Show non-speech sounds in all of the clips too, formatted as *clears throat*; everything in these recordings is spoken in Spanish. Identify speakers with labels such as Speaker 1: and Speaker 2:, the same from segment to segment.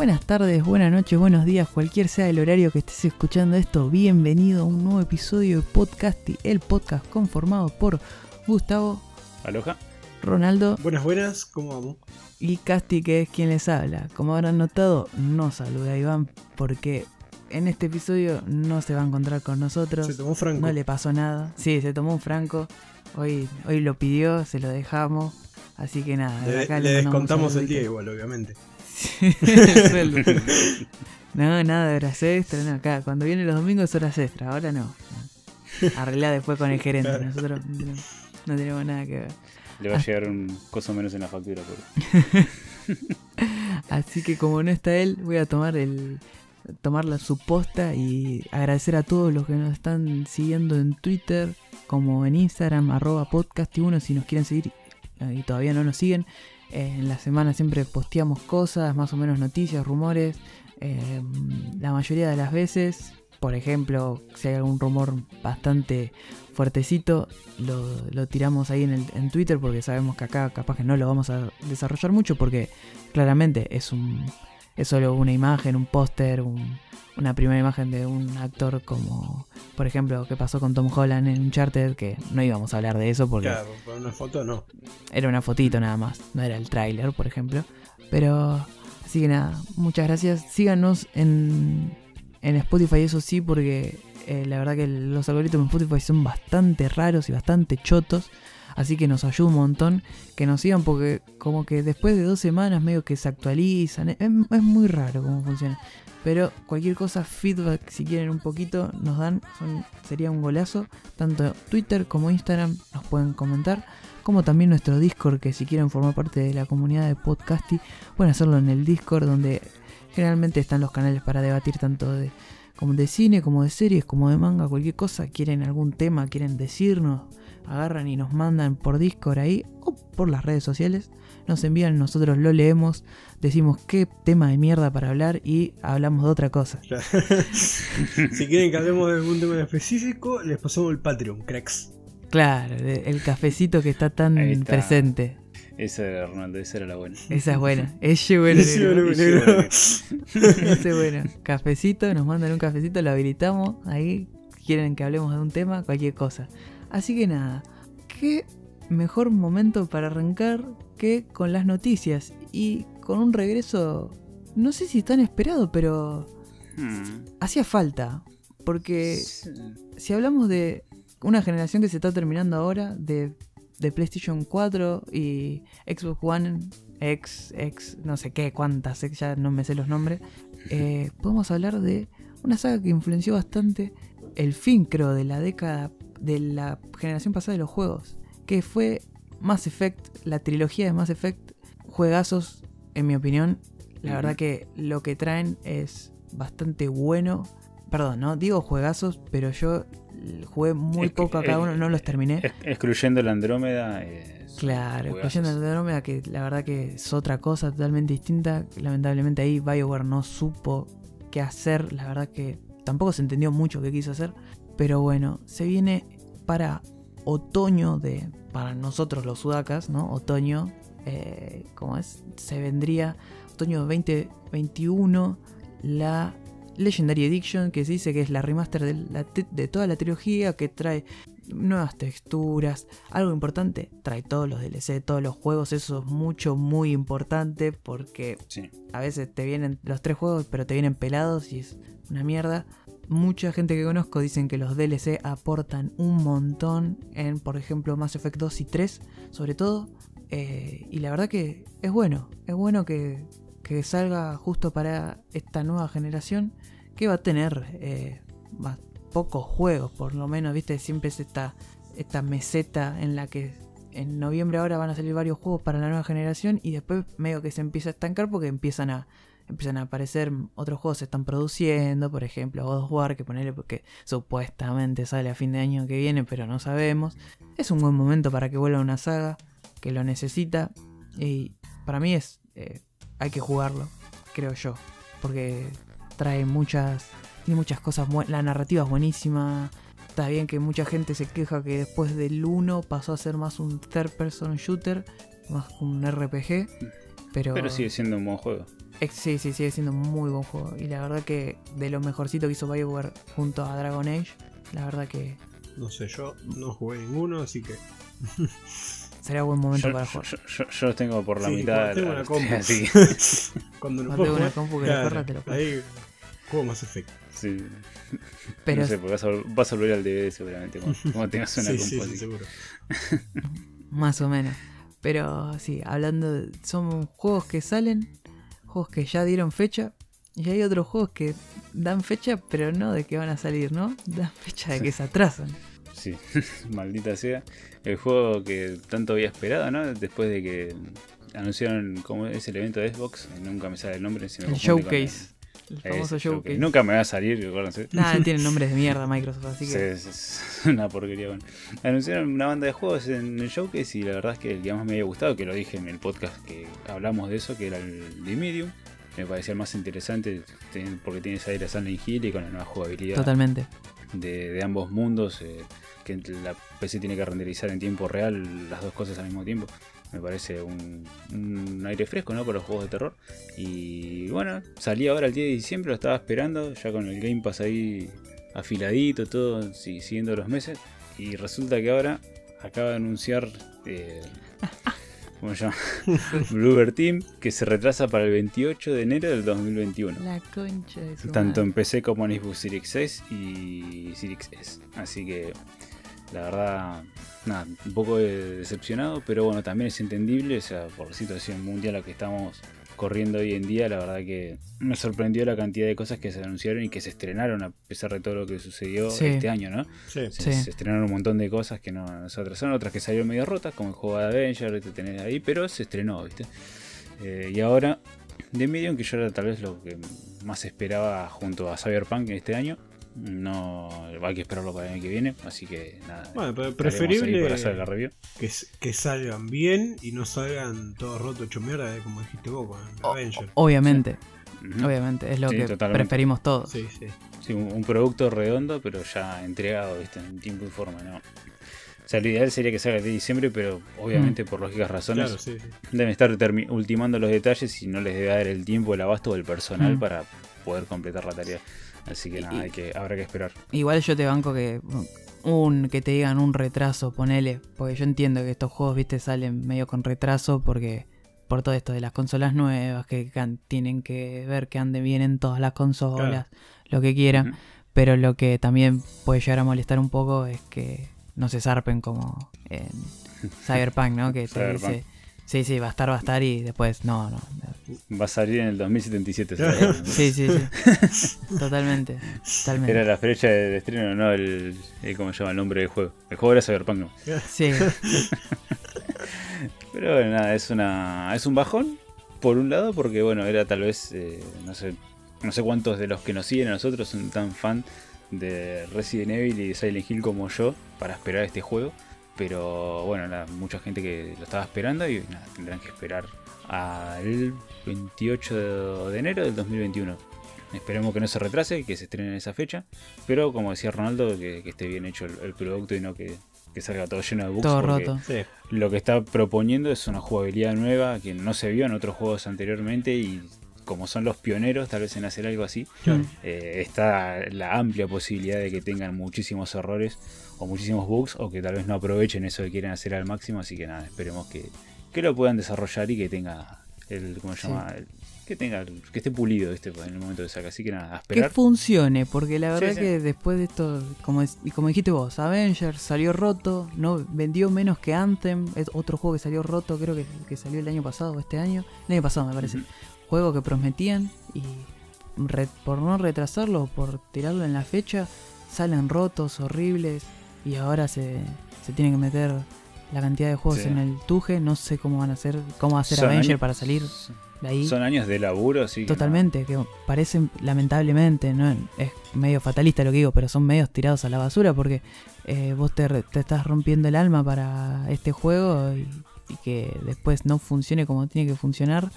Speaker 1: Buenas tardes, buenas noches, buenos días, cualquier sea el horario que estés escuchando esto, bienvenido a un nuevo episodio de Podcasty, el podcast conformado por Gustavo,
Speaker 2: Aloha.
Speaker 1: Ronaldo
Speaker 3: Buenas, buenas, ¿cómo vamos?
Speaker 1: y Casti que es quien les habla. Como habrán notado, no saluda a Iván porque en este episodio no se va a encontrar con nosotros.
Speaker 3: Se tomó Franco.
Speaker 1: No le pasó nada. Sí, se tomó un franco. Hoy, hoy lo pidió, se lo dejamos. Así que nada, de
Speaker 3: le,
Speaker 1: acá
Speaker 3: le
Speaker 1: un
Speaker 3: descontamos el día igual, obviamente. *laughs*
Speaker 1: No, nada de horas extra, no. Acá, cuando vienen los domingos es horas extra, ahora no. Arreglá después con el gerente. Nosotros no, no tenemos nada que ver.
Speaker 2: Le va a llegar un coso menos en la factura. Por... *laughs*
Speaker 1: Así que como no está él, voy a tomar el tomar la su posta y agradecer a todos los que nos están siguiendo en Twitter, como en Instagram, arroba podcast y uno si nos quieren seguir eh, y todavía no nos siguen. Eh, en la semana siempre posteamos cosas, más o menos noticias, rumores. eh, la mayoría de las veces, por ejemplo, si hay algún rumor bastante fuertecito, lo, lo tiramos ahí en, el, en Twitter porque sabemos que acá capaz que no lo vamos a desarrollar mucho porque claramente es un es solo una imagen, un póster, un- una primera imagen de un actor como, por ejemplo, que pasó con Tom Holland en Uncharted, que no íbamos a hablar de eso porque
Speaker 3: Claro, por una foto no.
Speaker 1: era una fotito nada más, no era el tráiler, por ejemplo. Pero, así que nada, muchas gracias. Síganos en, en Spotify, eso sí, porque eh, la verdad que los algoritmos en Spotify son bastante raros y bastante chotos. Así que nos ayuda un montón que nos sigan porque como que después de dos semanas medio que se actualizan. Es, muy raro cómo funciona. Pero cualquier cosa, feedback, si quieren un poquito, nos dan. sería un golazo. Tanto Twitter como Instagram nos pueden comentar como también nuestro Discord, que si quieren formar parte de la comunidad de Podcasty, pueden hacerlo en el Discord, donde generalmente están los canales para debatir tanto de, como de cine, como de series, como de manga, cualquier cosa. Quieren algún tema, quieren decirnos, agarran y nos mandan por Discord ahí o por las redes sociales. Nos envían, nosotros lo leemos, decimos qué tema de mierda para hablar y hablamos de otra cosa.
Speaker 3: Claro. *laughs* si quieren que hablemos de algún tema en específico, les pasamos el Patreon, cracks.
Speaker 1: Claro, el cafecito que está tan
Speaker 2: está.
Speaker 1: presente.
Speaker 2: Esa era, Ronaldo, esa era la buena.
Speaker 1: Esa es buena. Ese es bueno.
Speaker 2: Ese *laughs* bueno.
Speaker 1: Cafecito, nos mandan un cafecito, lo habilitamos. Ahí quieren que hablemos de un tema, cualquier cosa. Así que nada, qué mejor momento para arrancar que con las noticias y con un regreso, no sé si tan esperado, pero
Speaker 2: Hmm.
Speaker 1: hacía falta. Porque si hablamos de una generación que se está terminando ahora, de, de PlayStation 4 y Xbox One, X, X, no sé qué, cuántas, ya no me sé los nombres, eh, podemos hablar de una saga que influenció bastante el fin, creo, de la década, de la generación pasada de los juegos, que fue Mass Effect, la trilogía de Mass Effect, juegazos, en mi opinión. La verdad que lo que traen es bastante bueno. Perdón, no digo juegazos, pero yo jugué muy
Speaker 2: Es
Speaker 1: poco a cada uno, no los terminé.
Speaker 2: Ex- Excluyendo la Andrómeda.
Speaker 1: Claro,
Speaker 2: juegazos.
Speaker 1: excluyendo de Andrómeda, que la verdad que es otra cosa totalmente distinta. Lamentablemente ahí BioWare no supo qué hacer. La verdad que tampoco se entendió mucho qué quiso hacer. Pero bueno, se viene para otoño de. Para nosotros los sudacas, ¿no? Otoño. Eh, ¿Cómo es? Se vendría otoño 2021. La Legendary Edition, que se dice que es la remaster de, la de toda la trilogía, que trae nuevas texturas. Algo importante, trae todos los DLC, todos los juegos. Eso es mucho, muy importante porque
Speaker 2: Sí.
Speaker 1: a veces te vienen los tres juegos, pero te vienen pelados y es una mierda. Mucha gente que conozco dicen que los DLC aportan un montón en, por ejemplo, Mass Effect 2 y 3, sobre todo. Eh, y la verdad que es bueno, es bueno que, que salga justo para esta nueva generación que va a tener eh, más- pocos juegos, por lo menos, viste, siempre es esta, esta meseta en la que en noviembre ahora van a salir varios juegos para la nueva generación y después medio que se empieza a estancar porque empiezan a empiezan a aparecer otros juegos se están produciendo, por ejemplo God of War, que ponerle porque supuestamente sale a fin de año que viene, pero no sabemos. Es un buen momento para que vuelva una saga que lo necesita y para mí es eh, hay que jugarlo, creo yo, porque trae muchas tiene muchas cosas, la narrativa es buenísima. Está bien que mucha gente se queja que después del 1 pasó a ser más un third person shooter, más un RPG. Pero,
Speaker 2: Pero sigue siendo un buen juego.
Speaker 1: Sí, sí, sigue siendo un muy buen juego. Y la verdad que de lo mejorcito que hizo BioWare junto a Dragon Age, la verdad que
Speaker 3: No sé, yo no jugué ninguno, así que. *laughs*
Speaker 1: sería buen momento
Speaker 2: Yo,
Speaker 1: para jugar.
Speaker 2: yo- yo- yo los tengo por la
Speaker 3: Sí,
Speaker 2: mitad. *laughs*
Speaker 3: cuando tengo una compu.
Speaker 2: así,
Speaker 3: Cuando no
Speaker 1: tengo una compu que la
Speaker 3: claro,
Speaker 1: corra, te lo juego.
Speaker 3: Ahí juego más efecto.
Speaker 2: sí. *laughs*
Speaker 1: Pero
Speaker 2: no sé, porque vas a, vas a volver al DVD seguramente cuando, cuando tengas una
Speaker 3: Sí,
Speaker 2: compu
Speaker 3: sí,
Speaker 2: así.
Speaker 3: sí, seguro.
Speaker 1: Más o menos. Pero sí, hablando de, son juegos que salen, juegos que ya dieron fecha, y hay otros juegos que dan fecha, pero no de que van a salir, ¿no? Dan fecha de que se atrasan.
Speaker 2: Sí, *laughs* maldita sea. El juego que tanto había esperado, ¿no? Después de que anunciaron cómo es el evento de Xbox, nunca me sale el nombre. me
Speaker 1: El showcase. El famoso showcase.
Speaker 2: Nunca me va a salir, acuérdense.
Speaker 1: Nada, *laughs* tienen nombres de mierda Microsoft, así
Speaker 2: Sí,
Speaker 1: que.
Speaker 2: es, *laughs* es una porquería. Bueno. Anunciaron una banda de juegos en el showcase y la verdad es que el que más me había gustado, que lo dije en el podcast que hablamos de eso, que era el de Medium. Me parecía el más interesante porque tiene esa aire a Silent Hill y con la nueva jugabilidad
Speaker 1: Totalmente.
Speaker 2: de, de ambos mundos, eh, que la PC tiene que renderizar en tiempo real las dos cosas al mismo tiempo. Me parece un, un aire fresco ¿no? para los juegos de terror. Y bueno, salí ahora el 10 de diciembre, lo estaba esperando, ya con el Game Pass ahí afiladito, todo, sí, siguiendo los meses. Y resulta que ahora acaba de anunciar... eh, ¿Cómo se llama? *laughs* Bluebird Team, que se retrasa para el 28 de enero del 2021.
Speaker 1: La concha de su
Speaker 2: Tanto en PC como en Xbox Series S y Series S. Así que la verdad, nada, un poco de- decepcionado, pero bueno, también es entendible, o sea, por la situación mundial a la que estamos corriendo hoy en día, la verdad que me sorprendió la cantidad de cosas que se anunciaron y que se estrenaron a pesar de todo lo que sucedió
Speaker 1: Sí.
Speaker 2: este año, ¿no?
Speaker 3: Sí.
Speaker 2: Se,
Speaker 1: Sí.
Speaker 2: se estrenaron un montón de cosas que no, no se atrasaron, otras que salieron medio rotas, como el juego de Avenger, que tenés ahí, pero se estrenó, ¿viste? Eh, y ahora, The Medium, que yo era tal vez lo que más esperaba junto a Cyberpunk este año, no hay que esperarlo para el año que viene, así que nada.
Speaker 3: Bueno, pero preferible
Speaker 2: para hacer la review.
Speaker 3: que, salgan bien y no salgan todos rotos hecho mierda, eh, como dijiste vos con
Speaker 1: O-
Speaker 3: Avenger.
Speaker 1: Obviamente, obviamente, es lo
Speaker 2: Sí,
Speaker 1: que
Speaker 2: totalmente.
Speaker 1: preferimos todos.
Speaker 3: Sí, sí.
Speaker 2: Sí, un, un producto redondo, pero ya entregado, ¿viste? En tiempo y forma, ¿no? O sea, lo ideal sería que salga el de diciembre, pero obviamente por lógicas razones
Speaker 3: Claro, sí, sí.
Speaker 2: deben estar ultimando los detalles y no les debe dar el tiempo, el abasto o el personal
Speaker 1: Mm.
Speaker 2: para poder completar la tarea. Así que nada, hay que, habrá que esperar.
Speaker 1: Igual yo te banco que un que te digan un retraso, ponele, porque yo entiendo que estos juegos, viste, salen medio con retraso porque por todo esto de las consolas nuevas que tienen que ver que anden bien en todas las consolas, lo que quieran, pero lo que también puede llegar a molestar un poco es que no se zarpen como en *laughs* Cyberpunk, ¿no? Que te dice, sí, sí, va a estar, va a estar y después no, no.
Speaker 2: Va a salir en el 2077.
Speaker 3: Claro.
Speaker 2: seguro.
Speaker 1: Sí, sí, sí. Totalmente, totalmente.
Speaker 2: Era la fecha de estreno, no el, el- ¿Cómo se llama el nombre del juego? El juego era Cyberpunk, no.
Speaker 1: Sí, *laughs*
Speaker 2: Pero bueno, nada, es una es un bajón, por un lado, porque bueno, era tal vez, eh, no sé no sé cuántos de los que nos siguen a nosotros son tan fan de Resident Evil y de Silent Hill como yo para esperar este juego. Pero bueno, mucha gente que lo estaba esperando y nada, tendrán que esperar al 28 de, enero del 2021. Esperemos que no se retrase, que se estrene en esa fecha. Pero como decía Ronaldo, que, que esté bien hecho el, el producto y no que, que salga todo lleno de bugs.
Speaker 1: todo roto.
Speaker 3: Sí.
Speaker 2: lo que está proponiendo es una jugabilidad nueva que no se vio en otros juegos anteriormente y como son los pioneros tal vez en hacer algo así,
Speaker 3: Claro.
Speaker 2: eh, está la amplia posibilidad de que tengan muchísimos errores o muchísimos bugs o que tal vez no aprovechen eso que quieren hacer al máximo, así que nada, esperemos que, que lo puedan desarrollar y que tenga el, ¿cómo se
Speaker 1: Sí.
Speaker 2: llama? El- que tenga, que esté pulido este en el momento de saca, así que nada, a
Speaker 1: que
Speaker 2: esperar.
Speaker 1: funcione, porque la verdad
Speaker 2: sí.
Speaker 1: que después de esto, como, como dijiste vos, Avengers salió roto, no vendió menos que Anthem, es otro juego que salió roto, creo que, que salió el año pasado o este año, el año pasado me parece. Juego que prometían y re- por no retrasarlo, por tirarlo en la fecha, salen rotos, horribles y ahora se, se tienen que meter la cantidad de juegos
Speaker 2: Sí.
Speaker 1: en el tuje, no sé cómo van a hacer, cómo va a hacer Avenger
Speaker 2: años-
Speaker 1: para salir de ahí.
Speaker 2: Son años de laburo, que
Speaker 1: Totalmente, que parece lamentablemente, no es medio fatalista lo que digo, pero son medios tirados a la basura porque eh, vos te, te estás rompiendo el alma para este juego y, y que después no funcione como tiene que funcionar,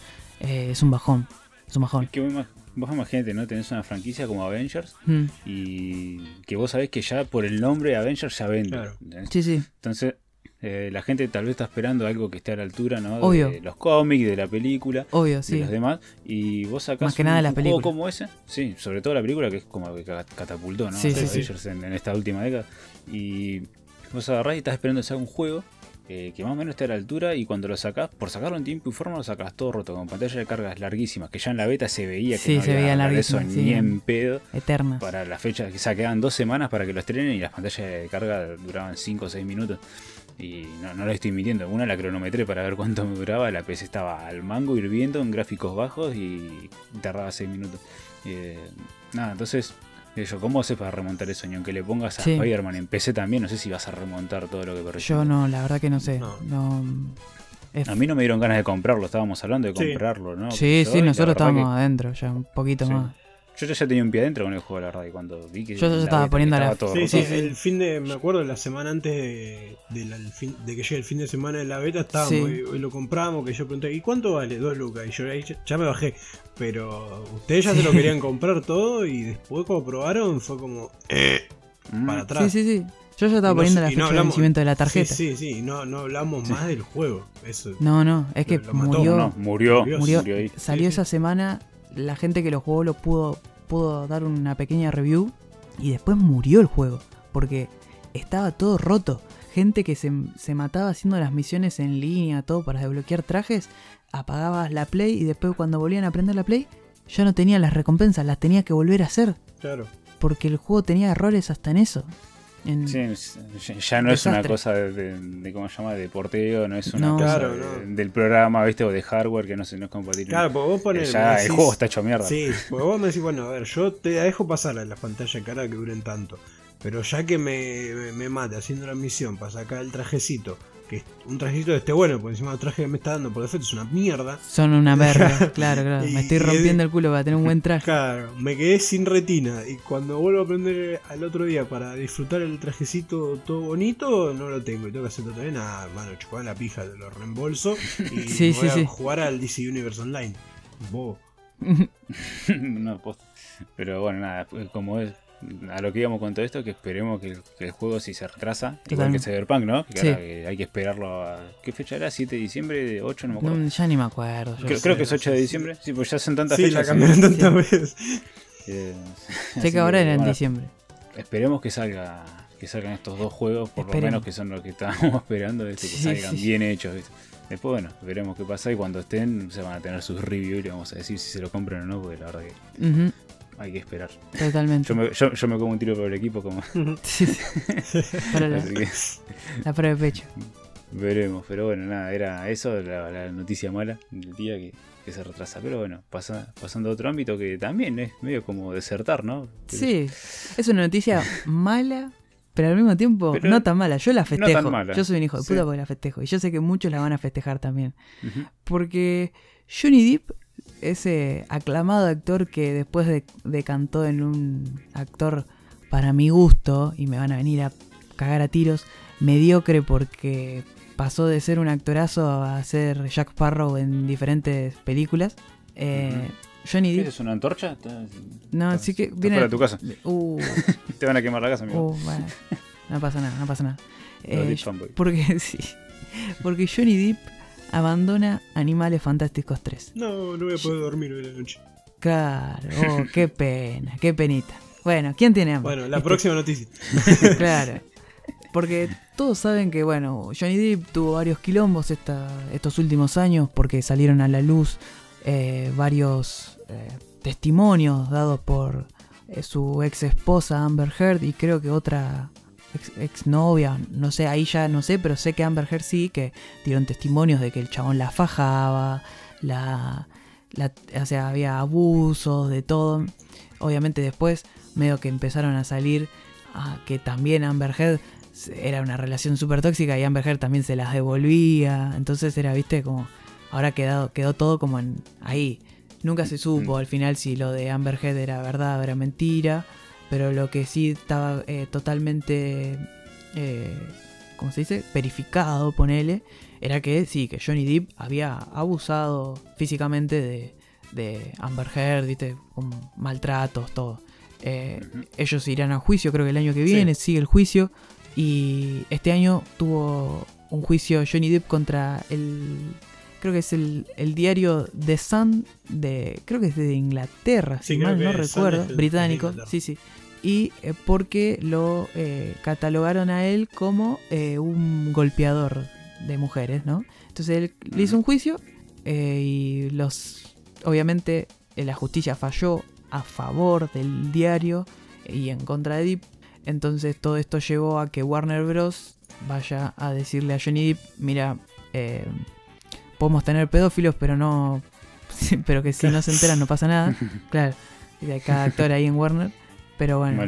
Speaker 1: eh, es un bajón, es un bajón.
Speaker 2: Es que vos ima- vos imagínate, ¿no? Tenés una franquicia como Avengers
Speaker 1: Mm,
Speaker 2: y que vos sabés que ya por el nombre Avengers ya vende.
Speaker 3: Claro.
Speaker 1: Sí, sí,
Speaker 2: Entonces, Eh, la gente tal vez está esperando algo que esté a la altura, ¿no?
Speaker 1: Obvio.
Speaker 2: De los cómics, de la película,
Speaker 1: Obvio,
Speaker 2: de
Speaker 1: sí.
Speaker 2: los demás. Y vos sacás
Speaker 1: Más que
Speaker 2: un,
Speaker 1: nada la
Speaker 2: un juego como ese. Sí, sobre todo la película que es como que ca- catapultó, ¿no?
Speaker 1: Sí, sí.
Speaker 2: Avengers En, en esta última década. Y vos agarrás y estás esperando que sea un juego eh, que más o menos esté a la altura y cuando lo sacás, por sacarlo en tiempo y forma, lo sacás todo roto, con pantalla de cargas larguísimas, que ya en la beta se veía que
Speaker 1: Sí,
Speaker 2: no
Speaker 1: se
Speaker 2: había
Speaker 1: veía
Speaker 2: eso ni en pedo
Speaker 1: Eterna.
Speaker 2: para la fecha, que se quedaban dos semanas para que lo estrenen y las pantallas de carga duraban 5 o 6 minutos. Y no, no lo estoy mintiendo, una la cronometré para ver cuánto me duraba, la PC estaba al mango hirviendo en gráficos bajos y tardaba 6 minutos. Eh, nada, entonces, yo, ¿cómo haces para remontar eso? Ni aunque le pongas a
Speaker 1: Sí.
Speaker 2: Spider-Man en PC también, no sé si vas a remontar todo lo que perdiste.
Speaker 1: Yo no, la verdad que no sé.
Speaker 3: No.
Speaker 1: No. es-
Speaker 2: A mí no me dieron ganas de comprarlo, estábamos hablando de
Speaker 3: Sí.
Speaker 2: comprarlo, ¿no?
Speaker 1: sí, sí,
Speaker 2: y
Speaker 1: nosotros
Speaker 2: que-
Speaker 1: estábamos adentro ya, un poquito
Speaker 2: Sí.
Speaker 1: más.
Speaker 2: Yo ya tenía un pie adentro con el juego, la verdad, y cuando vi que.
Speaker 1: Yo ya
Speaker 2: la
Speaker 1: estaba poniendo la-
Speaker 2: todo
Speaker 3: Sí,
Speaker 2: roto,
Speaker 3: sí, el fin de, me acuerdo la semana antes de, de la- fin- de que llegue el fin de semana de la beta estábamos
Speaker 1: Sí.
Speaker 3: y, y lo compramos, que yo pregunté, ¿y cuánto vale? Dos lucas. Y yo ahí ya, ya me bajé. Pero ustedes ya se lo querían comprar todo y después cuando probaron fue como, eh,
Speaker 2: Mm.
Speaker 3: para atrás.
Speaker 1: Sí, sí, sí. Yo ya estaba
Speaker 3: no
Speaker 1: poniendo la
Speaker 3: no
Speaker 1: fecha de vencimiento de la tarjeta.
Speaker 3: Sí, sí, sí, no, no hablamos más del juego. Eso.
Speaker 1: No, no, es que
Speaker 3: Lo- lo
Speaker 1: murió.
Speaker 2: No, murió,
Speaker 3: Murió,
Speaker 2: murió.
Speaker 1: Salió
Speaker 3: Sí,
Speaker 1: esa semana, la gente que lo jugó lo pudo, pudo dar una pequeña review y después murió el juego. Porque estaba todo roto. Gente que se, se mataba haciendo las misiones en línea, todo para desbloquear trajes, apagabas la play y después cuando volvían a prender la play, ya no tenía las recompensas, las tenía que volver a hacer.
Speaker 3: Claro.
Speaker 1: Porque el juego tenía errores hasta en eso. En-
Speaker 2: Sí, ya- no es una cosa de, de- de- ¿cómo se llama? De porteo, no es una
Speaker 1: No.
Speaker 2: cosa
Speaker 3: Claro,
Speaker 2: de-
Speaker 3: no.
Speaker 2: del programa, ¿viste? O de hardware que no, se, no es compatible.
Speaker 3: Claro, porque vos ponés.
Speaker 2: ya el juego está hecho mierda.
Speaker 3: Sí, porque vos me decís, bueno, a ver, yo te dejo pasar a las pantallas de cara que duren tanto. Pero ya que me, me, me mate haciendo la misión para sacar el trajecito, que un trajecito de este bueno, porque encima el traje que me está dando por defecto es una mierda.
Speaker 1: Son una *laughs* verga, claro, claro. Me estoy rompiendo el culo para tener un buen traje.
Speaker 3: Claro, me quedé sin retina y cuando vuelvo a aprender al otro día para disfrutar el trajecito todo bonito, no lo tengo y tengo que hacerlo otra vez. Nada, mano, chupar la pija, lo reembolso y *laughs*
Speaker 1: Sí,
Speaker 3: me
Speaker 1: sí,
Speaker 3: voy a
Speaker 1: sí.
Speaker 3: jugar al DC Universe Online. Bobo. *laughs*
Speaker 2: no, posta. Pero bueno, nada, pues, como es a lo que íbamos con todo esto, que esperemos que el, que el juego si se retrasa, igual que. Cyberpunk, ¿no? Que
Speaker 1: Sí.
Speaker 2: ahora que hay que esperarlo a... ¿Qué fecha era? ¿7 de diciembre? ¿8? No me acuerdo.
Speaker 1: No, ya ni me acuerdo.
Speaker 2: creo,
Speaker 1: sé.
Speaker 2: creo que es 8 de diciembre. Sí, pues ya son tantas
Speaker 3: Sí, la
Speaker 2: fechas.
Speaker 3: cambiaron tantas veces.
Speaker 2: eh,
Speaker 1: Sé que ahora era en diciembre.
Speaker 2: Esperemos que salga que salgan estos dos juegos, por
Speaker 1: Esperemos.
Speaker 2: lo menos que son los que estábamos *laughs* esperando, ¿viste? que
Speaker 1: Sí,
Speaker 2: salgan
Speaker 1: sí.
Speaker 2: bien hechos. ¿viste? Después, bueno, veremos qué pasa y cuando estén se van a tener sus reviews y le vamos a decir si se lo compran o no, porque la verdad que hay que esperar.
Speaker 1: totalmente.
Speaker 2: Yo me, yo, yo me como un tiro por el equipo, como, *laughs*
Speaker 1: Sí, sí. Para la,
Speaker 2: así que
Speaker 1: la prueba de pecho.
Speaker 2: veremos. Pero bueno, nada, era eso, la, la noticia mala del día que, que se retrasa. Pero bueno, pasa, pasando a otro ámbito que también es medio como desertar, ¿no?
Speaker 1: Sí, es una noticia mala, pero al mismo tiempo
Speaker 2: Pero
Speaker 1: no tan mala. Yo la
Speaker 2: no tan
Speaker 1: festejo.
Speaker 2: mala.
Speaker 1: Yo soy un hijo de
Speaker 2: Sí.
Speaker 1: puta porque la festejo. Y yo sé que muchos la van a festejar también. Porque Johnny Depp, ese aclamado actor que después de, decantó en un actor para mi gusto, y me van a venir a cagar a tiros, mediocre porque pasó de ser un actorazo a ser Jack Sparrow en diferentes películas. Eh, Johnny
Speaker 2: ¿Qué
Speaker 1: Depp.
Speaker 2: es una antorcha?
Speaker 1: No,
Speaker 2: estás-
Speaker 1: sí que viene.
Speaker 2: fuera de tu casa.
Speaker 1: Uh, *laughs*
Speaker 2: Te van a quemar la casa, amigo.
Speaker 1: uh, bueno. No pasa nada, no pasa nada. *laughs* Eh,
Speaker 2: Deep Fanboy.
Speaker 1: porque *laughs* sí. Porque Johnny Depp abandona Animales Fantásticos 3.
Speaker 3: No, no voy a poder dormir hoy la noche.
Speaker 1: Claro, *laughs* oh, qué pena, qué penita. Bueno, ¿quién tiene hambre?
Speaker 3: Bueno, la
Speaker 1: Este,
Speaker 3: próxima noticia. *laughs*
Speaker 1: Claro. Porque todos saben que, bueno, Johnny Depp tuvo varios quilombos esta- estos últimos años porque salieron a la luz eh, varios eh, testimonios dados por eh, su ex esposa Amber Heard y creo que otra ex, novia, no sé, ahí ya no sé, pero sé que Amber Heard sí, que dieron testimonios de que el chabón la fajaba, la, la- o sea, había abusos, de todo. Obviamente después, medio que empezaron a salir a que también Amber Heard era una relación súper tóxica y Amber Heard también se las devolvía. Entonces era, viste, como. Ahora quedado, quedó todo como en ahí. Nunca se supo
Speaker 2: Mm.
Speaker 1: al final si lo de Amber Heard era verdad o era mentira. Pero lo que sí estaba eh, totalmente. Eh, ¿Cómo se dice? Verificado, ponele. Era que sí, que Johnny Depp había abusado físicamente de, de Amber Heard, viste, con maltratos, todo. Eh, ellos irán a juicio, creo que el año que
Speaker 3: Sí.
Speaker 1: viene sigue el juicio. Y este año tuvo un juicio Johnny Depp contra el creo que es el, el diario The Sun de creo que es de Inglaterra
Speaker 3: Sí,
Speaker 1: si mal no recuerdo británico sí sí y eh, porque lo eh, catalogaron a él como eh, un golpeador de mujeres no entonces él le hizo un juicio eh, y los obviamente la justicia falló a favor del diario y en contra de Depp entonces todo esto llevó a que Warner Bros. vaya a decirle a Johnny Depp, mira, podemos tener pedófilos, pero no, *laughs* pero que si no se enteran no pasa nada. *laughs* Claro, y hay cada actor ahí en Warner. Pero bueno.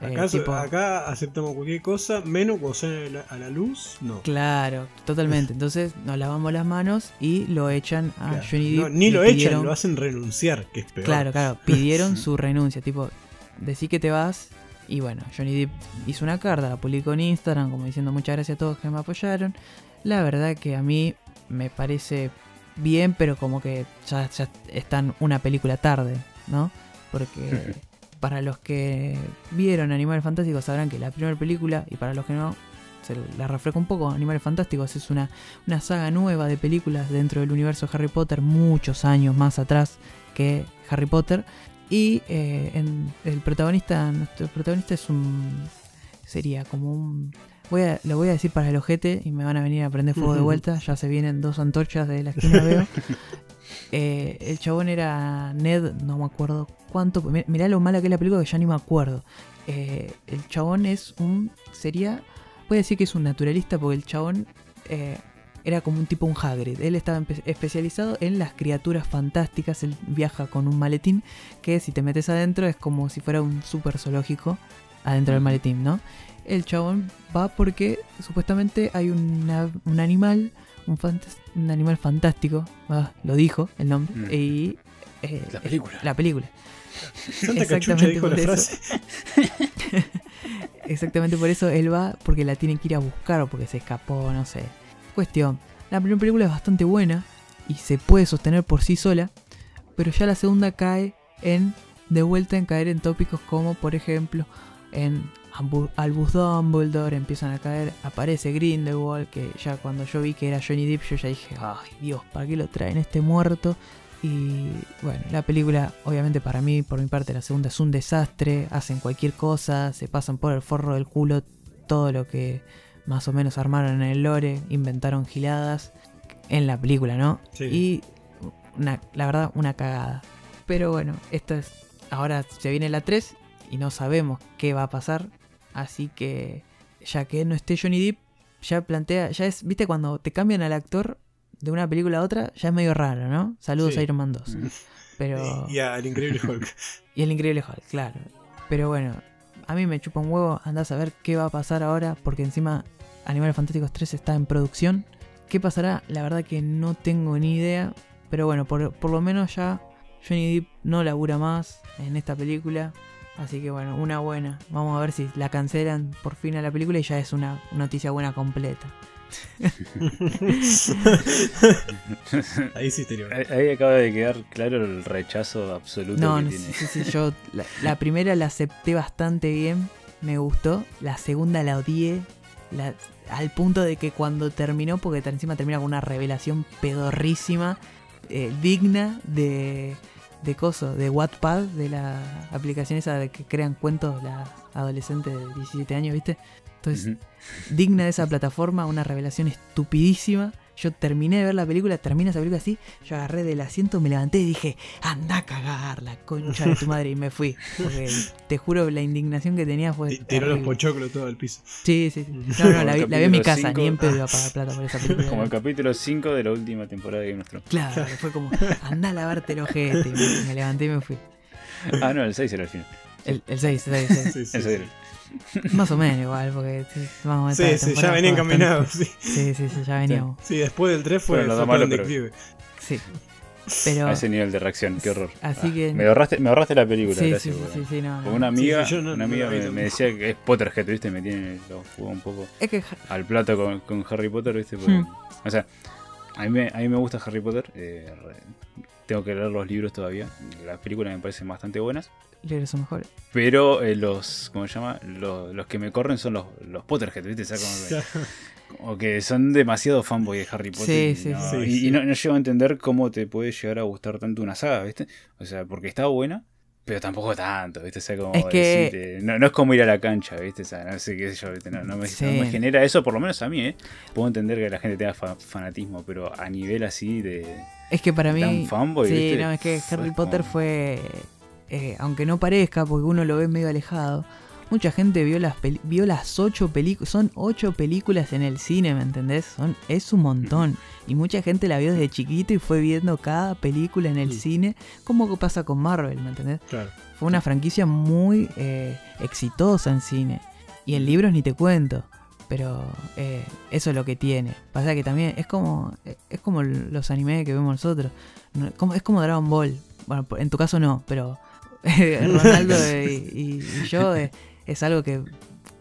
Speaker 3: Acá,
Speaker 1: Eh, tipo-
Speaker 3: acá aceptamos cualquier cosa, menos cuando sale a la, a la luz, no.
Speaker 1: claro, totalmente. *laughs* Entonces nos lavamos las manos y lo echan a
Speaker 3: Claro.
Speaker 1: Johnny
Speaker 3: No,
Speaker 1: Depp.
Speaker 3: ni lo echan,
Speaker 1: pidieron-
Speaker 3: lo hacen renunciar, que es peor.
Speaker 1: Claro, claro, pidieron *laughs* su renuncia, tipo, decí que te vas. Y bueno, Johnny Depp hizo una carta, la publicó en Instagram, como diciendo muchas gracias a todos que me apoyaron. La verdad que a mí me parece bien, pero como que ya, ya están una película tarde, ¿no? Porque *laughs* para los que vieron Animales Fantásticos sabrán que la primera película, y para los que no, se la refleja un poco, Animales Fantásticos es una, una saga nueva de películas dentro del universo de Harry Potter, muchos años más atrás que Harry Potter. Y eh, en- el protagonista, nuestro protagonista es un. sería como un. Voy a, lo voy a decir para el ojete y me van a venir a prender fuego de *laughs* vuelta. Ya se vienen dos antorchas de la esquina, *laughs* veo. Eh, el chabón era Ned, no me acuerdo cuánto. mi- Mirá lo mala que es la película que ya ni me acuerdo. Eh, el chabón es un. sería. Voy a decir que es un naturalista porque el chabón eh, era como un tipo un Hagrid. Él estaba especializado en las criaturas fantásticas. Él viaja con un maletín que si te metes adentro es como si fuera un super zoológico adentro del maletín, ¿no? El chabón va porque supuestamente hay una- un animal, un, fantas- un animal fantástico, ah, lo dijo el nombre,
Speaker 2: Mm.
Speaker 1: y... eh,
Speaker 2: La película.
Speaker 1: La película. Exactamente
Speaker 3: dijo la
Speaker 1: por eso.
Speaker 3: frase. *laughs*
Speaker 1: Exactamente por eso él va porque la tiene que ir a buscar o porque se escapó, no sé. Cuestión. La primera película es bastante buena y se puede sostener por sí sola, pero ya la segunda cae en de vuelta en caer en tópicos como por ejemplo en Albus Dumbledore empiezan a caer, aparece Grindelwald, que ya cuando yo vi que era Johnny Depp yo ya dije, ay Dios, ¿para qué lo traen este muerto? Y bueno, la película, obviamente para mí, por mi parte, la segunda es un desastre. Hacen cualquier cosa, se pasan por el forro del culo todo lo que más o menos armaron en el lore, inventaron giladas en la película, ¿no?
Speaker 3: Sí.
Speaker 1: Y una- la verdad, una cagada. Pero bueno, esta es. Ahora se viene la 3 y no sabemos qué va a pasar. Así que, ya que no esté Johnny Depp, ya plantea. Ya es, viste, cuando te cambian al actor de una película a otra, ya es medio raro, ¿no? Saludos
Speaker 3: Sí.
Speaker 1: a Iron Man 2.
Speaker 2: Mm.
Speaker 1: Pero.
Speaker 3: Y al increíble Hulk. *laughs*
Speaker 1: Y el increíble Hulk, claro. Pero bueno, a mí me chupa un huevo. Andás a ver qué va a pasar ahora. Porque encima Animales Fantásticos 3 está en producción. ¿Qué pasará? La verdad que no tengo ni idea. Pero bueno, por, por lo menos ya Johnny Depp no labura más en esta película. Así que bueno, una buena. Vamos a ver si la cancelan por fin a la película y ya es una noticia buena completa. *laughs*
Speaker 3: Ahí sí.
Speaker 2: Ahí ahí acaba de quedar claro el rechazo absoluto
Speaker 1: No,
Speaker 2: que
Speaker 1: no,
Speaker 2: tiene.
Speaker 1: sí, sí, sí, yo *laughs* la, la primera la acepté bastante bien, me gustó. La segunda la odié, la- al punto de que cuando terminó, porque encima termina con una revelación pedorrísima, eh, digna de, de coso, de Wattpad, de la aplicación esa de que crean cuentos las adolescentes de 17 años, ¿viste? Entonces, digna de esa plataforma, una revelación estupidísima. Yo terminé de ver la película, termina esa película así, yo agarré del asiento, me levanté y dije, anda a cagar la concha de tu madre y me fui. Porque te juro, la indignación que tenía fue...
Speaker 3: Ti- Tiró los pochoclos todo al piso.
Speaker 1: Sí, sí, sí. No, no, la vi, la vi en mi casa,
Speaker 2: cinco.
Speaker 1: ni en pedo iba a pagar plata por esa *laughs* película.
Speaker 2: Como el capítulo 5 de la última temporada de Game of Thrones.
Speaker 1: Claro, fue como, anda a lavarte el ojete. y Me, me levanté y me fui.
Speaker 2: Ah, no, el 6 era el final.
Speaker 1: El, el 6, el 6, el 6.
Speaker 3: Sí, sí,
Speaker 2: Eso
Speaker 3: sí.
Speaker 2: era. *laughs*
Speaker 1: Más o menos igual, porque sí, vamos a
Speaker 3: Sí,
Speaker 1: esta
Speaker 3: sí,
Speaker 1: temporada
Speaker 3: ya venían caminados. Sí.
Speaker 1: Sí, sí, sí, ya veníamos.
Speaker 3: Sí, después del 3 fue, fue
Speaker 2: da malo, pero-.
Speaker 1: Sí. *laughs* Pero...
Speaker 2: A ese nivel de reacción, qué horror.
Speaker 1: Así
Speaker 2: Ah,
Speaker 1: que-
Speaker 2: Me ahorraste, me ahorraste la película,
Speaker 1: Sí, sí,
Speaker 2: gracias.
Speaker 1: sí, sí, sí, no,
Speaker 2: Una amiga,
Speaker 3: Sí, sí, no-
Speaker 2: una amiga me, decía que es Potterhead, ¿viste? Me tiene lo jugó un poco
Speaker 1: Es que
Speaker 2: al plato con, con Harry Potter, ¿viste? Porque-
Speaker 1: Hmm.
Speaker 2: O sea, a mí, me, a mí me gusta Harry Potter. eh, tengo que leer los libros todavía. Las películas me parecen bastante buenas.
Speaker 1: Libres son mejores.
Speaker 2: Pero eh, los, ¿cómo se llama? Los, los que me corren son los, los Potterhead, ¿viste? O *laughs* como que- son demasiado fanboy de Harry Potter.
Speaker 1: Sí,
Speaker 2: y
Speaker 1: sí,
Speaker 2: no,
Speaker 3: sí,
Speaker 2: y,
Speaker 3: sí.
Speaker 2: y no, no llego a entender cómo te puede llegar a gustar tanto una saga, ¿viste? O sea, porque está buena, pero tampoco tanto, ¿viste? O sea, como
Speaker 1: Es que-
Speaker 2: decirte, no, no es como ir a la cancha, ¿viste? O sea, no sé qué sé yo, ¿viste? No, no me,
Speaker 1: Sí.
Speaker 2: no me genera eso, por lo menos a mí, ¿eh? Puedo entender que la gente tenga fa- fanatismo, pero a nivel así de...
Speaker 1: Es que para mí.
Speaker 2: Tan fanboy,
Speaker 1: sí,
Speaker 2: ¿viste?
Speaker 1: no, es que Harry Potter
Speaker 2: como-
Speaker 1: fue. eh, aunque no parezca, porque uno lo ve medio alejado. Mucha gente vio las vio las ocho películas. Son ocho películas en el cine, ¿me entendés? Son, es un montón. Y mucha gente la vio desde chiquito y fue viendo cada película en el cine. Como pasa con Marvel, ¿me entendés?
Speaker 3: Claro.
Speaker 1: Fue una franquicia muy eh, exitosa en cine. Y en libros ni te cuento. Pero eh, eso es lo que tiene. Pasa que también es como es como los animes que vemos nosotros. Es como Dragon Ball. Bueno, en tu caso no, pero *laughs* Ronaldo *laughs* y, yo es algo que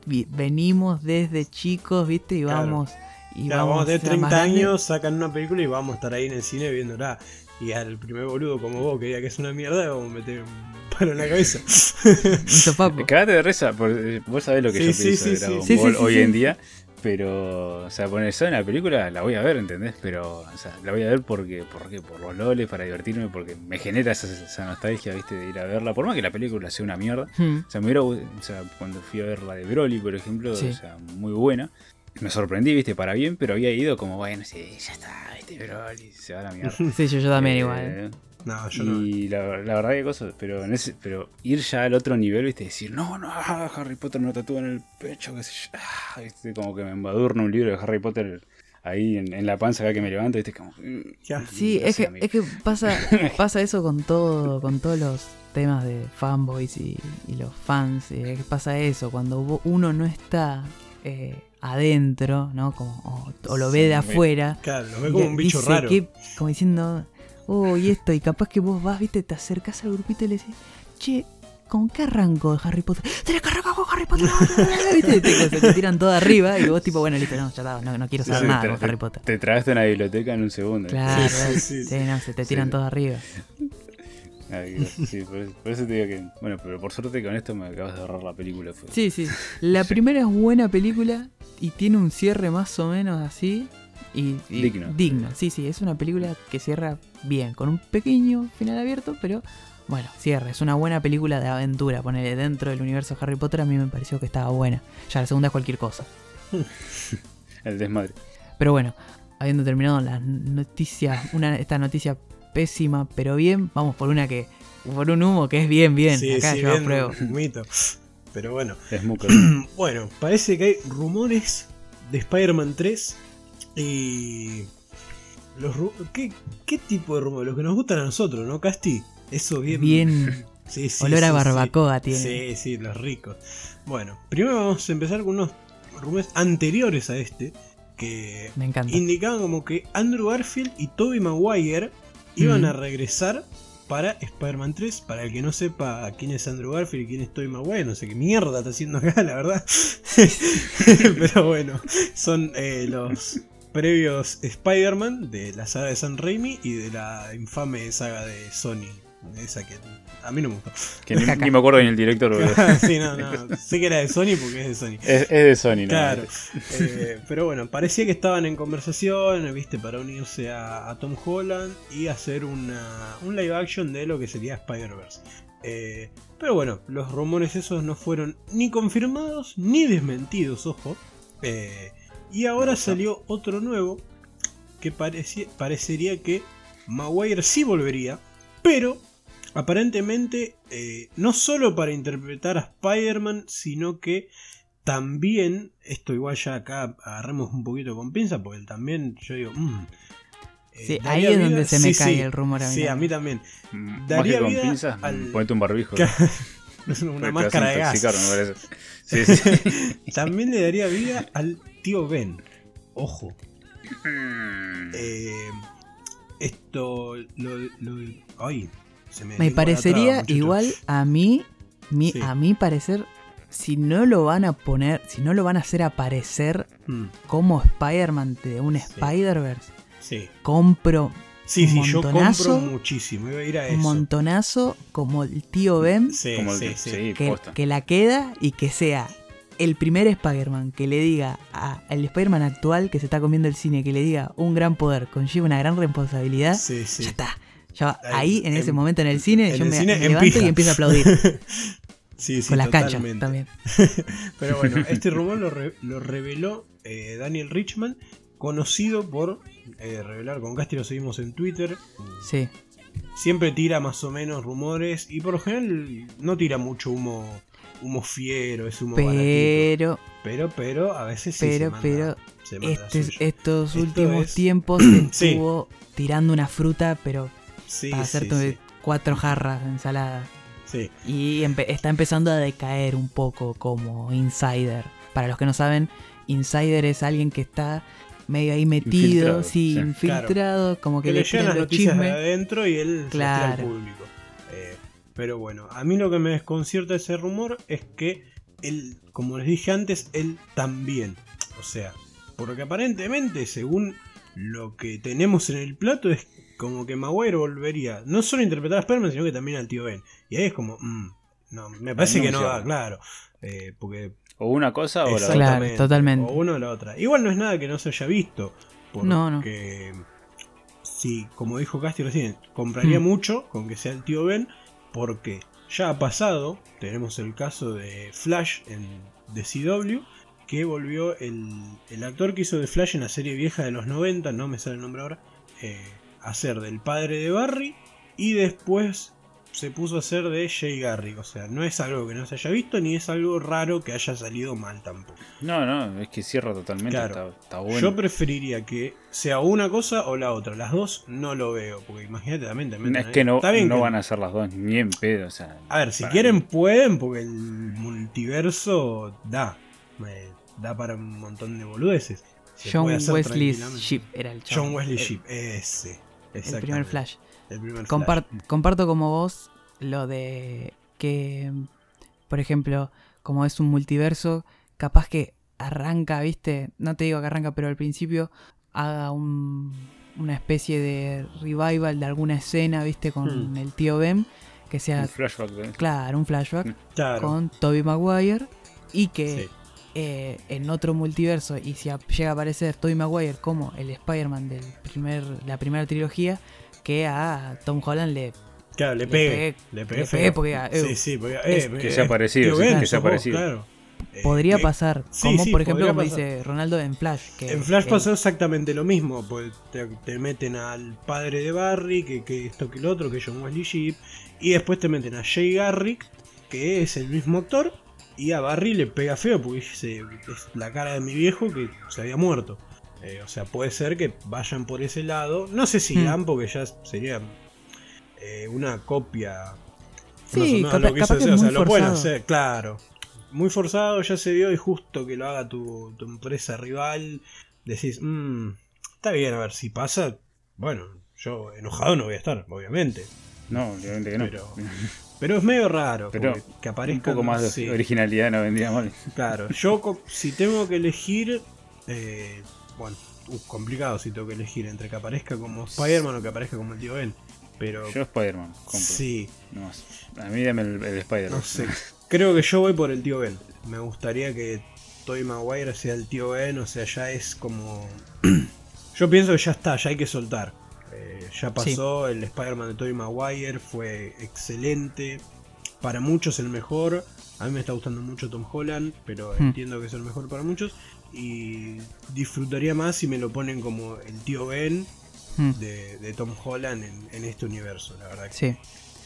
Speaker 1: venimos desde chicos, ¿viste? Y
Speaker 3: Claro.
Speaker 1: Vamos... Y
Speaker 3: Claro, vamos a tener
Speaker 1: ser más
Speaker 3: 30
Speaker 1: grandes.
Speaker 3: años, sacan una película y vamos a estar ahí en el cine viéndola. Y al primer boludo como vos que diga que es una mierda, vamos a meter un palo en la cabeza. *laughs*
Speaker 1: Un sopapo.
Speaker 2: Cagate de risa, porque vos sabés lo que
Speaker 3: Sí,
Speaker 2: yo
Speaker 3: sí,
Speaker 2: pienso
Speaker 3: sí,
Speaker 2: de. Dragon Ball
Speaker 1: sí,
Speaker 2: hoy
Speaker 1: sí.
Speaker 2: en día. Pero, o sea, poner eso en la película la voy a ver, ¿entendés? Pero, o sea, la voy a ver porque, ¿por qué? Por los loles, para divertirme, porque me genera esa, esa nostalgia, ¿viste? De ir a verla. Por más que la película sea una mierda.
Speaker 1: Hmm.
Speaker 2: O sea, me hubiera, o sea, cuando fui a ver la de Broly, por ejemplo,
Speaker 1: Sí.
Speaker 2: o sea, muy buena. Me sorprendí, ¿viste? Para bien, pero había ido como, bueno, sí, ya está, ¿viste? Broly, se va a la mierda. *laughs*
Speaker 1: Sí, yo, yo también
Speaker 2: Eh,
Speaker 1: igual.
Speaker 3: no, yo no.
Speaker 2: y la, la verdad que cosas, pero en ese, pero ir ya al otro nivel, viste, decir, no, no, ah, Harry Potter no tatúa en el pecho, qué sé yo, ah, viste, como que me embadurna un libro de Harry Potter ahí en, en la panza acá que me levanto, viste, como mm,
Speaker 3: Ya.
Speaker 1: Sí, es que,
Speaker 2: amigo.
Speaker 1: es que pasa, *laughs* pasa eso con todo, con todos los temas de fanboys y, y los fans. eh, que pasa eso, cuando uno no está eh, adentro, ¿no? Como, o, o lo ve de afuera.
Speaker 3: Claro, lo ve como un bicho
Speaker 1: dice
Speaker 3: raro.
Speaker 1: que- como diciendo, oh, y esto, y capaz que vos vas, viste, te acercás al grupito y le decís, che, ¿con qué arranco de Harry Potter? Tenés que arrancar con Harry Potter. *laughs* ¿Viste? Te, se te tiran todo arriba y vos tipo, bueno, listo, no, ya está, no, no quiero saber
Speaker 2: sí,
Speaker 1: nada
Speaker 2: te,
Speaker 1: con Harry Potter.
Speaker 2: te tragaste una biblioteca en un segundo.
Speaker 1: Claro,
Speaker 3: Sí, sí,
Speaker 1: sí,
Speaker 3: sí.
Speaker 1: no, se te
Speaker 2: Sí.
Speaker 1: tiran todo arriba. *laughs*
Speaker 2: Sí, por, eso, por eso te digo que, bueno, pero por suerte con esto me acabas de ahorrar la película. Fue.
Speaker 1: Sí, sí. La primera es buena película y tiene un cierre más o menos así. Y, y
Speaker 2: Digno.
Speaker 1: Digno, sí, sí. Es una película que cierra bien, con un pequeño final abierto, pero bueno, cierra. Es una buena película de aventura. Ponerle dentro del universo de Harry Potter a mí me pareció que estaba buena. Ya la segunda es cualquier cosa. *laughs*
Speaker 2: El desmadre.
Speaker 1: Pero bueno, habiendo terminado las noticias, una, esta noticia pésima, pero bien, vamos por una que. Por un humo que es bien, bien.
Speaker 3: Sí,
Speaker 1: Acá
Speaker 3: sí,
Speaker 1: yo
Speaker 3: bien,
Speaker 1: apruebo.
Speaker 3: mito. Pero bueno.
Speaker 2: Es muy *clears throat*
Speaker 3: Bueno, parece que hay rumores de Spider-Man 3 y... Los ru- ¿Qué, ¿Qué tipo de rumores? Los que nos gustan a nosotros, ¿no, Casti? Eso bien...
Speaker 1: Bien. *laughs*
Speaker 3: Sí, sí,
Speaker 1: Olor
Speaker 3: sí,
Speaker 1: a
Speaker 3: sí.
Speaker 1: barbacoa tiene.
Speaker 3: Sí, sí, los ricos. Bueno, primero vamos a empezar con unos rumores anteriores a este que
Speaker 1: Me encanta.
Speaker 3: indicaban como que Andrew Garfield y Tobey Maguire iban
Speaker 1: Mm.
Speaker 3: a regresar para Spider-Man 3. Para el que no sepa quién es Andrew Garfield y quién es Tobey Maguire, no sé qué mierda está haciendo acá, la verdad. *laughs* Pero bueno, son eh, los previos Spider-Man de la saga de San Raimi y de la infame saga de Sony. Esa que a mí no me gustó.
Speaker 2: Que ni, *laughs* me acuerdo ni el director. *laughs*
Speaker 3: sí, no, no. *laughs* Sé que era de Sony porque es de Sony.
Speaker 2: Es, es de Sony, ¿no?
Speaker 3: Claro. Eh, pero bueno, parecía que estaban en conversación, viste, para unirse a, a Tom Holland y hacer una, un live action de lo que sería Spider-Verse. Eh, pero bueno, los rumores esos no fueron ni confirmados ni desmentidos, ojo. Eh, y ahora salió otro nuevo que pareci- parecería que Maguire sí volvería, pero aparentemente eh, no solo para interpretar a Spider-Man, sino que también, esto igual ya acá agarremos un poquito con pinza, porque también yo digo, mm, eh,
Speaker 1: Sí,
Speaker 3: daría
Speaker 1: ahí es
Speaker 3: vida-
Speaker 1: donde se me
Speaker 3: sí,
Speaker 1: cae
Speaker 3: sí,
Speaker 1: el rumor a mí
Speaker 3: Sí, a
Speaker 1: también.
Speaker 3: mí también.
Speaker 2: Mm, Más
Speaker 3: Daría
Speaker 2: con
Speaker 3: vida
Speaker 2: pinzas,
Speaker 3: al-
Speaker 2: ponete un barbijo. *laughs*
Speaker 3: Es una máscara de
Speaker 2: a
Speaker 3: gas.
Speaker 2: me parece. Sí, *laughs* sí.
Speaker 3: También le daría vida al tío Ben. Ojo.
Speaker 2: Mm.
Speaker 3: Eh, esto lo, lo- ay, se me
Speaker 1: parecería igual a mí, mi,
Speaker 3: Sí.
Speaker 1: a mi parecer, si no lo van a poner, si no lo van a hacer aparecer
Speaker 3: Mm,
Speaker 1: como Spider-Man de un Spider-Verse,
Speaker 3: sí.
Speaker 1: compro
Speaker 3: Sí, sí,
Speaker 1: Un
Speaker 3: yo
Speaker 1: montonazo,
Speaker 3: compro muchísimo. Iba a ir a
Speaker 1: un
Speaker 3: eso.
Speaker 1: montonazo como el tío Ben,
Speaker 3: Sí,
Speaker 2: Como el
Speaker 3: sí,
Speaker 2: que-
Speaker 3: sí.
Speaker 2: sí,
Speaker 1: que,
Speaker 2: posta.
Speaker 1: que la queda y que sea el primer Spider-Man que le diga a el Spider-Man actual que se está comiendo el cine, que le diga un gran poder conlleva una gran responsabilidad,
Speaker 3: Sí, sí.
Speaker 1: ya está. Ya,
Speaker 3: Ahí,
Speaker 1: en ese
Speaker 3: en-
Speaker 1: momento en el cine,
Speaker 3: en
Speaker 1: yo
Speaker 3: el
Speaker 1: me,
Speaker 3: cine,
Speaker 1: me
Speaker 3: en
Speaker 1: levanto
Speaker 3: pija.
Speaker 1: y empiezo a aplaudir.
Speaker 3: Sí, *laughs* sí,
Speaker 1: con las canchas también. *laughs*
Speaker 3: Pero bueno, *laughs* este rumor lo, re- lo reveló eh, Daniel Richman, conocido por eh, revelar con Casti, lo seguimos en Twitter.
Speaker 1: Sí.
Speaker 3: Siempre tira más o menos rumores y por lo general no tira mucho humo humo fiero, es humo baratito.
Speaker 1: Pero,
Speaker 3: Pero, pero, a veces sí
Speaker 1: pero,
Speaker 3: se manda,
Speaker 1: pero,
Speaker 3: se manda
Speaker 1: este- estos
Speaker 3: Esto
Speaker 1: últimos
Speaker 3: es-
Speaker 1: tiempos *clears throat*
Speaker 3: Sí.
Speaker 1: estuvo tirando una fruta, pero
Speaker 3: Sí,
Speaker 1: para hacerte
Speaker 3: sí,
Speaker 1: cuatro jarras de ensalada.
Speaker 3: sí.
Speaker 1: Y empe- está empezando a decaer un poco como insider. Para los que no saben, insider es alguien que está medio ahí metido,
Speaker 2: Infiltrado,
Speaker 1: sí,
Speaker 2: sí.
Speaker 1: infiltrado, como que,
Speaker 3: que
Speaker 1: le
Speaker 3: le llegan las
Speaker 1: los
Speaker 3: noticias de
Speaker 1: chismes.
Speaker 3: adentro y él se
Speaker 1: Claro.
Speaker 3: al público. Eh, pero bueno, a mí lo que me desconcierta de ese rumor es que él, como les dije antes, él también. O sea, porque aparentemente, según lo que tenemos en el plato, es como que Maguire volvería no solo a interpretar a Spider-Man, sino que también al tío Ben. Y ahí es como, mm, no, me parece
Speaker 2: no
Speaker 3: que no da,
Speaker 2: cierra.
Speaker 3: claro. Eh, porque
Speaker 2: O una cosa o la otra.
Speaker 1: Claro, totalmente.
Speaker 3: O una o la otra. Igual no es nada que no se haya visto. Porque,
Speaker 1: No, no.
Speaker 3: sí, como dijo Casti recién, compraría
Speaker 1: Mm.
Speaker 3: mucho con que sea el tío Ben. Porque ya ha pasado. Tenemos el caso de Flash en de CW. Que volvió el, el actor que hizo de Flash en la serie vieja de los 90, no me sale el nombre ahora, eh, a ser del padre de Barry. Y después se puso a hacer de Jay Garrick. O sea, no es algo que no se haya visto ni es algo raro que haya salido mal tampoco.
Speaker 2: No, no, es que cierra totalmente.
Speaker 3: Claro.
Speaker 2: Está, está bueno.
Speaker 3: Yo preferiría que sea una cosa o la otra. Las dos no lo veo. Porque imagínate también. te meten
Speaker 2: es
Speaker 3: ahí.
Speaker 2: que no,
Speaker 3: Está bien
Speaker 2: no
Speaker 3: que-
Speaker 2: van a ser las dos ni en pedo. O sea,
Speaker 3: A ver, si quieren
Speaker 2: mí.
Speaker 3: pueden. Porque el multiverso da. Me da para un montón de boludeces. Se
Speaker 1: John
Speaker 3: hacer
Speaker 1: Wesley. Ship era el.
Speaker 3: John Wesley
Speaker 1: El-
Speaker 3: Ship. Ese.
Speaker 1: El primer. Flash.
Speaker 3: El primer Flash.
Speaker 1: comparto como vos lo de que, por ejemplo, como es un multiverso, capaz que arranca, viste, no te digo que arranca, pero al principio haga un- una especie de revival de alguna escena, viste, con
Speaker 3: Hmm.
Speaker 1: el tío Ben, que sea,
Speaker 2: Un flashback de-
Speaker 1: claro, un flashback.
Speaker 3: Claro.
Speaker 1: con Toby Maguire y que
Speaker 3: Sí.
Speaker 1: Eh, en otro multiverso y si a- llega a aparecer Tobey Maguire como el Spider-Man de primer, la primera trilogía, que a Tom Holland le
Speaker 3: Claro, le
Speaker 1: le
Speaker 3: pegué- Le pegué
Speaker 1: le
Speaker 3: feo.
Speaker 1: pegué porque, eh,
Speaker 3: sí, sí, porque,
Speaker 1: es-
Speaker 3: eh,
Speaker 2: que
Speaker 3: eh,
Speaker 2: sea parecido, sí, que
Speaker 3: vos,
Speaker 2: parecido.
Speaker 3: claro. Eh,
Speaker 1: podría pasar,
Speaker 3: sí,
Speaker 1: como
Speaker 3: sí,
Speaker 1: por ejemplo como
Speaker 3: pasar.
Speaker 1: dice Ronaldo en Flash. Que
Speaker 3: En Flash
Speaker 1: el-
Speaker 3: pasó exactamente lo mismo, pues te, te meten al padre de Barry, que, que esto que el otro, que es John Wesley Shipp, y después te meten a Jay Garrick, que es el mismo actor, y a Barry le pega feo, porque dice, es la cara de mi viejo que se había muerto. Eh, o sea, puede ser que vayan por ese lado. No sé si
Speaker 1: Hmm.
Speaker 3: irán, porque ya sería eh, una copia.
Speaker 1: Sí, capaz-
Speaker 3: lo que
Speaker 1: capaz
Speaker 3: hizo
Speaker 1: que
Speaker 3: o sea,
Speaker 1: muy
Speaker 3: lo pueden hacer, claro. Muy forzado, ya se dio y justo que lo haga tu, tu empresa rival, decís, "Mm, está bien, a ver si pasa. Bueno, yo enojado no voy a estar, obviamente.
Speaker 2: No, obviamente que no.
Speaker 3: Pero, *laughs* pero es medio raro
Speaker 2: Pero
Speaker 3: que
Speaker 2: un
Speaker 3: aparezca
Speaker 2: poco más de originalidad no vendría mal.
Speaker 3: Claro, yo si tengo que elegir, eh, bueno, uh, complicado si tengo que elegir entre que aparezca como Spider-Man o que aparezca como el tío Ben. Pero
Speaker 2: Yo Spider-Man, compro.
Speaker 3: sí,
Speaker 2: No. A mí dame el, el Spider-Man.
Speaker 3: no sé. Creo que yo voy por el tío Ben. Me gustaría que Tobey Maguire sea el tío Ben, o sea, ya es como... *clears throat* Yo pienso que ya está, ya hay que soltar. Eh, ya pasó, el Spider-Man de Tobey Maguire fue excelente. Para muchos el mejor. A mí me está gustando mucho Tom Holland, pero
Speaker 1: Hmm.
Speaker 3: entiendo que es el mejor para muchos. Y disfrutaría más si me lo ponen como el tío Ben
Speaker 1: Mm,
Speaker 3: de, de Tom Holland en, en este universo, la verdad. que
Speaker 1: sí.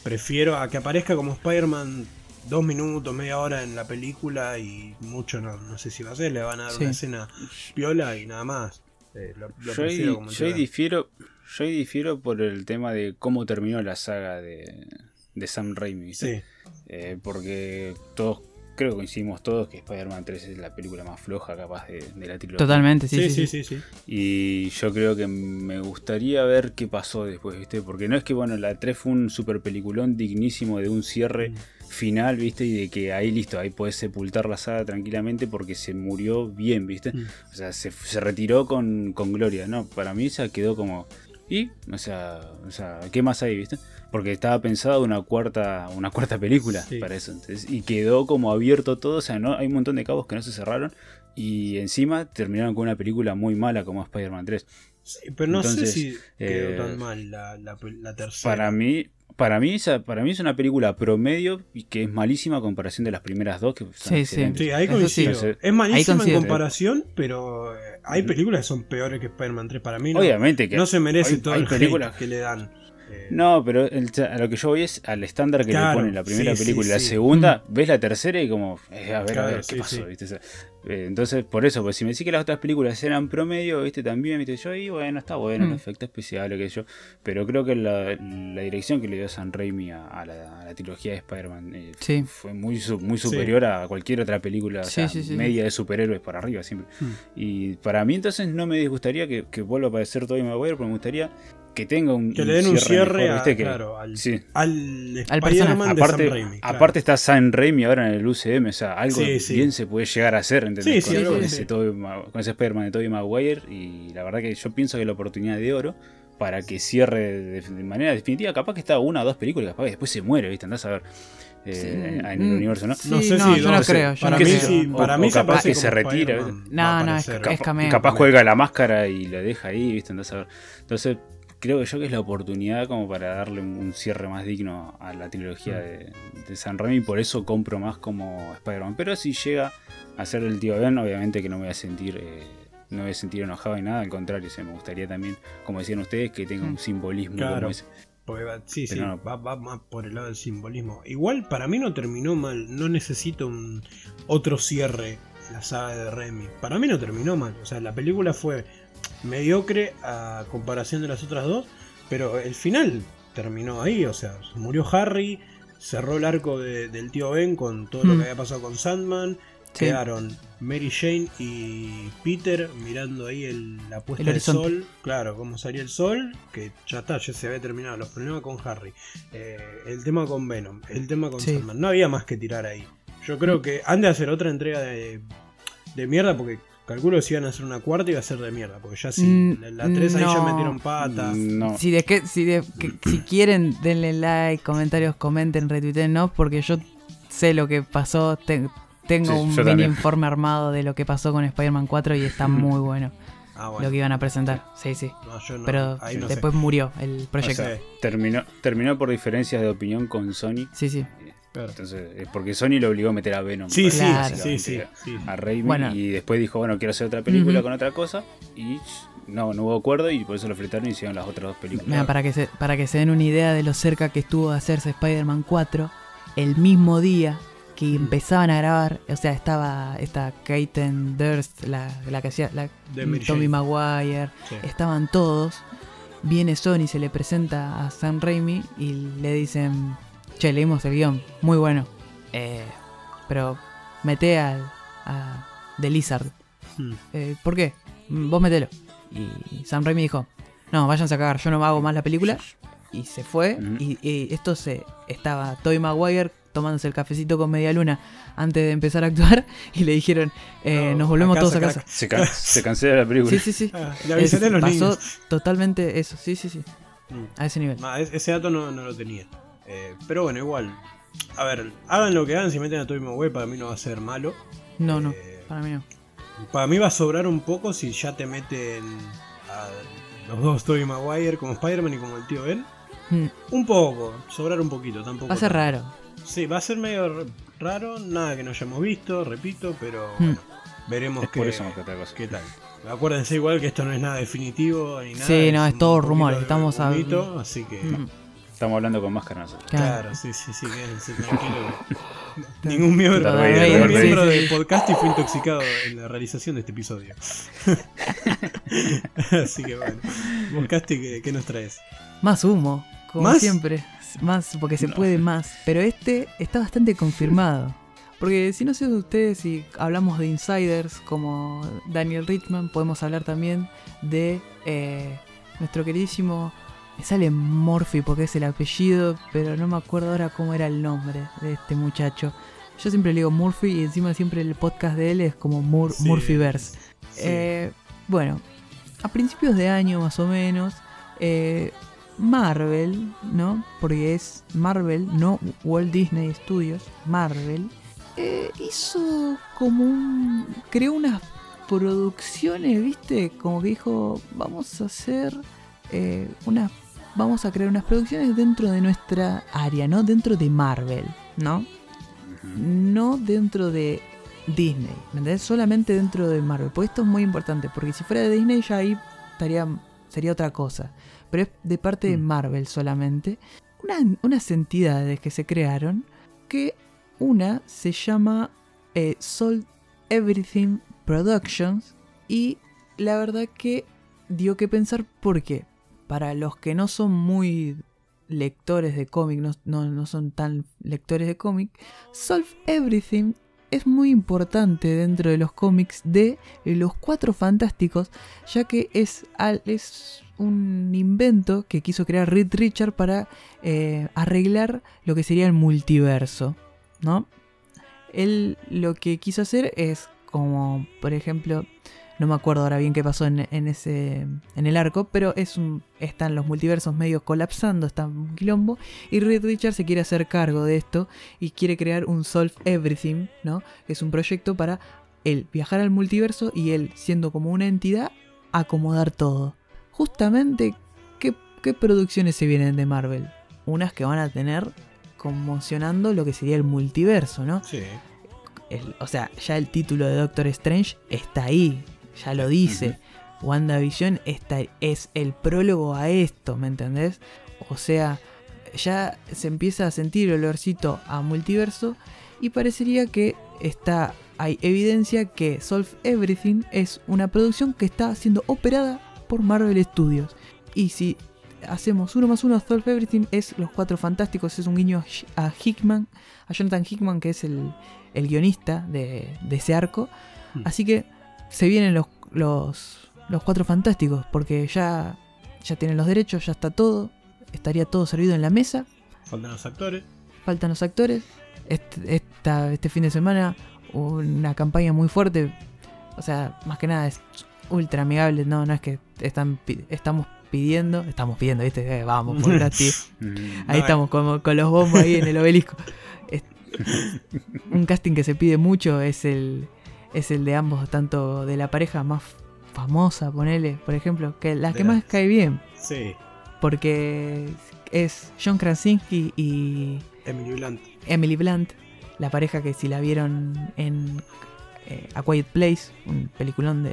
Speaker 3: Prefiero a que aparezca como Spider-Man dos minutos, media hora en la película y mucho no, no sé si va a ser, le van a dar
Speaker 1: Sí.
Speaker 3: una escena piola y nada más. Eh, lo, lo
Speaker 2: Yo, ahí,
Speaker 3: prefiero como el
Speaker 2: yo difiero, yo difiero por el tema de cómo terminó la saga de, de Sam Raimi. ¿viste?
Speaker 3: Sí,
Speaker 2: Eh, porque todos, creo que coincidimos todos que Spider-Man 3 es la película más floja capaz de, de la trilogía.
Speaker 1: Totalmente, sí,
Speaker 3: sí,
Speaker 1: sí.
Speaker 3: sí,
Speaker 1: sí.
Speaker 3: sí, sí.
Speaker 2: Y yo creo que me gustaría ver qué pasó después, ¿viste? Porque no es que, bueno, la 3 fue un super peliculón dignísimo de un cierre
Speaker 3: Mm.
Speaker 2: final, ¿viste? Y de que ahí listo, ahí podés sepultar la saga tranquilamente porque se murió bien, ¿viste?
Speaker 3: Mm.
Speaker 2: O sea, se, se retiró con, con gloria, ¿no? Para mí esa quedó como Y, o sea, o sea, ¿qué más hay, viste? Porque estaba pensada una cuarta, una cuarta película
Speaker 3: Sí.
Speaker 2: para eso. entonces, y quedó como abierto todo. O sea, no, hay un montón de cabos que no se cerraron. Y encima terminaron con una película muy mala como Spider-Man 3.
Speaker 3: Sí, pero no
Speaker 2: Entonces,
Speaker 3: sé si quedó
Speaker 2: eh,
Speaker 3: tan mal la, la, la tercera.
Speaker 2: Para mí, para mí, esa- para mí es una película promedio y que es malísima a comparación de las primeras dos que son
Speaker 1: Sí, sí.
Speaker 3: Sí, ahí
Speaker 1: Eso
Speaker 3: coincido.
Speaker 2: sí.
Speaker 3: Es malísima en comparación, pero eh, hay películas que son peores que Spider-Man 3. Para mí no,
Speaker 2: Obviamente que
Speaker 3: no se merece
Speaker 2: hay-
Speaker 3: todo
Speaker 2: hay
Speaker 3: el
Speaker 2: películas-
Speaker 3: hate que le dan. Eh,
Speaker 2: No, pero el- a lo que yo voy es al estándar que
Speaker 3: Claro,
Speaker 2: le ponen la primera
Speaker 3: sí, sí,
Speaker 2: película y la
Speaker 3: sí.
Speaker 2: segunda, ves la tercera y como, eh, a ver, a
Speaker 3: Claro,
Speaker 2: ver, ¿qué
Speaker 3: sí,
Speaker 2: pasó?
Speaker 3: sí.
Speaker 2: ¿Viste? O sea, eh, entonces, por eso, pues si me decís que las otras películas eran promedio, viste, también, viste, yo, y bueno, está bueno,
Speaker 1: Mm.
Speaker 2: el efecto especial, lo que yo, pero creo que la, la dirección que le dio San Raimi a, a la, a la trilogía de Spider-Man eh,
Speaker 1: Sí.
Speaker 2: fue muy, muy superior a cualquier otra película, o
Speaker 1: Sí,
Speaker 2: sea,
Speaker 1: sí, sí, sí.
Speaker 2: media de superhéroes para arriba siempre.
Speaker 3: Hmm.
Speaker 2: Y para mí entonces no me disgustaría que, que vuelva a aparecer Tobey Maguire, pero me gustaría que tenga un,
Speaker 3: Que le den un cierre
Speaker 2: mejor,
Speaker 3: a-
Speaker 2: ¿viste? Que-
Speaker 3: claro, al,
Speaker 2: sí.
Speaker 3: al
Speaker 1: Al
Speaker 3: Spider-Man de
Speaker 2: aparte,
Speaker 3: Sam Raimi. claro.
Speaker 2: aparte está Sam Raimi ahora en el UCM, o sea, algo
Speaker 3: Sí, sí.
Speaker 2: bien se puede llegar a hacer, ¿entendés?
Speaker 3: Sí,
Speaker 2: con,
Speaker 3: sí,
Speaker 2: con
Speaker 1: algo
Speaker 2: ese Ma- con ese Spider-Man de Tobey Maguire y la verdad que yo pienso que la oportunidad de oro para que cierre de, de manera definitiva, capaz que está una o dos películas, capaz que después se muere, ¿viste? Andás a ver eh,
Speaker 1: Sí,
Speaker 2: en el
Speaker 1: mm,
Speaker 2: universo, ¿no?
Speaker 1: sí,
Speaker 3: No sé
Speaker 1: no,
Speaker 3: si
Speaker 1: yo
Speaker 3: no
Speaker 1: no
Speaker 3: sé.
Speaker 1: creo. Yo
Speaker 3: Para
Speaker 1: no
Speaker 3: mí,
Speaker 1: creo.
Speaker 3: sí,
Speaker 2: O-
Speaker 3: para
Speaker 2: o
Speaker 3: mí se
Speaker 2: capaz que se retira,
Speaker 1: No, no, es
Speaker 3: aparecer.
Speaker 1: Es
Speaker 2: capaz cuelga la máscara y la deja ahí, ¿viste? Andás a ver. Entonces, creo que yo que es la oportunidad como para darle un, cierre más digno a la trilogía de, de San Raimi, por eso compro más como Spider-Man. Pero si llega a ser el tío Ben, obviamente que no me voy a sentir... eh, no me voy a sentir enojado ni nada, al contrario, o sea, me gustaría también, como decían ustedes, que tenga un
Speaker 1: Mm.
Speaker 2: simbolismo
Speaker 3: Claro.
Speaker 2: como ese.
Speaker 3: Porque va- sí, sí,
Speaker 2: no.
Speaker 3: va, va más por el lado del simbolismo. Igual para mí no terminó mal, no necesito un otro cierre en la saga de Remy. Para mí no terminó mal, o sea, la película fue mediocre a comparación de las otras dos, pero el final terminó ahí, o sea, murió Harry, cerró el arco de- del tío Ben con todo lo
Speaker 1: Mm.
Speaker 3: que había pasado con Sandman.
Speaker 1: Sí.
Speaker 3: Quedaron Mary Jane y Peter mirando ahí el- la puesta
Speaker 1: El
Speaker 3: del sol. Claro, cómo salía el sol, que ya está, ya se había terminado. Los problemas con Harry, eh, el tema con Venom, el tema con
Speaker 1: Sí.
Speaker 3: Sandman. No había más que tirar ahí. Yo creo que han de hacer otra entrega de, de mierda porque calculo que si iban a hacer una cuarta iba a ser de mierda. Porque ya sí,
Speaker 1: Mm,
Speaker 3: la, la 3 ahí ya metieron patas.
Speaker 2: No.
Speaker 1: Si, de qué, si, de, que- *clears throat* si quieren, denle like, comentarios, comenten, retuiteen, ¿no? Porque yo sé lo que pasó. te- tengo
Speaker 2: Sí,
Speaker 1: un mini
Speaker 2: también.
Speaker 1: informe armado de lo que pasó con Spider-Man 4 y está *laughs* muy bueno
Speaker 3: Ah,
Speaker 1: lo que iban a presentar. Sí, sí.
Speaker 3: No, yo no,
Speaker 1: Pero después murió el
Speaker 2: O
Speaker 1: proyecto.
Speaker 2: sea, terminó, terminó por diferencias de opinión con Sony.
Speaker 1: sí, sí.
Speaker 3: Claro.
Speaker 2: Entonces, eh, porque Sony lo obligó a meter a Venom.
Speaker 3: Sí, sí,
Speaker 1: Claro.
Speaker 3: sí, sí, sí.
Speaker 2: A Raimi
Speaker 1: Bueno.
Speaker 2: y después dijo, bueno, quiero hacer otra película con otra cosa. Y no, no hubo acuerdo y por eso lo fritaron y hicieron las otras dos películas.
Speaker 1: Mira, para que, se, para que se den una idea de lo cerca que estuvo de hacerse Spider-Man 4, el mismo día que empezaban a grabar, o sea, estaba esta Katen Durst, la, la que hacía la, Tommy
Speaker 3: Jane.
Speaker 1: Maguire,
Speaker 3: Sí.
Speaker 1: estaban todos. Viene Sony, se le presenta a Sam Raimi y le dicen, che, leímos el guion, muy bueno. Eh, pero mete al, a The Lizard.
Speaker 3: Hmm.
Speaker 1: Eh, ¿Por qué? Vos metelo. Y Sam Raimi dijo, no, váyanse a cagar, yo no hago más la película. Y se fue. Y, y esto se estaba Toy Maguire tomándose el cafecito con media luna antes de empezar a actuar. *laughs* Y le dijeron, eh,
Speaker 3: No,
Speaker 1: nos volvemos
Speaker 3: a
Speaker 1: todos a
Speaker 3: casa.
Speaker 2: Se, can- se cancela la película.
Speaker 1: Sí, sí, sí.
Speaker 3: Ah, los
Speaker 1: pasó
Speaker 3: niños.
Speaker 1: totalmente eso, sí, sí, sí.
Speaker 3: Mm.
Speaker 1: A ese nivel.
Speaker 3: Es- ese dato no, no lo tenía. Eh, pero bueno, igual. A ver, hagan lo que hagan, si meten a Tobey Maguire para mí no va a ser malo.
Speaker 1: No, no,
Speaker 3: Eh,
Speaker 1: para mí no.
Speaker 3: Para mí va a sobrar un poco si ya te meten a los dos Tobey Maguire como Spider-Man y como el tío Ben.
Speaker 1: Mm,
Speaker 3: Un poco, sobrar un poquito, tampoco.
Speaker 1: Va a ser
Speaker 3: tanto.
Speaker 1: raro.
Speaker 3: Sí, va a ser medio r- raro, nada que no hayamos visto, repito, pero
Speaker 1: Hmm.
Speaker 3: bueno, veremos
Speaker 2: Es
Speaker 3: qué,
Speaker 2: por eso que
Speaker 3: qué tal. Acuérdense igual que esto no es nada definitivo ni nada.
Speaker 1: Sí, no, es todo
Speaker 3: de
Speaker 1: estamos a-
Speaker 3: humito, así que
Speaker 1: Mm,
Speaker 2: Estamos hablando con máscara nosotros.
Speaker 1: claro.
Speaker 3: Claro, sí, sí, sí, quédense *laughs* tranquilos. Ningún miembro, ningún miembro del podcast y fue intoxicado en la realización de este episodio. *laughs* Así que bueno, ¿qué, qué nos traes?
Speaker 1: Más humo, como
Speaker 3: ¿Más?
Speaker 1: siempre. Más, porque se puede más. Pero este está bastante confirmado. Porque si no sé de ustedes, si hablamos de insiders como Daniel Richman, podemos hablar también de eh, nuestro queridísimo. Me sale Murphy porque es el apellido, pero no me acuerdo ahora cómo era el nombre de este muchacho. Yo siempre le digo Murphy y encima siempre el podcast de él es como Mur
Speaker 3: Sí,
Speaker 1: Murphyverse.
Speaker 3: sí.
Speaker 1: Eh, bueno, a principios de año más o menos eh, Marvel, ¿no? Porque es Marvel, no Walt Disney Studios, Marvel, eh, hizo como un... creó unas producciones, ¿viste? Como que dijo, vamos a hacer eh, unas... Vamos a crear unas producciones dentro de nuestra área, ¿no? Dentro de Marvel, ¿no? No dentro de Disney, ¿me entendés? Solamente dentro de Marvel. Porque esto es muy importante, porque si fuera de Disney ya ahí estaría, sería otra cosa. Pero es de parte de
Speaker 3: Mm.
Speaker 1: Marvel solamente. Una- unas entidades que se crearon, que una se llama eh, Soul Everything Productions y la verdad que dio que pensar porque para los que no son muy lectores de cómic, no, no- no son tan lectores de cómic, Solve Everything es muy importante dentro de los cómics de los Cuatro Fantásticos, ya que es, es un invento que quiso crear Reed Richard para eh, arreglar lo que sería el multiverso, ¿no? Él lo que quiso hacer es como, por ejemplo, no me acuerdo ahora bien qué pasó en, en ese en el arco, pero es un, están los multiversos medio colapsando, está un quilombo y Reed Richard se quiere hacer cargo de esto y quiere crear un Solve Everything, ¿no? Que es un proyecto para él viajar al multiverso y él, siendo como una entidad, acomodar todo. Justamente, ¿qué, qué producciones se vienen de Marvel? Unas que van a tener conmocionando lo que sería el multiverso, ¿no?
Speaker 3: Sí.
Speaker 1: El- o sea, ya el título de Doctor Strange está ahí, ya lo dice. WandaVision está, es el prólogo a esto, ¿me entendés? O sea, ya se empieza a sentir el olorcito a multiverso y parecería que está hay evidencia que Solve Everything es una producción que está siendo operada por Marvel Studios. Y si hacemos uno más uno, Solve Everything es Los Cuatro Fantásticos, es un guiño a Hickman, a Jonathan Hickman, que es el, el guionista de, de ese arco.
Speaker 3: Hmm.
Speaker 1: Así que se vienen los, los, los Cuatro Fantásticos, porque ya, ya tienen los derechos, ya está todo, estaría todo servido en la mesa
Speaker 3: Faltan los actores.
Speaker 1: faltan los actores. Este, esta- este fin de semana una campaña muy fuerte. O sea, más que nada es ultra amigable. No, no es que están, estamos pidiendo. Estamos pidiendo, ¿viste? Eh, vamos, por *laughs* gratis.
Speaker 2: Ujú.
Speaker 1: Ahí estamos como con los bombos ahí en el obelisco. *laughs* Es- un casting que se pide mucho es el, es el de ambos, tanto de la pareja más famosa, ponele, por ejemplo, que la
Speaker 3: De
Speaker 1: que
Speaker 3: la-
Speaker 1: más cae bien.
Speaker 3: Sí.
Speaker 1: Porque es John Krasinski y
Speaker 3: Emily Blunt.
Speaker 1: Emily Blunt, la pareja que si la vieron en eh, A Quiet Place, un peliculón de,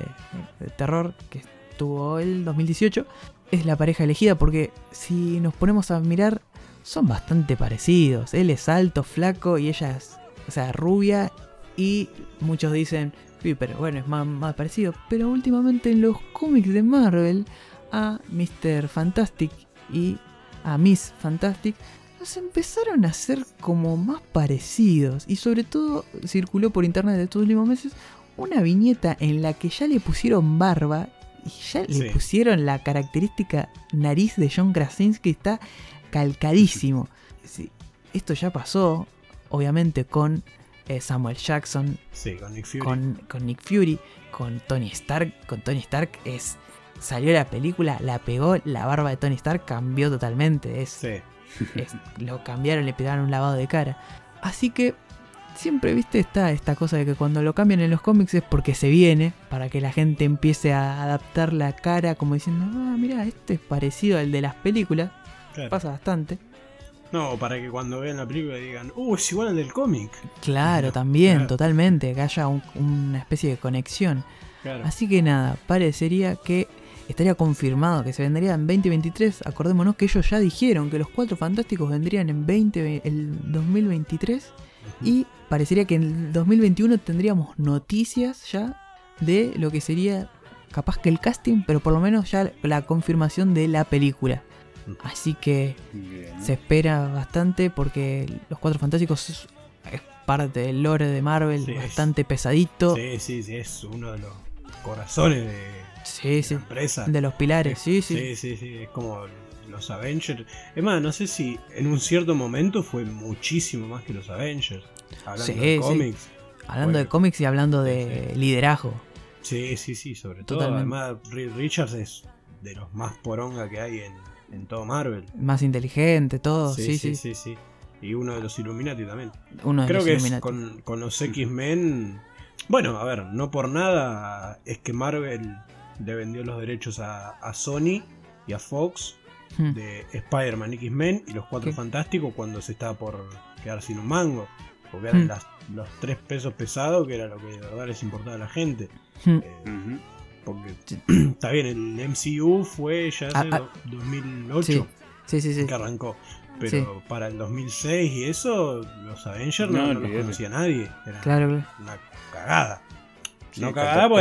Speaker 1: de terror que estuvo el 2018, es la pareja elegida porque si nos ponemos a mirar son bastante parecidos. Él es alto, flaco y ella es, o sea, rubia y muchos dicen, "Sí, pero bueno, es más, más parecido. Pero últimamente en los cómics de Marvel a Mr. Fantastic y a Miss Fantastic los empezaron a hacer como más parecidos. Y sobre todo circuló por internet de estos últimos meses una viñeta en la que ya le pusieron barba y ya
Speaker 3: Sí.
Speaker 1: le pusieron la característica nariz de John Krasinski. Está calcadísimo. Sí, esto ya pasó, obviamente, con eh, Samuel Jackson,
Speaker 3: Sí, con Nick Fury.
Speaker 1: con, con Nick Fury, con Tony Stark. Con Tony Stark es. Salió la película, la pegó, la barba de Tony Stark cambió totalmente. Es,
Speaker 3: Sí.
Speaker 1: es- lo cambiaron, le pegaron un lavado de cara. Así que siempre, viste, está esta cosa de que cuando lo cambian en los cómics es porque se viene, para que la gente empiece a adaptar la cara como diciendo, ah, mira, este es parecido al de las películas.
Speaker 3: Claro.
Speaker 1: Pasa bastante.
Speaker 3: No, para que cuando vean la película digan, uh, es igual al del cómic.
Speaker 1: Claro, también,
Speaker 3: Claro.
Speaker 1: totalmente, que haya un- una especie de conexión.
Speaker 3: Claro.
Speaker 1: Así que nada, parecería que estaría confirmado que se vendría en 2023. Acordémonos que ellos ya dijeron que los Cuatro Fantásticos vendrían en 20, el 2023. Y parecería que en el 2021 tendríamos noticias ya de lo que sería capaz que el casting, pero por lo menos ya la confirmación de la película. Así que
Speaker 2: Bien.
Speaker 1: se espera bastante porque Los Cuatro Fantásticos es, es parte del lore de Marvel,
Speaker 3: Sí, es-
Speaker 1: bastante pesadito.
Speaker 3: Sí, sí, sí, es uno de los corazones de,
Speaker 1: Sí,
Speaker 3: de
Speaker 1: sí.
Speaker 3: la empresa.
Speaker 1: De los pilares, sí, sí.
Speaker 3: Sí, sí, sí, es como los Avengers. Es más, no sé si en un cierto momento fue muchísimo más que los Avengers. Hablando de cómics.
Speaker 1: Hablando de cómics y hablando de liderazgo.
Speaker 3: Sí, sí, sí, sobre todo. Además, Reed Richards es de los más poronga que hay en, en todo Marvel.
Speaker 1: Más inteligente, todo. Sí, sí.
Speaker 3: sí, sí. Y uno de los Illuminati también.
Speaker 1: Uno de
Speaker 3: Creo
Speaker 1: los
Speaker 3: que es
Speaker 1: Illuminati.
Speaker 3: con, con los X-Men. Bueno, a ver, no por nada es que Marvel le vendió los derechos a, a Sony y a Fox
Speaker 1: Hmm.
Speaker 3: de Spider-Man, X-Men y los Cuatro
Speaker 1: ¿Qué?
Speaker 3: Fantásticos cuando se estaba por quedar sin un mango. Porque eran
Speaker 1: Hmm.
Speaker 3: las- los tres pesos pesados que era lo que de verdad les importaba a la gente.
Speaker 1: Hmm.
Speaker 3: Eh. Porque
Speaker 1: Sí. *clears throat*
Speaker 3: está bien, el MCU fue ya hace
Speaker 1: Ah, ah.
Speaker 3: do- 2008
Speaker 1: Sí, sí, sí. sí.
Speaker 3: que arrancó. Pero para el 2006 y eso, los Avengers no,
Speaker 2: No,
Speaker 3: no los conocía nadie. Era
Speaker 1: Claro,
Speaker 3: una cagada.
Speaker 2: Sí,
Speaker 3: no cagada, porque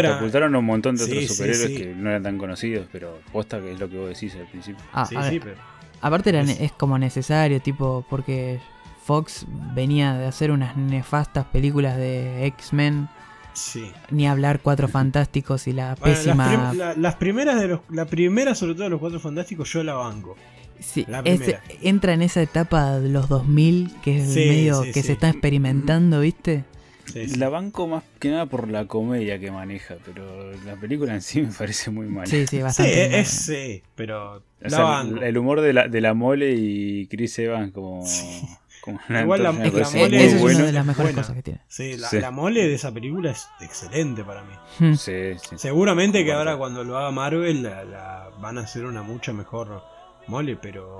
Speaker 2: a un montón de
Speaker 3: Sí,
Speaker 2: otros superhéroes
Speaker 3: sí.
Speaker 2: que no eran tan conocidos, pero posta que es lo que vos decís al principio.
Speaker 1: Ah,
Speaker 3: sí, sí, pero.
Speaker 1: Aparte era
Speaker 3: Es-
Speaker 1: ne- es como necesario, tipo, porque Fox venía de hacer unas nefastas películas de X-Men,
Speaker 3: Sí.
Speaker 1: ni hablar Cuatro Fantásticos y la
Speaker 3: Bueno,
Speaker 1: pésima...
Speaker 3: las, prim- la- las primeras de los. La primera, sobre todo de los cuatro fantásticos, yo la banco.
Speaker 1: Sí,
Speaker 3: la
Speaker 1: es-
Speaker 3: primera.
Speaker 1: entra en esa etapa de los 2000 que es
Speaker 3: Sí,
Speaker 1: medio
Speaker 3: sí,
Speaker 1: que
Speaker 3: sí.
Speaker 1: se está experimentando, ¿viste?
Speaker 3: Sí, sí.
Speaker 2: La banco más que nada por la comedia que maneja, pero la película en sí me parece muy mala.
Speaker 1: Sí, sí,
Speaker 3: Sí,
Speaker 1: bastante.
Speaker 3: es, sí, pero.
Speaker 2: O
Speaker 3: La
Speaker 2: sea,
Speaker 3: banco.
Speaker 2: el humor de la, de la mole y Chris Evans como,
Speaker 3: Sí.
Speaker 2: Como
Speaker 3: Igual la- la
Speaker 1: Eh,
Speaker 3: mole
Speaker 1: es
Speaker 2: bueno.
Speaker 1: una de las mejores
Speaker 3: buena.
Speaker 1: cosas que tiene.
Speaker 3: Sí, la,
Speaker 2: Sí.
Speaker 3: la mole de esa película es excelente para mí.
Speaker 1: Hmm.
Speaker 2: Sí, sí.
Speaker 3: Seguramente que ahora cuando lo haga Marvel la, la- van a hacer una mucha mejor mole, pero.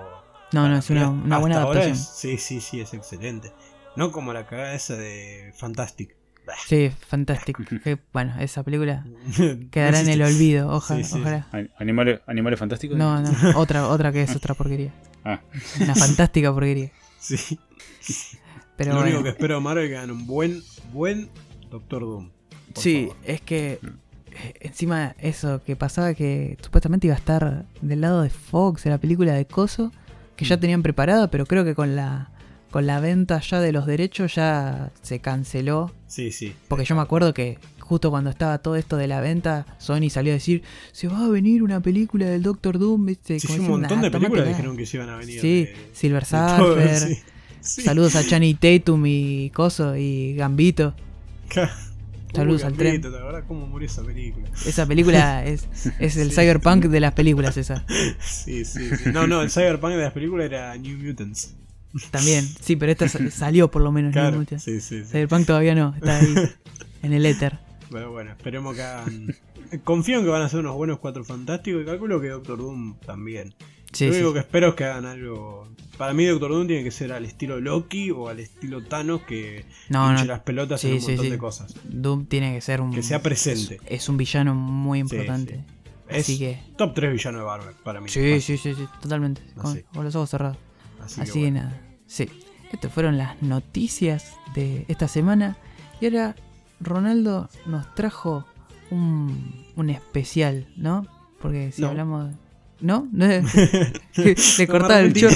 Speaker 1: No, no, es una, buena
Speaker 3: ahora
Speaker 1: adaptación.
Speaker 3: es- sí, sí, sí, es excelente. No como la cagada esa de Fantastic. *laughs*
Speaker 1: Sí, fantástico. *laughs* Que, bueno, esa película *laughs* quedará en el olvido, ojalá.
Speaker 3: Sí, sí.
Speaker 1: ojalá.
Speaker 2: An- ¿Animales, animales fantásticos?
Speaker 1: No, no, otra, otra que es otra porquería.
Speaker 2: Ah,
Speaker 1: Una fantástica porquería.
Speaker 3: Sí. *laughs*
Speaker 1: Pero
Speaker 3: lo
Speaker 1: bueno.
Speaker 3: único que espero de Marvel es que hagan un buen, buen Doctor Doom.
Speaker 1: Sí,
Speaker 3: favor.
Speaker 1: es que eh, encima eso que pasaba que supuestamente iba a estar del lado de Fox, de la película de Coso, que ya
Speaker 3: Mm.
Speaker 1: tenían preparada, pero creo que con la con la venta ya de los derechos ya se canceló,
Speaker 3: Sí, sí.
Speaker 1: porque yo me acuerdo que justo cuando estaba todo esto de la venta, Sony salió a decir, "Se va a venir una película del Doctor Doom", ¿viste?
Speaker 3: Sí, un montón
Speaker 1: "Nah,
Speaker 3: de películas
Speaker 1: la".
Speaker 3: dijeron que se iban a venir.
Speaker 1: Sí,
Speaker 3: de-
Speaker 1: Silver
Speaker 3: de todo,
Speaker 1: Surfer. *laughs*
Speaker 3: sí. Sí.
Speaker 1: Saludos a Channing Tatum y Coso y Gambito. Saludos
Speaker 3: Uy,
Speaker 1: al tren.
Speaker 3: La cómo murió esa película.
Speaker 1: Esa película *laughs* es, es el
Speaker 3: Sí.
Speaker 1: cyberpunk de las películas esa.
Speaker 3: Sí, sí, sí. No, no, el Cyberpunk de las películas era New Mutants.
Speaker 1: También, sí, pero esta sa- *laughs* salió por lo menos. ¿no?
Speaker 3: Claro, sí, sí.
Speaker 1: Cyberpunk todavía no, está ahí *laughs* en el éter.
Speaker 3: Pero bueno, esperemos que hagan. Confío en que van a ser unos buenos cuatro fantásticos y calculo que Doctor Doom también.
Speaker 1: Sí,
Speaker 3: Lo
Speaker 1: sí.
Speaker 3: único que espero es que hagan algo. Para mí, Doctor Doom tiene que ser al estilo Loki o al estilo Thanos que
Speaker 1: No,
Speaker 3: las pelotas
Speaker 1: Sí,
Speaker 3: en un montón de cosas.
Speaker 1: Doom tiene que ser un.
Speaker 3: Que sea presente.
Speaker 1: Es, es un villano muy importante.
Speaker 3: Es
Speaker 1: Así que.
Speaker 3: top 3 villano de Marvel para mí.
Speaker 1: Sí, sí, sí, sí, totalmente. Con, los ojos cerrados.
Speaker 3: Así,
Speaker 1: Así
Speaker 3: que
Speaker 1: que
Speaker 3: bueno.
Speaker 1: nada. Sí. Estas fueron las noticias de esta semana. Y ahora Ronaldo nos trajo un, un especial, ¿no? Porque si
Speaker 3: No.
Speaker 1: hablamos. ¿No? ¿No? Le cortaba el chorro.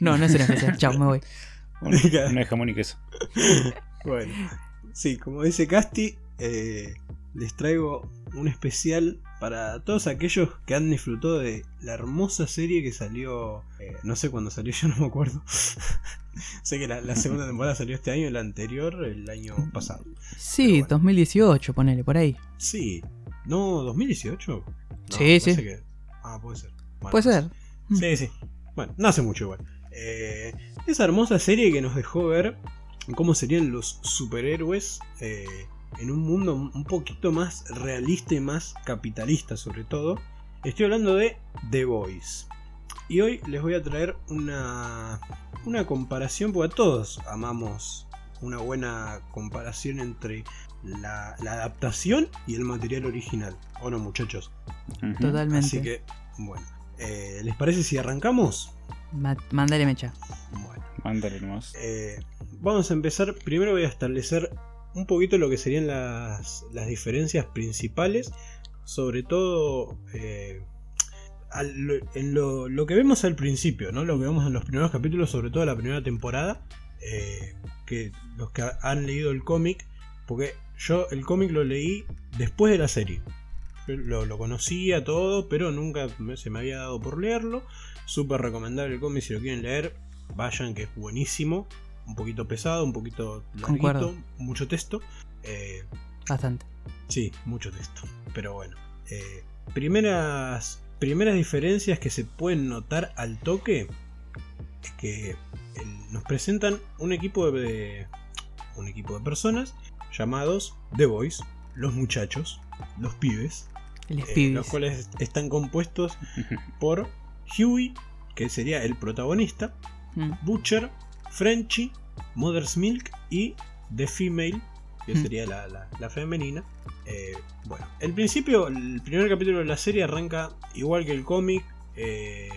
Speaker 1: No, no es *laughs* *laughs* un *laughs* especial. Chao, me voy.
Speaker 2: una, una de jamón y queso.
Speaker 3: Bueno, sí, como dice Casti, eh, les traigo un especial para todos aquellos que han disfrutado de la hermosa serie que salió, eh, no sé cuándo salió, yo no me acuerdo. sé que la, la segunda temporada salió este año, la anterior el año pasado.
Speaker 1: Sí,
Speaker 3: bueno.
Speaker 1: 2018, ponele por ahí.
Speaker 3: Sí, no, 2018. No,
Speaker 1: Sí, sí.
Speaker 3: que- Ah, puede ser. Bueno,
Speaker 1: Puede ser.
Speaker 3: Sí, sí. Bueno, no hace mucho igual. Eh, esa hermosa serie que nos dejó ver cómo serían los superhéroes eh, en un mundo un poquito más realista y más capitalista sobre todo. Estoy hablando de The Boys. Y hoy les voy a traer una, una comparación, porque a todos amamos una buena comparación entre la, la adaptación y el material original. ¿O no, muchachos?
Speaker 1: Totalmente.
Speaker 3: Así que, bueno. Eh, ¿Les parece si arrancamos?
Speaker 1: Ma- Mándale mecha.
Speaker 3: Bueno.
Speaker 2: Mándale nomás.
Speaker 3: Eh, vamos a empezar. Primero voy a establecer un poquito lo que serían las, las diferencias principales. Sobre todo eh, al- en lo, lo que vemos al principio, ¿no? Lo que vemos en los primeros capítulos, sobre todo la primera temporada. eh, que los que ha- han leído el cómic. Porque yo el cómic lo leí después de la serie. Lo, lo conocía todo, pero nunca me- se me había dado por leerlo. Súper recomendable el cómic si lo quieren leer. Vayan, que es buenísimo. Un poquito pesado, un poquito larguito,
Speaker 1: Concuerdo.
Speaker 3: mucho texto. Eh,
Speaker 1: Bastante.
Speaker 3: sí, mucho texto. Pero bueno. eh, primeras, primeras diferencias que se pueden notar al toque es que el- nos presentan un equipo de un equipo de personas llamados The Boys, los muchachos, los pibes, eh, los cuales están compuestos por Huey, que sería el protagonista,
Speaker 1: Mm.
Speaker 3: Butcher, Frenchy, Mother's Milk y The Female, que
Speaker 1: Hmm.
Speaker 3: sería la, la- la femenina. Eh, bueno, el principio, el primer capítulo de la serie arranca igual que el cómic. eh,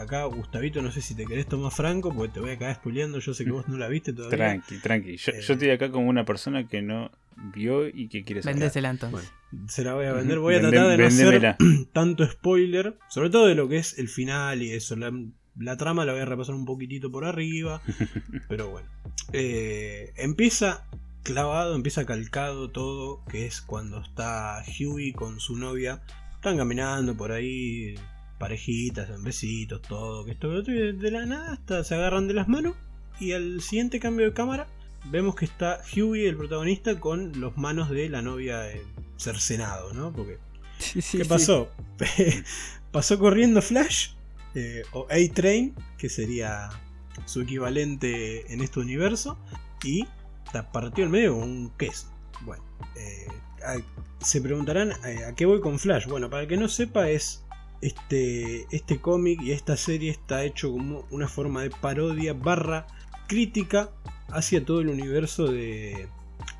Speaker 3: acá, Gustavito, no sé si te querés tomar franco, porque te voy a acabar spoileando. Yo sé que vos no la viste todavía.
Speaker 2: Tranqui, tranqui. Yo,
Speaker 3: Eh.
Speaker 2: yo estoy acá como una persona que no vio y que quiere saber.
Speaker 1: Vendésela entonces.
Speaker 3: Bueno, se la voy a vender. Voy a
Speaker 2: Vendé-
Speaker 3: tratar de no hacer *clears throat* tanto spoiler, sobre todo de lo que es el final y eso. La, la trama la voy a repasar un poquitito por arriba, *laughs* pero bueno. Eh, empieza clavado, empieza calcado todo, que es cuando está Huey con su novia. Están caminando por ahí, parejitas, en besitos, todo, que esto, y de, la nada hasta se agarran de las manos. Y al siguiente cambio de cámara, vemos que está Huey, el protagonista, con las manos de la novia eh, cercenado, ¿no? Porque
Speaker 1: Sí, sí,
Speaker 3: ¿Qué
Speaker 1: sí.
Speaker 3: pasó? *laughs* pasó corriendo Flash eh, o A-Train, que sería su equivalente en este universo, y la partió en medio con un queso. Bueno, eh, a- se preguntarán eh, a qué voy con Flash. Bueno, para el que no sepa, es este, este cómic y esta serie está hecho como una forma de parodia barra crítica hacia todo el universo de,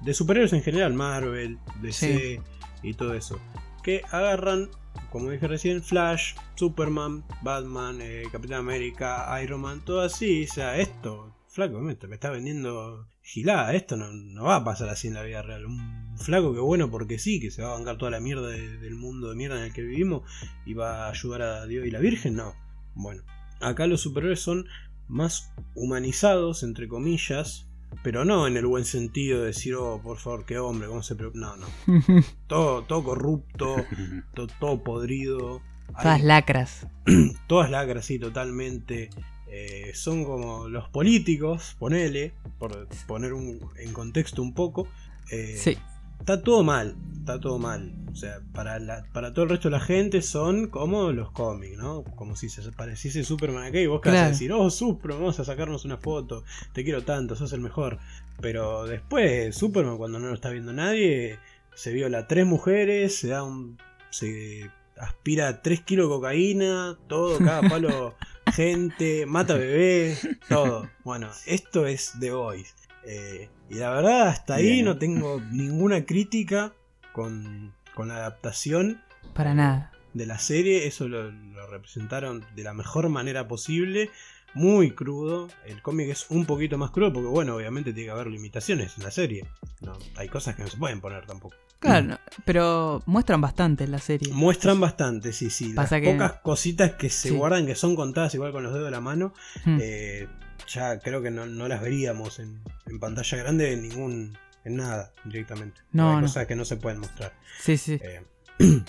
Speaker 3: de superhéroes en general, Marvel, DC y todo eso que agarran, como dije recién, Flash, Superman, Batman, eh, Capitán América, Iron Man, todo así. O sea, esto, flaco, me, me está vendiendo gilada. Esto no, no va a pasar así en la vida real. Un flaco que bueno porque sí, que se va a bancar toda la mierda de- del mundo de mierda en el que vivimos y va a ayudar a Dios y la Virgen, no. Bueno, acá los superhéroes son más humanizados, entre comillas. Pero no en el buen sentido de decir, oh, por favor, qué hombre, cómo se... pre-". No, no. *laughs* Todo, todo corrupto, *laughs* to- todo, podrido.
Speaker 1: Todas lacras. *clears throat*
Speaker 3: todas lacras, sí, totalmente. Eh, son como los políticos, ponele, por poner un, en contexto un poco. eh,
Speaker 1: Sí.
Speaker 3: Está todo mal, está todo mal. O sea, para, la- para todo el resto de la gente son como los cómics, ¿no? Como si se pareciese Superman acá y vos que vas a
Speaker 1: Claro.
Speaker 3: decir, oh, Superman, vamos a sacarnos una foto, te quiero tanto, sos el mejor. Pero después, Superman, cuando no lo está viendo nadie, se viola a tres mujeres, se da un. se aspira 3 kilos de cocaína, todo, cada *laughs* palo, gente, mata bebés, todo. Bueno, esto es The Voice. Eh, y la verdad, hasta ahí no tengo ninguna crítica con, con la adaptación
Speaker 1: Para nada.
Speaker 3: de la serie. Eso lo, lo representaron de la mejor manera posible. Muy crudo. El cómic es un poquito más crudo porque, bueno, obviamente tiene que haber limitaciones en la serie. No, hay cosas que no se pueden poner tampoco.
Speaker 1: Claro, no, pero muestran bastante en la serie.
Speaker 3: Muestran bastante, sí, sí.
Speaker 1: Pasa
Speaker 3: Las
Speaker 1: que-
Speaker 3: pocas cositas que se
Speaker 1: Sí.
Speaker 3: guardan, que son contadas igual con los dedos de la mano,
Speaker 1: Hmm.
Speaker 3: eh, ya creo que no, no las veríamos en, en pantalla grande en ningún. en nada directamente.
Speaker 1: No,
Speaker 3: Hay
Speaker 1: no.
Speaker 3: cosas que no se pueden mostrar.
Speaker 1: Sí, sí.
Speaker 3: Eh, *clears throat*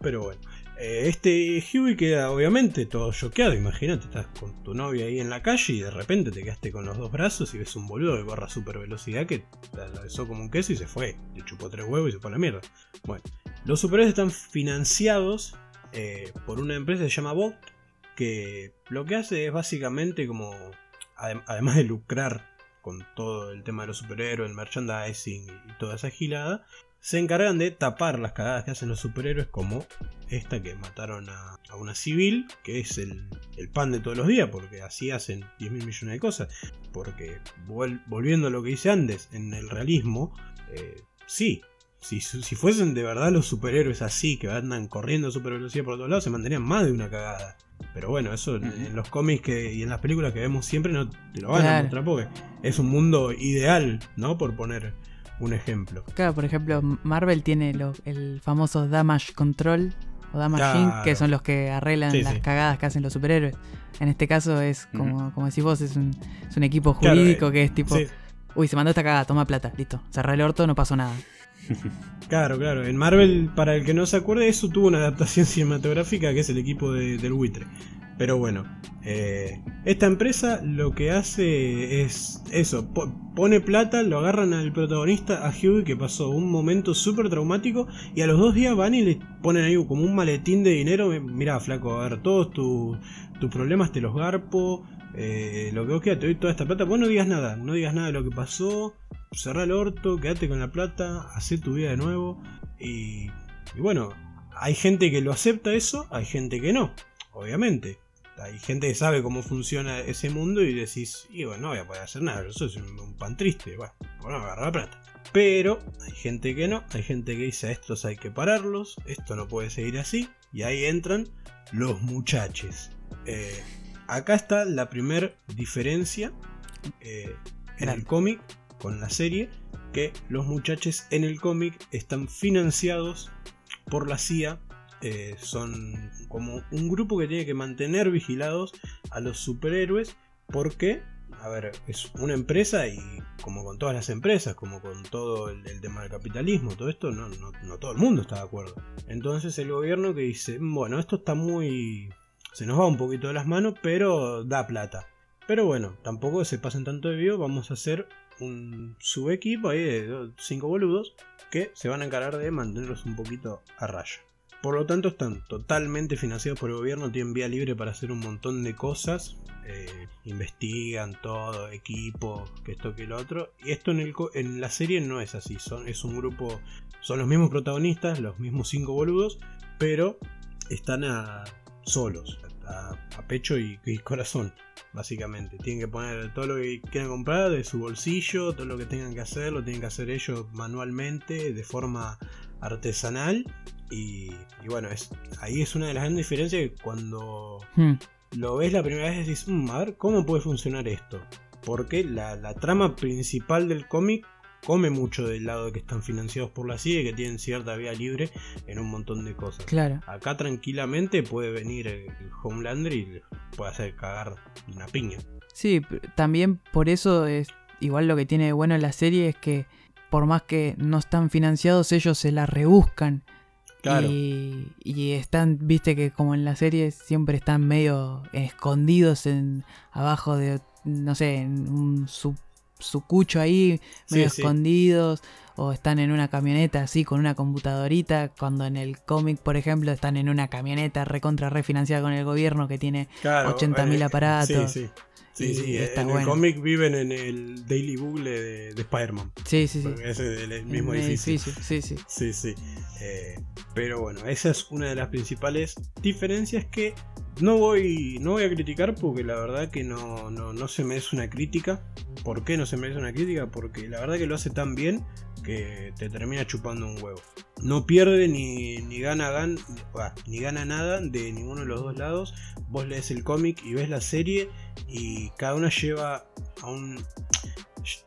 Speaker 3: pero bueno. Eh, este Huey queda obviamente todo choqueado. Imagínate, estás con tu novia ahí en la calle y de repente te quedaste con los dos brazos y ves un boludo que corre a super velocidad que la besó como un queso y se fue. Le chupó tres huevos y se fue a la mierda. Bueno, los superhéroes están financiados eh, por una empresa que se llama Bot que lo que hace es básicamente como, adem- además de lucrar con todo el tema de los superhéroes, el merchandising y toda esa gilada, se encargan de tapar las cagadas que hacen los superhéroes como esta que mataron a, a una civil, que es el, el pan de todos los días, porque así hacen 10 mil millones de cosas. Porque vol- volviendo a lo que hice antes, en el realismo, eh, sí, si, si fuesen de verdad los superhéroes así, que andan corriendo a super velocidad por todos lados, se mandarían más de una cagada. Pero bueno, eso en, los cómics que, y en las películas que vemos siempre no te lo van a mostrar porque es un mundo ideal, ¿no? Por poner un ejemplo.
Speaker 1: Claro, por ejemplo, Marvel tiene lo- el famoso Damage Control o Damage
Speaker 3: Claro.
Speaker 1: Inc., que son los que arreglan
Speaker 3: Sí,
Speaker 1: las
Speaker 3: sí.
Speaker 1: cagadas que hacen los superhéroes. En este caso es, como, como decís vos, es un, es un equipo jurídico
Speaker 3: eh,
Speaker 1: que es tipo,
Speaker 3: Sí,
Speaker 1: uy, se mandó esta cagada, toma plata, listo. Cerra el orto, no pasó nada. *laughs*
Speaker 3: Claro, claro. En Marvel, para el que no se acuerde, eso tuvo una adaptación *laughs* cinematográfica que es el equipo de- del buitre. Pero bueno, eh, esta empresa lo que hace es eso, pone plata, lo agarran al protagonista, a Hughie, que pasó un momento súper traumático, y a los dos días van y le ponen ahí como un maletín de dinero, mirá flaco, a ver, todos tus problemas te los garpo, eh, lo que vos quieras, te doy toda esta plata, vos no digas nada, no digas nada de lo que pasó, cerrá el orto, quédate con la plata, hacé tu vida de nuevo, y, y bueno, hay gente que lo acepta eso, hay gente que no, obviamente. Hay gente que sabe cómo funciona ese mundo y decís, y bueno, no voy a poder hacer nada, yo soy un, pan triste, bueno, bueno, agarra la plata. Pero hay gente que no, hay gente que dice a estos hay que pararlos, esto no puede seguir así, y ahí entran los muchachos. Eh, acá está la primera diferencia eh, en el cómic con la serie, que los muchachos en el cómic están financiados por la CIA eh, son como un grupo que tiene que mantener vigilados a los superhéroes porque, a ver, es una empresa y como con todas las empresas, como con todo el, tema del capitalismo, todo esto, no, no, todo el mundo está de acuerdo. Entonces el gobierno que dice, bueno, esto está muy... se nos va un poquito de las manos, pero da plata. Pero bueno, tampoco se pasen tanto de vivo, vamos a hacer un subequipo ahí de cinco boludos que se van a encargar de mantenerlos un poquito a raya. Por lo tanto, están totalmente financiados por el gobierno, tienen vía libre para hacer un montón de cosas. Eh, investigan todo, equipo, que esto que lo otro. Y esto en, el, en la serie no es así. Son, es un grupo. Son los mismos protagonistas, los mismos cinco boludos, pero están solos, a, pecho y, y, corazón, básicamente. Tienen que poner todo lo que quieran comprar de su bolsillo, todo lo que tengan que hacer, lo tienen que hacer ellos manualmente, de forma artesanal y, bueno, es, ahí es una de las grandes diferencias que cuando hmm. lo ves la primera vez decís, mm, a ver, ¿cómo puede funcionar esto? Porque la, trama principal del cómic come mucho del lado de que están financiados por la CIA y que tienen cierta vía libre en un montón de cosas.
Speaker 1: Claro.
Speaker 3: Acá tranquilamente puede venir el Homelander y puede hacer cagar una piña.
Speaker 1: Sí, también por eso es igual lo que tiene bueno la serie es que por más que no están financiados ellos se la rebuscan y, están, viste que como en la serie siempre están medio escondidos en abajo de, no sé, en un su, cucho ahí, medio escondidos, o están en una camioneta así con una computadorita, cuando en el cómic, por ejemplo, están en una camioneta recontra refinanciada con el gobierno que tiene 80.000 eh, aparatos.
Speaker 3: Sí, sí, en el cómic viven en el Daily Bugle de, Spider-Man.
Speaker 1: Sí, sí, sí.
Speaker 3: Es el, mismo edificio.
Speaker 1: Sí, sí.
Speaker 3: Sí, sí. Eh, pero bueno, esa es una de las principales diferencias que no voy, no voy a criticar porque la verdad que no, no, no se merece una crítica. ¿Por qué no se merece una crítica? Porque la verdad que lo hace tan bien que te termina chupando un huevo. No pierde ni, ni gana gan, ni gana nada de ninguno de los dos lados. Vos lees el cómic y ves la serie y cada una lleva a un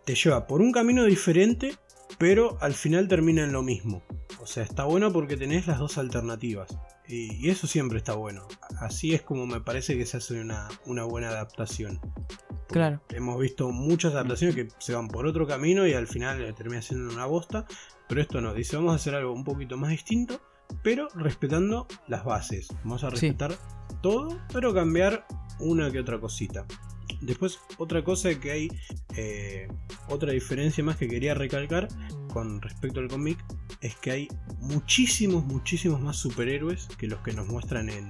Speaker 3: te lleva por un camino diferente, pero al final termina en lo mismo. O sea, está bueno porque tenés las dos alternativas. Y, eso siempre está bueno. Así es como me parece que se hace una, una buena adaptación.
Speaker 1: Claro.
Speaker 3: Hemos visto muchas adaptaciones que se van por otro camino y al final termina siendo una bosta. Pero esto no, dice vamos a hacer algo un poquito más distinto, pero respetando las bases. Vamos a respetar todo, pero cambiar una que otra cosita. Después, otra cosa que hay, eh, otra diferencia más que quería recalcar con respecto al cómic, es que hay muchísimos, muchísimos más superhéroes que los que nos muestran en,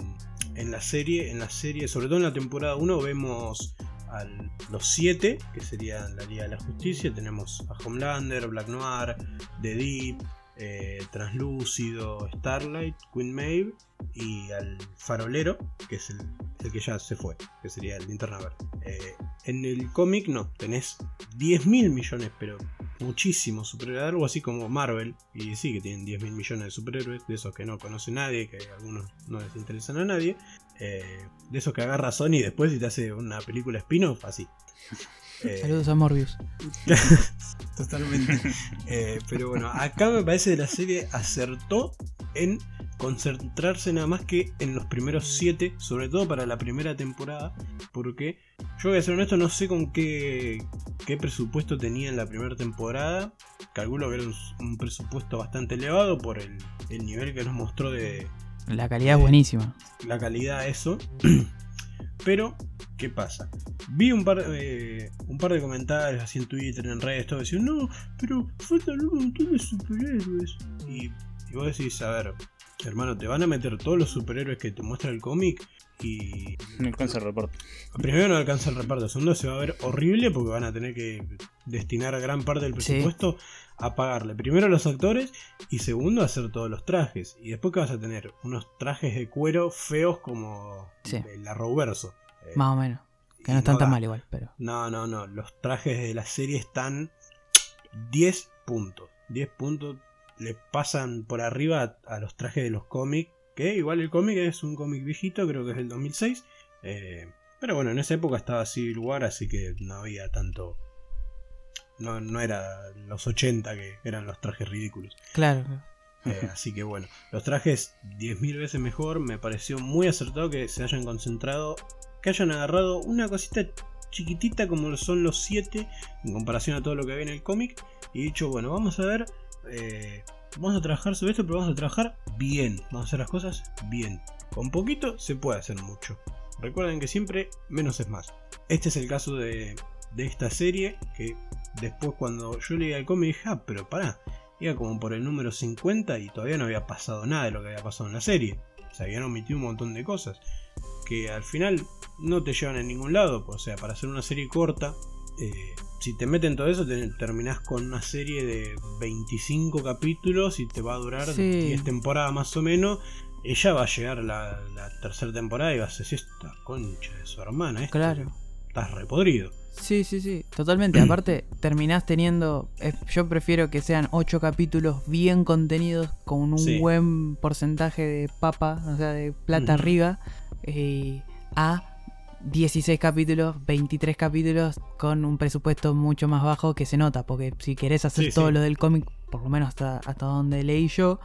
Speaker 3: en la serie. En la serie, sobre todo en la temporada 1, vemos a los 7, que serían la Liga de la Justicia. Tenemos a Homelander, Black Noir, The Deep, eh, Translúcido, Starlight, Queen Maeve y al farolero, que es el, que ya se fue, que sería el linterna verde. Eh, en el cómic no, tenés 10 mil millones, pero muchísimos superhéroes, algo así como Marvel, y sí que tienen 10 mil millones de superhéroes, de esos que no conoce nadie, que algunos no les interesan a nadie, eh, de esos que agarra Sony después y te hace una película spin-off así.
Speaker 1: Eh, Saludos a Morbius. *laughs*
Speaker 3: Totalmente. Eh, pero bueno, acá me parece que la serie acertó en concentrarse nada más que en los primeros 7, sobre todo para la primera temporada, porque yo voy a ser honesto, no sé con qué, qué presupuesto tenía en la primera temporada, calculo que era un, presupuesto bastante elevado por el, el, nivel que nos mostró de...
Speaker 1: La calidad es buenísima.
Speaker 3: La calidad, eso. Pero, ¿qué pasa? Vi un par, eh, un par de comentarios así en Twitter, en redes, todo decían, no, pero faltan un montón de superhéroes. Y, y vos decís, a ver, hermano, te van a meter todos los superhéroes que te muestra el cómic y
Speaker 2: No alcanza el reporte.
Speaker 3: primero no alcanza el reparto, segundo se va a ver horrible porque van a tener que destinar gran parte del presupuesto a pagarle primero a los actores y segundo a hacer todos los trajes. Y después que vas a tener unos trajes de cuero feos como
Speaker 1: Sí.
Speaker 3: el Arrowverso. Eh,
Speaker 1: Más o menos. Que no están tan
Speaker 3: da.
Speaker 1: mal igual, pero.
Speaker 3: No, no, no. Los trajes de la serie están 10 puntos. 10 puntos le pasan por arriba a, a los trajes de los cómics. Que igual el cómic es un cómic viejito, creo que es del 2006. eh, pero bueno, en esa época estaba Civil War, así que no había tanto. No, no era los 80 que eran los trajes ridículos.
Speaker 1: Claro.
Speaker 3: Eh, *laughs* así que bueno, los trajes 10.000 veces mejor. Me pareció muy acertado que se hayan concentrado, que hayan agarrado una cosita chiquitita como lo son los 7 en comparación a todo lo que había en el cómic. Y dicho, bueno, vamos a ver, eh, vamos a trabajar sobre esto, pero vamos a trabajar bien. Vamos a hacer las cosas bien. Con poquito se puede hacer mucho. Recuerden que siempre menos es más. Este es el caso de, de esta serie que después cuando yo leí el cómic dije, ah, pero pará, iba como por el número 50 y todavía no había pasado nada de lo que había pasado en la serie. Se habían omitido un montón de cosas que al final no te llevan a ningún lado. O sea, para hacer una serie corta, eh, si te meten todo eso, te terminás con una serie de 25 capítulos y te va a durar
Speaker 1: Sí.
Speaker 3: 10 temporadas más o menos. Ella va a llegar la, la tercera temporada y vas a decir, esta concha de su hermana,
Speaker 1: Claro.
Speaker 3: estás repodrido.
Speaker 1: Sí, sí, sí, totalmente. *clears throat* Aparte, terminás teniendo. eh, Yo prefiero que sean 8 capítulos bien contenidos, con un
Speaker 3: Sí.
Speaker 1: buen porcentaje de papa, o sea, de plata arriba, eh, a 16 capítulos, 23 capítulos, con un presupuesto mucho más bajo que se nota. Porque si querés hacer
Speaker 3: Sí,
Speaker 1: todo
Speaker 3: sí.
Speaker 1: lo del cómic, por lo menos hasta, hasta donde leí yo,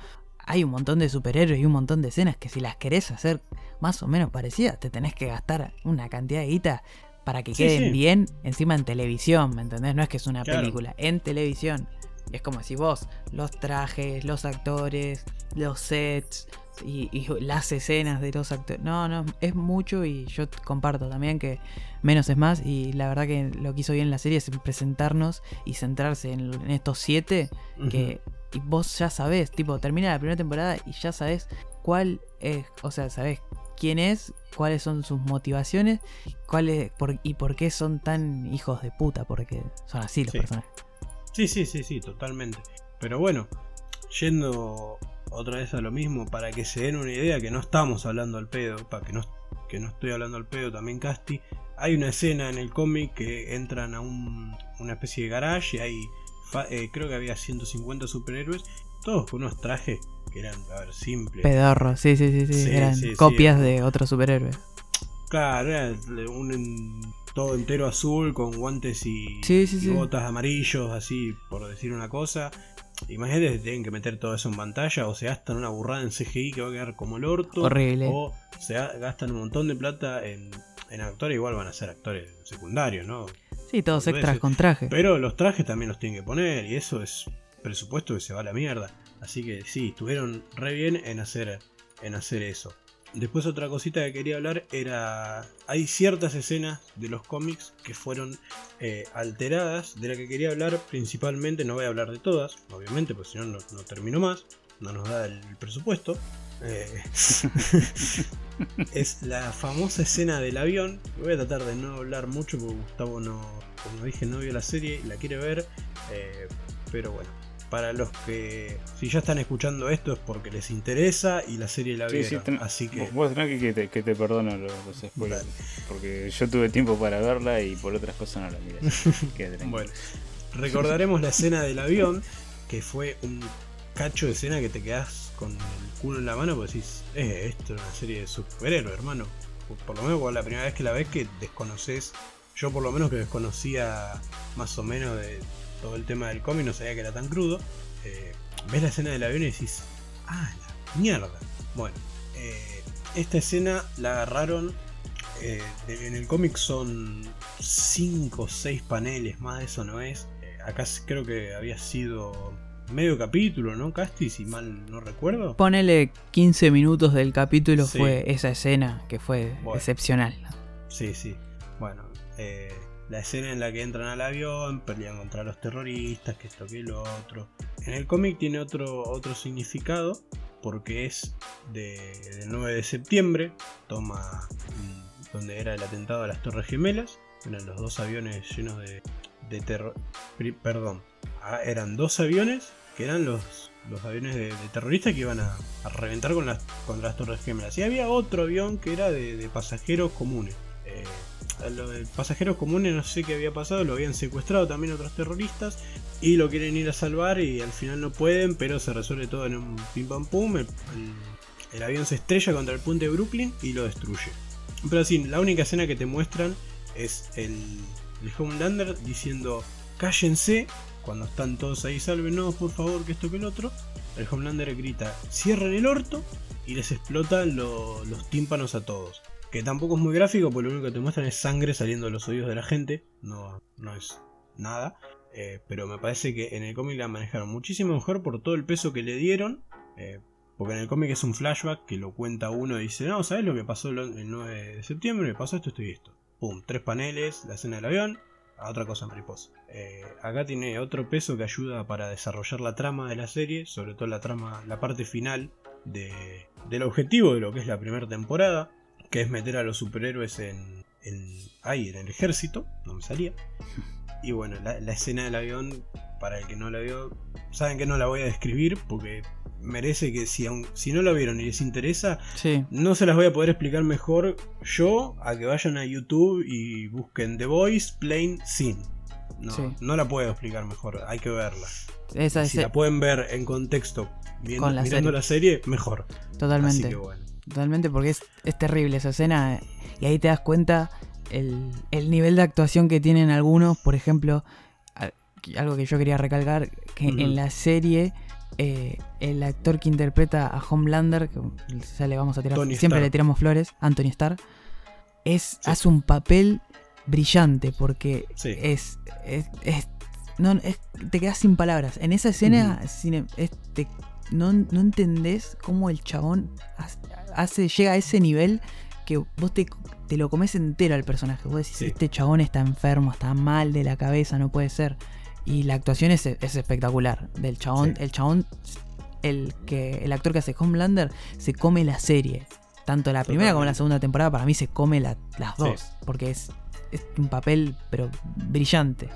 Speaker 1: hay un montón de superhéroes y un montón de escenas que si las querés hacer más o menos parecidas, te tenés que gastar una cantidad de guita para que
Speaker 3: Sí,
Speaker 1: queden
Speaker 3: sí.
Speaker 1: bien encima en televisión, ¿me entendés? No es que es una
Speaker 3: Claro.
Speaker 1: película, en televisión. Y es como si vos, los trajes, los actores, los sets y, y las escenas de los actores. No, no, es mucho y yo comparto también que menos es más. Y la verdad que lo que hizo bien la serie es presentarnos y centrarse en, en estos siete que y vos ya sabés, tipo, termina la primera temporada y ya sabés cuál es, o sea, sabés quién es, cuáles son sus motivaciones, cuál es, por, y por qué son tan hijos de puta, porque son así los
Speaker 3: Sí.
Speaker 1: personajes.
Speaker 3: Sí, sí, sí, sí, totalmente. Pero bueno, yendo otra vez a lo mismo, para que se den una idea que no estamos hablando al pedo, para que no, que no estoy hablando al pedo también Casti, hay una escena en el cómic que entran a un- una especie de garage y hay, eh, creo que había 150 superhéroes, todos con unos trajes que eran, a ver, simples.
Speaker 1: Pedorro, sí, sí, sí, sí,
Speaker 3: Sí,
Speaker 1: eran
Speaker 3: sí,
Speaker 1: copias de otros superhéroes.
Speaker 3: Claro, era un en- todo entero azul con guantes y, botas amarillos, así por decir una cosa. Imagínate si tienen que meter todo eso en pantalla o se gastan una burrada en CGI que va a quedar como el orto.
Speaker 1: Horrible.
Speaker 3: O se ga- gastan un montón de plata en, en actores, igual van a ser actores secundarios, ¿no?
Speaker 1: Sí, todos extras con traje.
Speaker 3: Pero los trajes también los tienen que poner y eso es presupuesto que se va a la mierda. Así que sí, estuvieron re bien en hacer, en hacer eso. Después otra cosita que quería hablar era... Hay ciertas escenas de los cómics que fueron eh, alteradas, de la que quería hablar principalmente, no voy a hablar de todas, obviamente, porque si no, no no termino más, no nos da el, presupuesto. Eh, *laughs* es la famosa escena del avión. Voy a tratar de no hablar mucho porque Gustavo no, como dije, no vio la serie y la quiere ver. eh, pero bueno, para los que si ya están escuchando esto es porque les interesa y la serie la
Speaker 2: Sí, sí,
Speaker 3: vieron.
Speaker 2: ten-
Speaker 3: así que
Speaker 2: vos- tranqui que te, que te perdono los, los spoilers. Porque yo tuve tiempo para verla y por otras cosas no la miré. *laughs*
Speaker 3: Bueno, recordaremos la escena del avión, que fue un cacho de escena que te quedás con el culo en la mano porque decís, eh, esto es una serie de superhéroes, hermano. Por- Por lo menos por la primera vez que la ves que desconoces, yo por lo menos que desconocía más o menos de todo el tema del cómic, no sabía que era tan crudo. eh, ves la escena del avión y decís, ah, la mierda. Bueno, eh, esta escena la agarraron eh, de- en el cómic son 5 o 6 paneles, más de eso no es. Acá creo que había sido medio capítulo, ¿no? Casti, si mal no recuerdo.
Speaker 1: Ponele 15 minutos del capítulo
Speaker 3: Sí.
Speaker 1: fue esa escena que fue
Speaker 3: Bueno.
Speaker 1: excepcional.
Speaker 3: Sí, sí. Bueno, eh, la escena en la que entran al avión, pelean contra los terroristas, que esto que lo otro. En el cómic tiene otro, otro significado, porque es de, del 9 de septiembre, toma mm, donde era el atentado a las Torres Gemelas, eran los dos aviones llenos de, de terror. Perdón, ah, eran dos aviones que eran los, los aviones de, terroristas que iban a, reventar con las, con las Torres Gemelas. Y había otro avión que era de, de pasajeros comunes. Eh, lo de pasajeros comunes no sé qué había pasado, lo habían secuestrado también otros terroristas y lo quieren ir a salvar y al final no pueden, pero se resuelve todo en un pim pam pum. El, avión se estrella contra el puente de Brooklyn y lo destruye. Pero así, la única escena que te muestran es el, el Homelander diciendo cállense cuando están todos ahí, sálvenos por favor, que esto que el otro. El Homelander grita cierren el orto y les explotan lo- los tímpanos a todos. Que tampoco es muy gráfico, porque lo único que te muestran es sangre saliendo de los oídos de la gente. No, no es nada. Eh, pero me parece que en el cómic la manejaron muchísimo mejor por todo el peso que le dieron. eh, porque en el cómic es un flashback que lo cuenta uno y dice, no, ¿sabes lo que pasó el el 9 de septiembre? Me pasó esto, esto y esto. Pum, tres paneles, la escena del avión, a otra cosa mariposa. Eh, acá tiene otro peso que ayuda para desarrollar la trama de la serie, sobre todo la trama, la parte final de, del objetivo de lo que es la primera temporada, que es meter a los superhéroes en, en, ahí, en el ejército, no me salía. *laughs* Y bueno, la, la escena del avión, para el que no la vio, saben que no la voy a describir porque merece que si, aun- si no la vieron y les interesa,
Speaker 1: Sí,
Speaker 3: no se las voy a poder explicar mejor yo a que vayan a YouTube y busquen The Voice Plain Scene. No,
Speaker 1: Sí.
Speaker 3: no la puedo explicar mejor, hay que verla.
Speaker 1: esa es
Speaker 3: Si la pueden ver en contexto viendo,
Speaker 1: la
Speaker 3: mirando
Speaker 1: serie.
Speaker 3: la serie, mejor.
Speaker 1: totalmente.
Speaker 3: Así que bueno.
Speaker 1: Totalmente, porque es, es terrible esa escena. Y ahí te das cuenta el, el nivel de actuación que tienen algunos. Por ejemplo, algo que yo quería recalcar, que en la serie eh, el actor que interpreta a Homelander, que ya le vamos a tirar,
Speaker 3: Tony
Speaker 1: siempre le tiramos flores, Anthony Starr, es,
Speaker 3: Sí.
Speaker 1: hace un papel brillante porque
Speaker 3: Sí.
Speaker 1: es, es, es- no, es- te quedas sin palabras. En esa escena cine- es- te- no, no entendés cómo el chabón hace, llega a ese nivel que vos te, te lo comes entero al personaje. Vos decís,
Speaker 3: Sí.
Speaker 1: este chabón está enfermo, está mal de la cabeza, no puede ser. Y la actuación es, es espectacular. Del chabón,
Speaker 3: Sí.
Speaker 1: el chabón, el que el actor que hace Homelander, se come la serie. Tanto la primera como la segunda temporada, para mí se come la- las
Speaker 3: Sí.
Speaker 1: dos. Porque es, es un papel, pero brillante.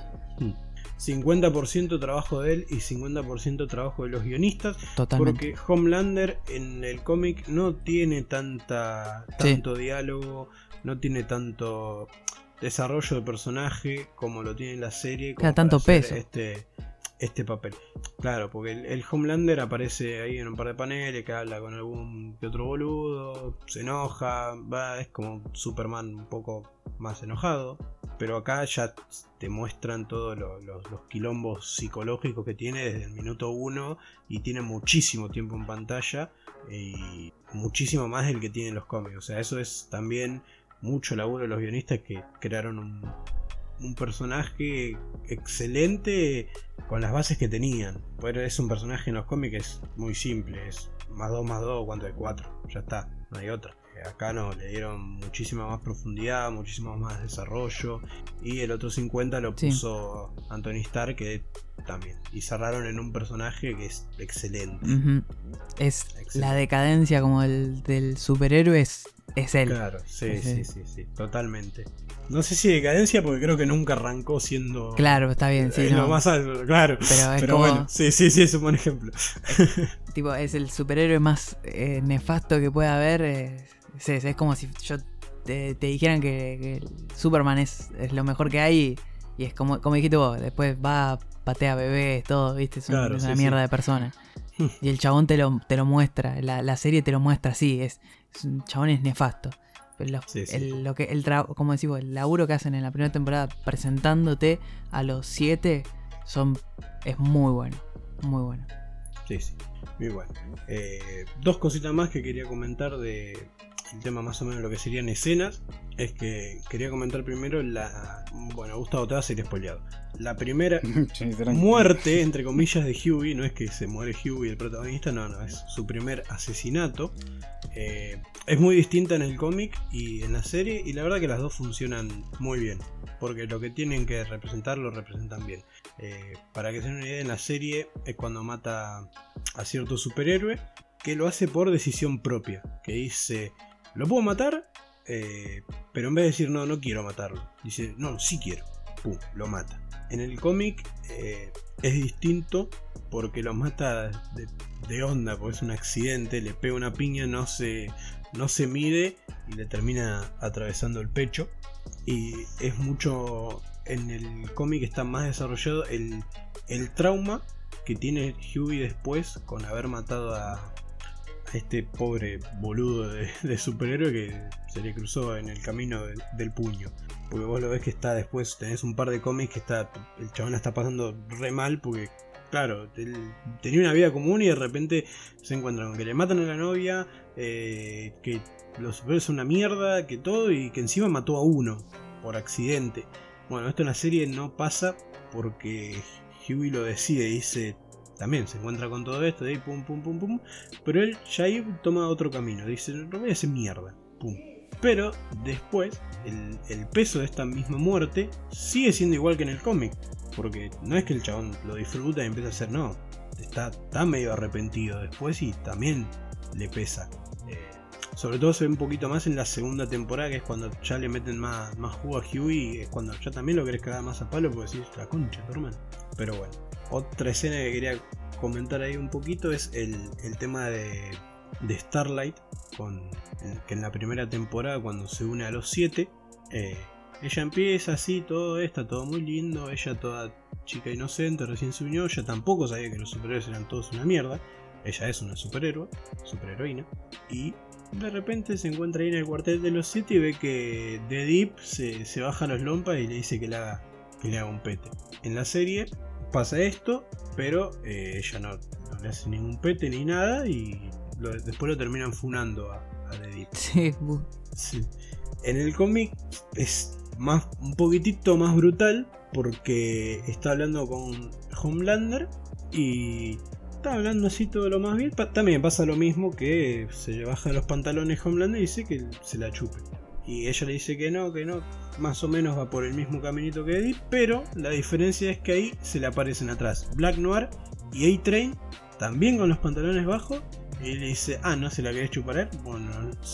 Speaker 3: 50% trabajo de él y 50% trabajo de los guionistas.
Speaker 1: Totalmente.
Speaker 3: Porque Homelander en el cómic no tiene tanta
Speaker 1: Sí.
Speaker 3: tanto diálogo, no tiene tanto desarrollo de personaje como lo tiene en la serie. como
Speaker 1: tanto peso.
Speaker 3: Este, este papel. Claro, porque el, el Homelander aparece ahí en un par de paneles que habla con algún que otro boludo, se enoja, va, es como Superman un poco más enojado. Pero acá ya te muestran todos lo- los, los quilombos psicológicos que tiene desde el minuto uno y tiene muchísimo tiempo en pantalla y muchísimo más del que tienen los cómics. O sea, eso es también mucho laburo de los guionistas que crearon un, un personaje excelente con las bases que tenían. Pero es un personaje en los cómics muy simple, es más 2 más 2, ¿cuánto es 4? Ya está, no hay otra. Eh, Acá no, le dieron muchísima más profundidad, muchísimo más desarrollo. Y el otro 50 lo
Speaker 1: Sí.
Speaker 3: puso Anthony Starr, que también. Y cerraron en un personaje que es excelente.
Speaker 1: Es
Speaker 3: Excelente.
Speaker 1: la decadencia como el del superhéroe es, es él.
Speaker 3: Claro, sí,
Speaker 1: Sí,
Speaker 3: sí, sí, sí, totalmente. No sé si decadencia porque creo que nunca arrancó siendo
Speaker 1: Claro, está bien, sí,
Speaker 3: eh,
Speaker 1: no.
Speaker 3: lo más alto, claro.
Speaker 1: Pero es
Speaker 3: Pero
Speaker 1: como-
Speaker 3: bueno, sí, sí, sí, es un buen ejemplo. *laughs*
Speaker 1: Tipo, es el superhéroe más eh, nefasto que puede haber. eh, es, es- como si yo te, te dijeran que, que Superman es, es lo mejor que hay. Y es como, como dijiste vos, después va, patea bebés, todo, ¿viste? Es, un-
Speaker 3: Claro,
Speaker 1: es
Speaker 3: sí,
Speaker 1: una
Speaker 3: sí.
Speaker 1: mierda de persona. *laughs* Y el chabón te lo, te lo muestra, la, la serie te lo muestra así, es, es un chabón es nefasto. Pero los-
Speaker 3: Sí, sí.
Speaker 1: El, lo que, el como decimos, el laburo que hacen en la primera temporada presentándote a los siete son, es muy bueno, muy bueno.
Speaker 3: Sí, sí. Muy bueno. Eh, dos cositas más que quería comentar de, el tema más o menos lo que serían escenas, es que quería comentar primero la... Bueno, Gustavo te va a ser spoileado. La primera *laughs*
Speaker 2: Sí,
Speaker 3: muerte, entre comillas, de Huey, no es que se muere Huey el protagonista, no, no, es su primer asesinato. Eh, es muy distinta en el cómic y en la serie, y la verdad que las dos funcionan muy bien, porque lo que tienen que representar lo representan bien. Eh, para que se den una idea, en la serie es cuando mata a cierto superhéroe, que lo hace por decisión propia, que dice, ¿lo puedo matar? Eh, pero en vez de decir, no, no quiero matarlo, dice, no, sí quiero, pum, lo mata. En el cómic eh, es distinto porque lo mata de, onda, porque es un accidente, le pega una piña, no se, no se mide y le termina atravesando el pecho. Y es mucho, en el cómic está más desarrollado el, el trauma que tiene Huey después con haber matado a este pobre boludo de, superhéroe que se le cruzó en el camino del- puño. Porque vos lo ves que está después, tenés un par de cómics que está, el chabón está pasando re mal porque, claro, él tenía una vida común y de repente se encuentra con que le matan a la novia, eh, que los superhéroes son una mierda, que todo y que encima mató a uno por accidente. Bueno, esto en la serie no pasa porque Huey lo decide, dice, también se encuentra con todo esto, de pum pum pum pum, pero él ya ahí toma otro camino, dice, no voy a hacer mierda, pum. Pero después, el, el peso de esta misma muerte sigue siendo igual que en el cómic. Porque no es que el chabón lo disfruta y empieza a hacer, no. Está, está medio arrepentido después y también le pesa. Eh, sobre todo se ve un poquito más en la segunda temporada, que es cuando ya le meten más, más jugo a Huey, es cuando ya también lo querés cagar más a palo porque decís, la concha, tu hermano. Pero bueno, otra escena que quería comentar ahí un poquito es el, tema de, Starlight, en- que en la primera temporada cuando se une a los siete, eh, ella empieza así, todo está todo muy lindo, ella toda chica inocente, recién se unió, ella tampoco sabía que los superhéroes eran todos una mierda, ella es una superhéroe, superheroína, y de repente se encuentra ahí en el cuartel de los siete y ve que The Deep se, baja los lompas y le dice que que le haga un pete. En la serie pasa esto, pero eh, ella no, no le hace ningún pete ni nada y lo- después lo terminan funando a, a.
Speaker 1: Sí,
Speaker 3: Sí. En el cómic es más, un poquitito más brutal porque está hablando con Homelander y está hablando así todo lo más bien. Pa- también pasa lo mismo que se le baja los pantalones Homelander y dice que se la chupe. Y ella le dice que no, que no, más o menos va por el mismo caminito que Eddie, pero la diferencia es que ahí se le aparecen atrás Black Noir y A-Train, también con los pantalones bajos, y le dice, ah, ¿no se la querés chupar a él? Bueno,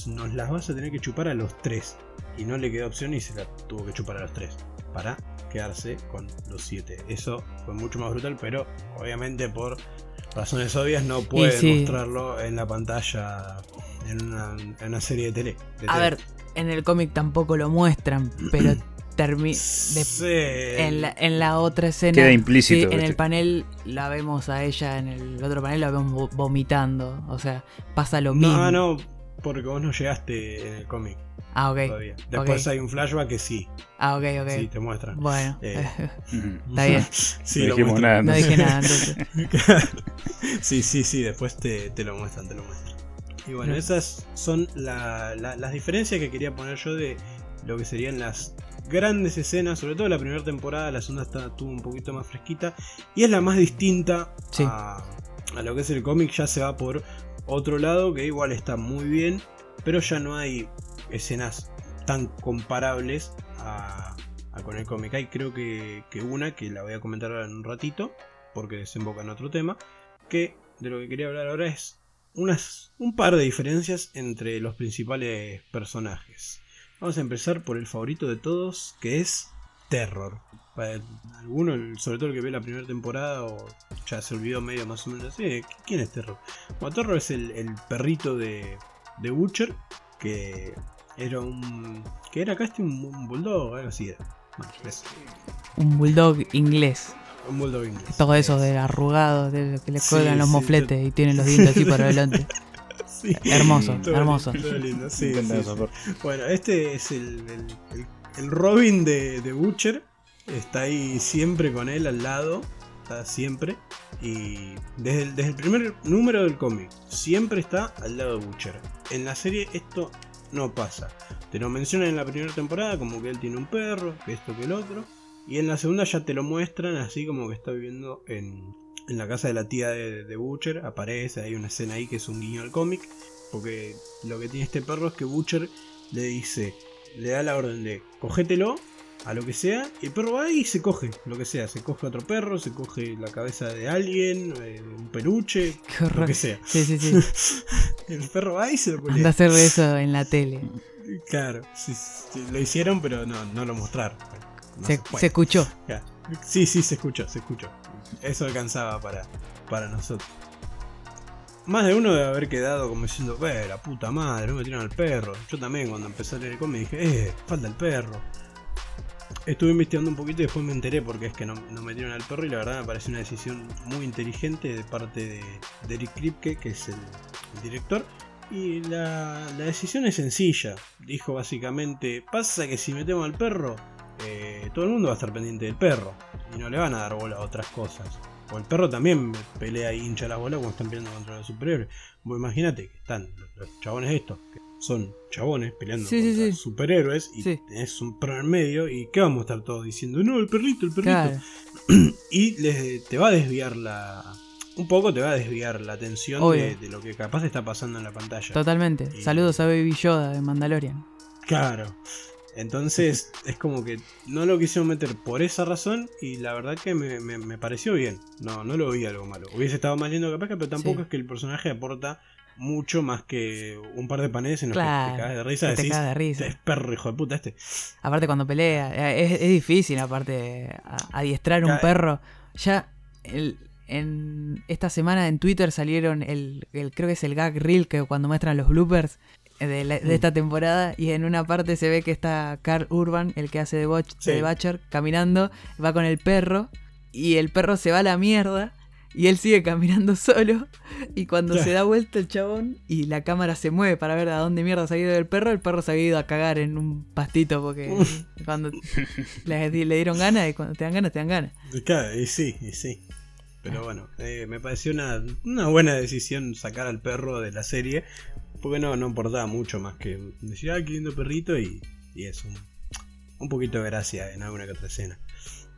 Speaker 3: nos las vas a tener que chupar a los tres. Y no le quedó opción y se la tuvo que chupar a los tres. Para quedarse con los siete. Eso fue mucho más brutal, pero obviamente por razones obvias no puede
Speaker 1: sí.
Speaker 3: mostrarlo en la pantalla en una, en una serie de tele. de
Speaker 1: A
Speaker 3: tele.
Speaker 1: ver, en el cómic tampoco lo muestran, pero *clears throat* termina.
Speaker 3: Sí.
Speaker 1: En la, en la otra escena.
Speaker 2: Queda implícito,
Speaker 1: sí, en el panel la vemos a ella, en el otro panel la vemos vo- vomitando. O sea, pasa lo mismo.
Speaker 3: No, no, porque vos no llegaste en el cómic
Speaker 1: Ah, ok.
Speaker 3: todavía. Después hay un flashback que sí,
Speaker 1: Ah, ok, ok.
Speaker 3: sí, te muestra.
Speaker 1: Bueno,
Speaker 3: Eh. *laughs*
Speaker 1: Está bien. *laughs*
Speaker 3: sí,
Speaker 2: no
Speaker 3: lo
Speaker 2: nada.
Speaker 1: no dije nada *laughs* entonces.
Speaker 3: sí, sí, sí, después te, te lo muestran, te lo muestran. Y bueno, esas son la- la- las diferencias que quería poner yo de lo que serían las grandes escenas, sobre todo la primera temporada, la segunda está, estuvo un poquito más fresquita y es la más distinta
Speaker 1: Sí.
Speaker 3: a, a lo que es el cómic, ya se va por otro lado que igual está muy bien, pero ya no hay escenas tan comparables a, a con el cómic. Hay creo que, que una que la voy a comentar ahora en un ratito, porque desemboca en otro tema, que de lo que quería hablar ahora es unas, un par de diferencias entre los principales personajes. Vamos a empezar por el favorito de todos, que es Terror. Para alguno, sobre todo el que ve la primera temporada o ya se olvidó medio más o menos, eh, ¿quién es Terror? Bueno, Terror es el, el perrito de, de Butcher, que era un... que era casi un, un bulldog, algo así
Speaker 1: Un bulldog inglés.
Speaker 3: Un bulldog inglés.
Speaker 1: Todo eso de arrugado, de lo que le
Speaker 3: Sí,
Speaker 1: cuelgan los
Speaker 3: sí,
Speaker 1: mofletes y tienen los dientes así para adelante. *laughs*
Speaker 3: Sí.
Speaker 1: Hermoso,
Speaker 3: Todo
Speaker 1: hermoso.
Speaker 3: lindo, todo lindo, sí, Bueno, este es el, el- el- el Robin de, de Butcher. Está ahí siempre con él al lado. Está siempre. Y desde el, desde el primer número del cómic, siempre está al lado de Butcher. En la serie esto no pasa. Te lo mencionan en la primera temporada como que él tiene un perro, que esto, que el otro. Y en la segunda ya te lo muestran así como que está viviendo en, en la casa de la tía de, de Butcher. Aparece, hay una escena ahí que es un guiño al cómic. Porque lo que tiene este perro es que Butcher le dice, le da la orden de cogételo a lo que sea, y el perro va y se coge lo que sea, se coge otro perro, se coge la cabeza de alguien, eh, un peluche, *laughs* lo que sea.
Speaker 1: Sí, sí, sí. *laughs*
Speaker 3: el perro va y se lo
Speaker 1: Anda a hacer eso en la tele.
Speaker 3: Claro, sí, sí, lo hicieron, pero no, no lo mostraron. No
Speaker 1: Se,
Speaker 3: se puede.
Speaker 1: se escuchó.
Speaker 3: Sí, sí, se escuchó, se escuchó. Eso alcanzaba para, para nosotros. Más de uno debe haber quedado como diciendo, ve, la puta madre, no metieron al perro. Yo también cuando empecé a leer el cómic dije, eh, falta el perro. Estuve investigando un poquito y después me enteré porque es que no, no metieron al perro y la verdad me parece una decisión muy inteligente de parte de, de Eric Kripke, que es el, el director. Y la, la decisión es sencilla. Dijo básicamente, pasa que si metemos al perro, eh, todo el mundo va a estar pendiente del perro y no le van a dar bola a otras cosas. O el perro también pelea y hincha la bola cuando están peleando contra los superhéroes. Vos imagínate que están los, chabones estos, que son chabones peleando
Speaker 1: Sí,
Speaker 3: contra
Speaker 1: sí.
Speaker 3: superhéroes y tenés un perro en medio y ¿qué vamos a estar todos diciendo? No, el perrito, el perrito.
Speaker 1: Claro. *clears throat*
Speaker 3: Y les- te va a desviar la... Un poco te va a desviar la atención de, de lo que capaz está pasando en la pantalla.
Speaker 1: Totalmente.
Speaker 3: Y-
Speaker 1: Saludos a Baby Yoda de Mandalorian.
Speaker 3: Claro. Entonces es como que no lo quisieron meter por esa razón y la verdad que me, me- me pareció bien. No, no lo vi algo malo. Hubiese estado más lindo capaz, que, pero tampoco
Speaker 1: Sí.
Speaker 3: es que el personaje aporta mucho más que un par de paneles en los que
Speaker 1: Claro,
Speaker 3: te cagas de risa.
Speaker 1: que te de risa.
Speaker 3: Es perro, hijo de puta este.
Speaker 1: Aparte cuando pelea, es, es difícil aparte adiestrar un perro. Ya el- en esta semana en Twitter salieron el, el- creo que es el gag reel que cuando muestran los bloopers de, la- de
Speaker 3: Mm.
Speaker 1: esta temporada y en una parte se ve que está Carl Urban, el que hace de, Butch-
Speaker 3: Sí.
Speaker 1: de Butcher, caminando, va con el perro y el perro se va a la mierda y él sigue caminando *laughs* solo y cuando se da vuelta el chabón y la cámara se mueve para ver a dónde mierda se ha ido el perro, el perro se había ido a cagar en un pastito porque cuando le, le dieron ganas y cuando te dan ganas te dan ganas.
Speaker 3: Claro, y sí, y sí. Pero bueno, eh, me pareció una, una buena decisión sacar al perro de la serie. Porque no, no importaba mucho más que decir, ah, qué lindo perrito y, y eso. Un, poquito de gracia en alguna que otra escena.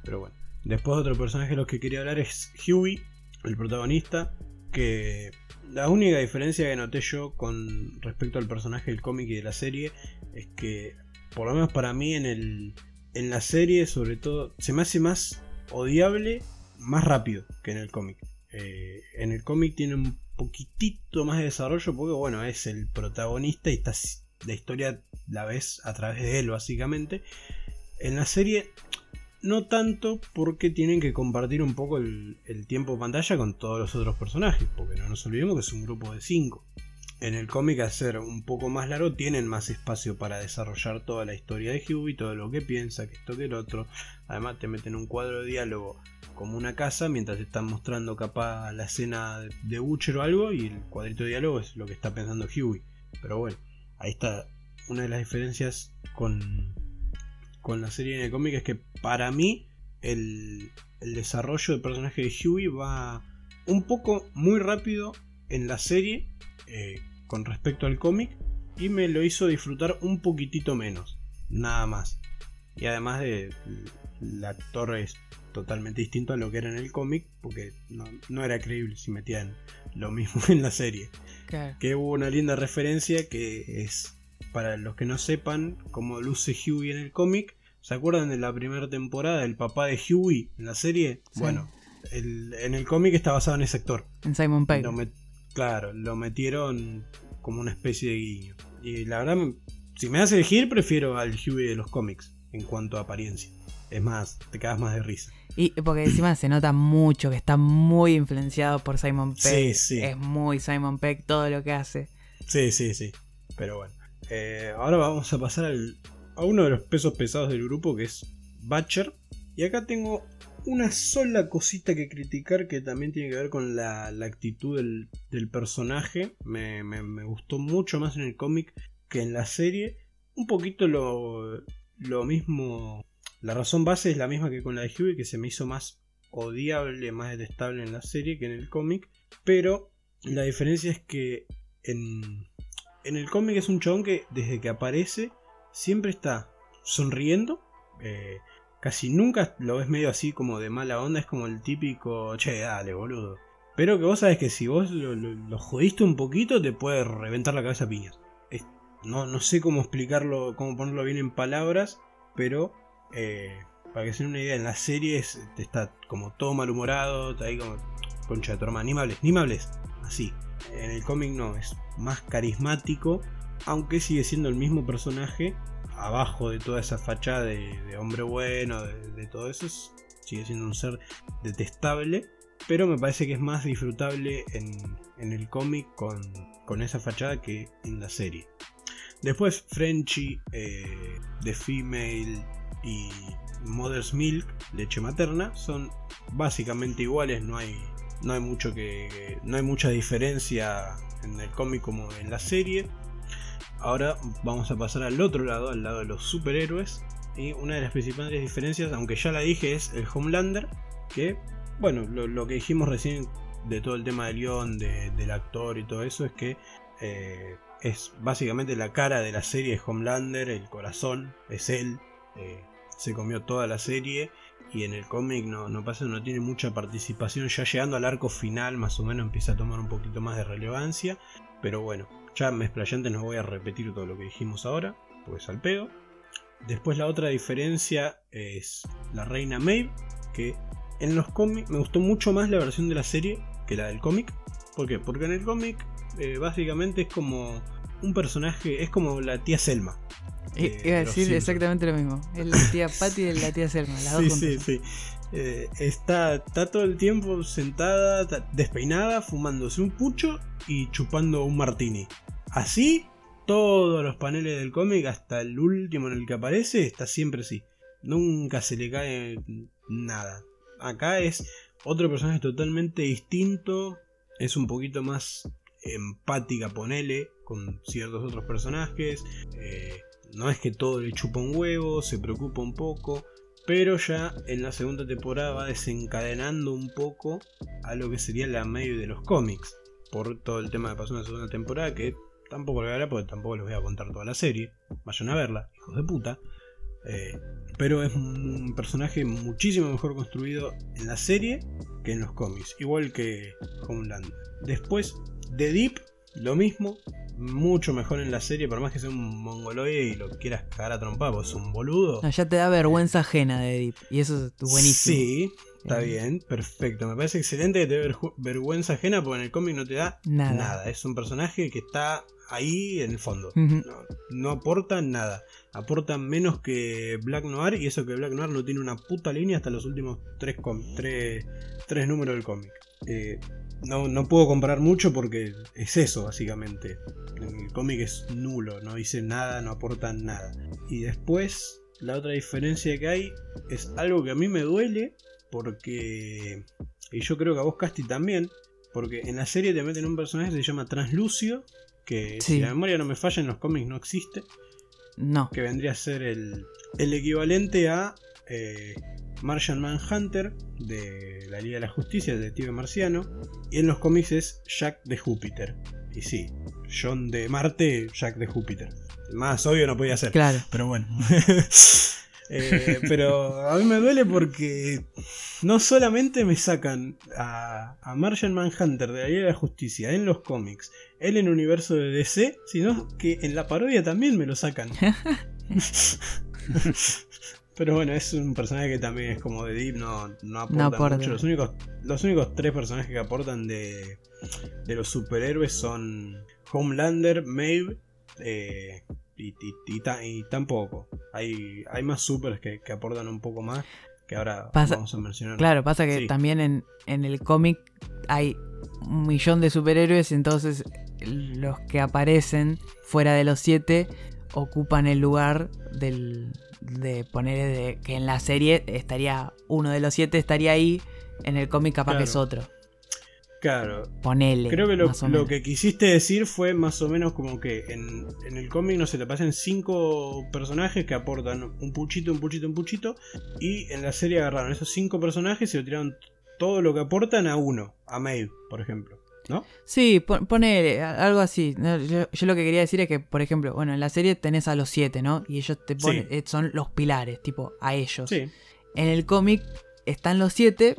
Speaker 3: Pero bueno. Después otro personaje de los que quería hablar es Huey, el protagonista. Que la única diferencia que noté yo con respecto al personaje del cómic y de la serie es que, por lo menos para mí en, el, en la serie, sobre todo, se me hace más odiable más rápido que en el cómic. Eh, en el cómic tiene un poquitito más de desarrollo porque, bueno, es el protagonista y está, la historia la ves a través de él, básicamente. En la serie, no tanto porque tienen que compartir un poco el, tiempo de pantalla con todos los otros personajes, porque no nos olvidemos que es un grupo de 5. En el cómic, al ser un poco más largo, tienen más espacio para desarrollar toda la historia de Hughie, todo lo que piensa, que esto que el otro. Además, te meten un cuadro de diálogo como una casa mientras te están mostrando capaz la escena de- de o algo y el cuadrito de diálogo es lo que está pensando Huey. Pero bueno, ahí está una de las diferencias con, con la serie en el cómic es que para mí el, el desarrollo del personaje de Huey va un poco muy rápido en la serie eh, con respecto al cómic y me lo hizo disfrutar un poquitito menos, nada más. Y además de el actor es totalmente distinto a lo que era en el cómic, porque no, no era creíble si metían lo mismo *laughs* en la serie. Que hubo una linda referencia que es, para los que no sepan cómo luce Huey en el cómic, ¿se acuerdan de la primera temporada del papá de Huey en la serie?
Speaker 1: Sí.
Speaker 3: Bueno, el- en el cómic está basado en ese actor.
Speaker 1: En Simon Pegg.
Speaker 3: Lo met- claro, lo metieron como una especie de guiño. Y la verdad, si me hace elegir, prefiero al Huey de los cómics en cuanto a apariencia. Es más, te cagas más de risa.
Speaker 1: Y porque encima se nota mucho que está muy influenciado por Simon Pegg.
Speaker 3: Sí, sí.
Speaker 1: Es muy Simon Pegg todo lo que hace.
Speaker 3: Sí, sí, sí. Pero bueno. Eh, ahora vamos a pasar al- a uno de los pesos pesados del grupo que es Butcher. Y acá tengo una sola cosita que criticar que también tiene que ver con la, actitud del, personaje. Me, me- me gustó mucho más en el cómic que en la serie. Un poquito lo, lo mismo. La razón base es la misma que con la de Huey, que se me hizo más odiable, más detestable en la serie que en el cómic. Pero la diferencia es que en, en el cómic es un chabón que desde que aparece siempre está sonriendo. eh, casi nunca lo ves medio así como de mala onda. Es como el típico, che, dale, boludo. Pero que vos sabes que si vos lo, lo- jodiste un poquito, te puede reventar la cabeza a piñas. No, no sé cómo explicarlo, cómo ponerlo bien en palabras, pero eh, para que se den una idea, en la serie es- está como todo malhumorado, está ahí como, concha de tu ni ni me hables, así. En el cómic no, es más carismático, aunque sigue siendo el mismo personaje, abajo de toda esa fachada de, hombre bueno, de, todo eso, es- sigue siendo un ser detestable, pero me parece que es más disfrutable en, el cómic con, con esa fachada que en la serie. Después Frenchy, eh, The Female y Mother's Milk, leche materna, son básicamente iguales, no hay, no hay mucho que. no hay mucha diferencia en el cómic como en la serie. Ahora vamos a pasar al otro lado, al lado de los superhéroes. Y una de las principales diferencias, aunque ya la dije, es el Homelander. Que, bueno, lo, que dijimos recién de todo el tema del guion, de- del actor y todo eso, es que eh, es básicamente la cara de la serie es Homelander, el corazón, es él. eh, se comió toda la serie. Y en el cómic no, no pasa, no tiene mucha participación. Ya llegando al arco final, más o menos empieza a tomar un poquito más de relevancia. Pero bueno, ya me explayé antes, no voy a repetir todo lo que dijimos ahora, pues al pedo. Después la otra diferencia es la reina Maeve, que en los cómics me gustó mucho más la versión de la serie que la del cómic. ¿Por qué? Porque en el cómic eh, básicamente es como un personaje, es como la tía Selma. Eh,
Speaker 1: Iba a
Speaker 3: Los
Speaker 1: decir
Speaker 3: Simpsons.
Speaker 1: exactamente lo mismo. Es la tía *laughs* Patty y la tía Selma, las dos
Speaker 3: Sí, sí, sí. Eh, está, está todo el tiempo sentada, ta- despeinada, fumándose un pucho y chupando un martini. Así, todos los paneles del cómic, hasta el último en el que aparece, está siempre así. Nunca se le cae nada. Acá es otro personaje totalmente distinto. Es un poquito más empática, ponele, con ciertos otros personajes. Eh, no es que todo le chupa un huevo, se preocupa un poco. Pero ya en la segunda temporada va desencadenando un poco a lo que sería la medio de los cómics. Por todo el tema que pasó en la segunda temporada, que tampoco lo voy porque tampoco les voy a contar toda la serie. Vayan a verla, hijos de puta. Eh, pero es un personaje muchísimo mejor construido en la serie que en los cómics. Igual que Homelander. Después, The Deep, lo mismo. Mucho mejor en la serie, por más que sea un mongoloide y lo quieras cagar a trompar, vos es un boludo.
Speaker 1: No, ya te da vergüenza ajena de Deep. Y eso es buenísimo.
Speaker 3: Sí, está
Speaker 1: Eh.
Speaker 3: bien, perfecto. Me parece excelente que te dé vergüenza ajena porque en el cómic no te da
Speaker 1: Nada.
Speaker 3: nada. Es un personaje que está ahí en el fondo. No, no aporta nada. Aporta menos que Black Noir y eso que Black Noir no tiene una puta línea hasta los últimos tres, tres, tres números del cómic. Eh, no, no puedo comparar mucho porque es eso básicamente. El cómic es nulo, no dice nada, no aporta nada. Y después, la otra diferencia que hay es algo que a mí me duele porque... Y yo creo que a vos, Casti, también. Porque en la serie te meten un personaje que se llama Translucio. Que
Speaker 1: Sí.
Speaker 3: si la memoria no me falla en los cómics no existe.
Speaker 1: No.
Speaker 3: Que vendría a ser el, el equivalente a eh, Martian Manhunter de la Liga de la Justicia, detective marciano. Y en los cómics es Jack de Júpiter. Y sí, John de Marte, Jack de Júpiter. Más obvio no podía ser.
Speaker 1: Claro.
Speaker 3: Pero bueno. *laughs* Eh, pero a mí me duele porque no solamente me sacan a, a Martian Manhunter de la Liga de la Justicia en los cómics, él en el universo de DC, sino que en la parodia también me lo sacan. *laughs* pero bueno, es un personaje que también es como de Deep, no, no aporta,
Speaker 1: aporta.
Speaker 3: mucho. Los únicos, los únicos tres personajes que aportan de, de los superhéroes son Homelander, Maeve eh, y, y- y ta- y tampoco. Hay, hay más supers que, que aportan un poco más que ahora
Speaker 1: Pasa-
Speaker 3: vamos a mencionar.
Speaker 1: Claro, pasa que
Speaker 3: Sí.
Speaker 1: también en, en el cómic hay un millón de superhéroes, entonces los que aparecen fuera de los siete ocupan el lugar del de poner de que en la serie estaría uno de los siete estaría ahí, en el cómic capaz que es otro.
Speaker 3: Claro.
Speaker 1: Ponele.
Speaker 3: Creo que lo, lo que quisiste decir fue más o menos como que en, en el cómic no se te pasan cinco personajes que aportan un puchito, un puchito, un puchito. Y en la serie agarraron esos cinco personajes y lo tiraron todo lo que aportan a uno, a Maeve, por ejemplo. ¿No?
Speaker 1: Sí, pon- pone algo así. Yo, yo lo que quería decir es que, por ejemplo, bueno, en la serie tenés a los siete, ¿no? Y ellos te ponen,
Speaker 3: Sí.
Speaker 1: eh, son los pilares, tipo, a ellos.
Speaker 3: Sí.
Speaker 1: En el cómic están los siete,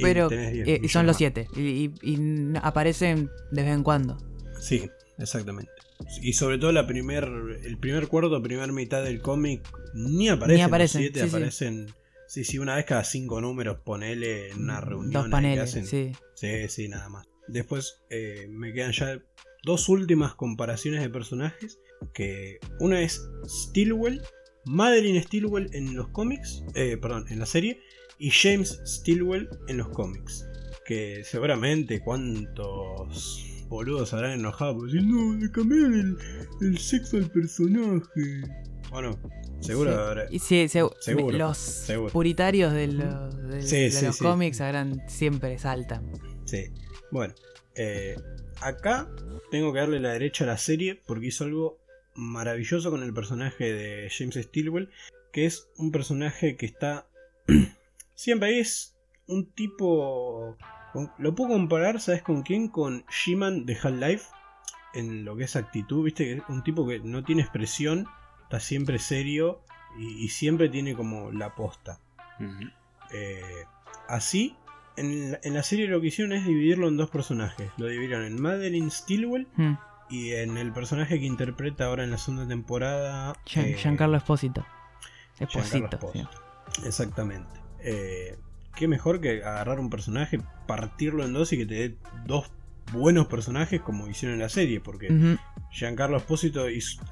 Speaker 1: pero
Speaker 3: tenés 10
Speaker 1: eh, y son los siete. Y, y- y n- aparecen de vez en cuando.
Speaker 3: Sí, exactamente. Y sobre todo la primer, el primer cuarto, primer mitad del cómic, ni aparecen,
Speaker 1: Ni aparecen,
Speaker 3: los siete,
Speaker 1: sí, sí.
Speaker 3: aparecen. Sí, sí, una vez cada cinco números, ponele en una reunión.
Speaker 1: Dos paneles,
Speaker 3: hacen.
Speaker 1: sí.
Speaker 3: Sí, sí, nada más. Después eh, me quedan ya dos últimas comparaciones de personajes. Que una es Stilwell, Madeline Stilwell en los cómics, eh, perdón, en la serie, y James Stilwell en los cómics. Que seguramente cuántos boludos habrán enojado por decir, no, le cambiaron el, el sexo al personaje. ¿O no? Seguro
Speaker 1: Sí.
Speaker 3: habrá.
Speaker 1: Sí, se-
Speaker 3: Seguro,
Speaker 1: los
Speaker 3: seguro.
Speaker 1: puritarios de los, de-
Speaker 3: Sí,
Speaker 1: de
Speaker 3: sí,
Speaker 1: los cómics habrán siempre saltan.
Speaker 3: Sí. Bueno, eh, acá tengo que darle la derecha a la serie porque hizo algo maravilloso con el personaje de James Stilwell, que es un personaje que está... *clears throat* Siempre es un tipo... Lo puedo comparar, ¿sabes con quién? Con She-Man de Half-Life. En lo que es actitud, viste, que es un tipo que no tiene expresión, está siempre serio y, y siempre tiene como la posta. Eh, así, en la, en la serie lo que hicieron es dividirlo en dos personajes. Lo dividieron en Madeline Stilwell
Speaker 1: Hmm.
Speaker 3: y en el personaje que interpreta ahora en la segunda temporada.
Speaker 1: Gian-
Speaker 3: eh,
Speaker 1: Giancarlo Esposito.
Speaker 3: Giancarlo
Speaker 1: Esposito, sí.
Speaker 3: Esposito. Exactamente. Eh, qué mejor que agarrar un personaje, partirlo en dos y que te dé dos buenos personajes como hicieron en la serie. Porque. Giancarlo Espósito hizo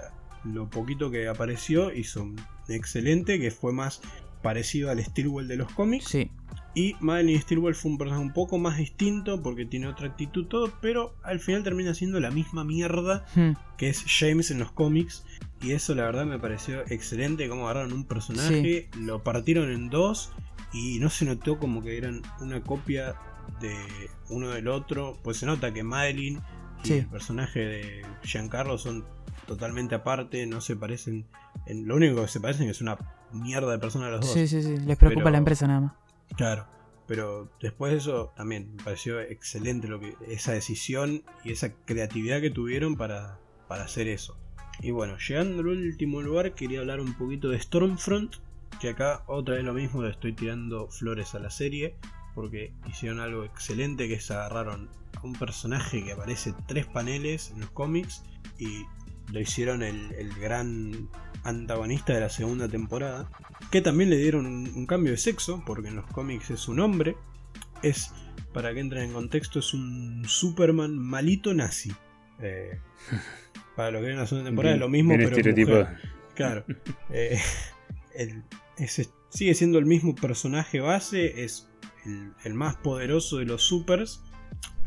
Speaker 3: lo poquito que apareció, hizo un excelente, que fue más parecido al Stilwell de los cómics.
Speaker 1: Sí.
Speaker 3: Y Madeline Stilwell fue un personaje un poco más distinto porque tiene otra actitud todo, pero al final termina siendo la misma mierda
Speaker 1: Hmm.
Speaker 3: que es James en los cómics. Y eso la verdad me pareció excelente, como agarraron un personaje, lo partieron en dos y no se notó como que eran una copia de uno del otro. Pues se nota que Madeline y
Speaker 1: Sí.
Speaker 3: el personaje de Giancarlo son totalmente aparte, no se parecen. En, lo único que se parecen es una mierda de persona los dos.
Speaker 1: Sí, sí, sí. Les preocupa
Speaker 3: Pero-
Speaker 1: la empresa nada más.
Speaker 3: Claro, pero después de eso también me pareció excelente lo que esa decisión y esa creatividad que tuvieron para, para hacer eso. Y bueno, llegando al último lugar quería hablar un poquito de Stormfront, que acá otra vez lo mismo, estoy tirando flores a la serie, porque hicieron algo excelente que es agarraron a un personaje que aparece tres paneles en los cómics y lo hicieron el, el gran antagonista de la segunda temporada que también le dieron un, un cambio de sexo, porque en los cómics es un hombre. Es, para que entren en contexto, es un Superman malito nazi. Eh, *laughs* para lo que era en la segunda temporada, es lo mismo, pero mujer. Claro. *laughs* Eh, el- sigue siendo el mismo personaje base, es el, el más poderoso de los supers,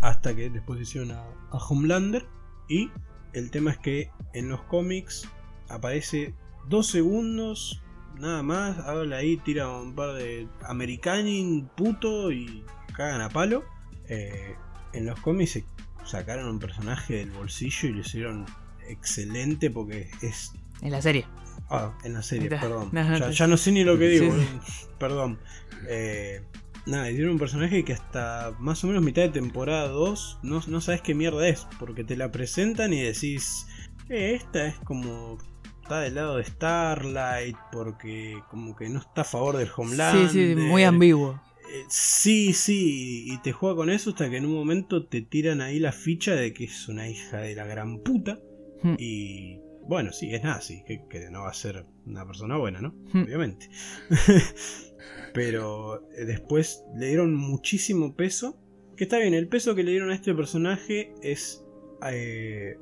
Speaker 3: hasta que después hicieron a, a Homelander. Y el tema es que en los cómics aparece dos segundos, nada más, habla ahí, tira un par de americanin, puto y cagan a palo. Eh, en los cómics se sacaron un personaje del bolsillo y lo hicieron excelente porque es
Speaker 1: En la serie.
Speaker 3: Ah, en la serie, perdón.
Speaker 1: no, no,
Speaker 3: ya,
Speaker 1: no.
Speaker 3: ya no sé ni lo que digo,
Speaker 1: Sí, *laughs*
Speaker 3: perdón. Eh, nada, dieron un personaje que hasta más o menos mitad de temporada 2 no, no sabes qué mierda es, porque te la presentan y decís, eh, esta es como... Está del lado de Starlight porque como que no está a favor del Homeland.
Speaker 1: Sí, sí, muy ambiguo.
Speaker 3: Eh, sí, sí, y te juega con eso hasta que en un momento te tiran ahí la ficha de que es una hija de la gran puta.
Speaker 1: Hmm.
Speaker 3: Y bueno, sí, es nazi, que, que no va a ser una persona buena, ¿no?
Speaker 1: Hmm.
Speaker 3: Obviamente. *laughs* Pero eh, después le dieron muchísimo peso. Que está bien, el peso que le dieron a este personaje es eh,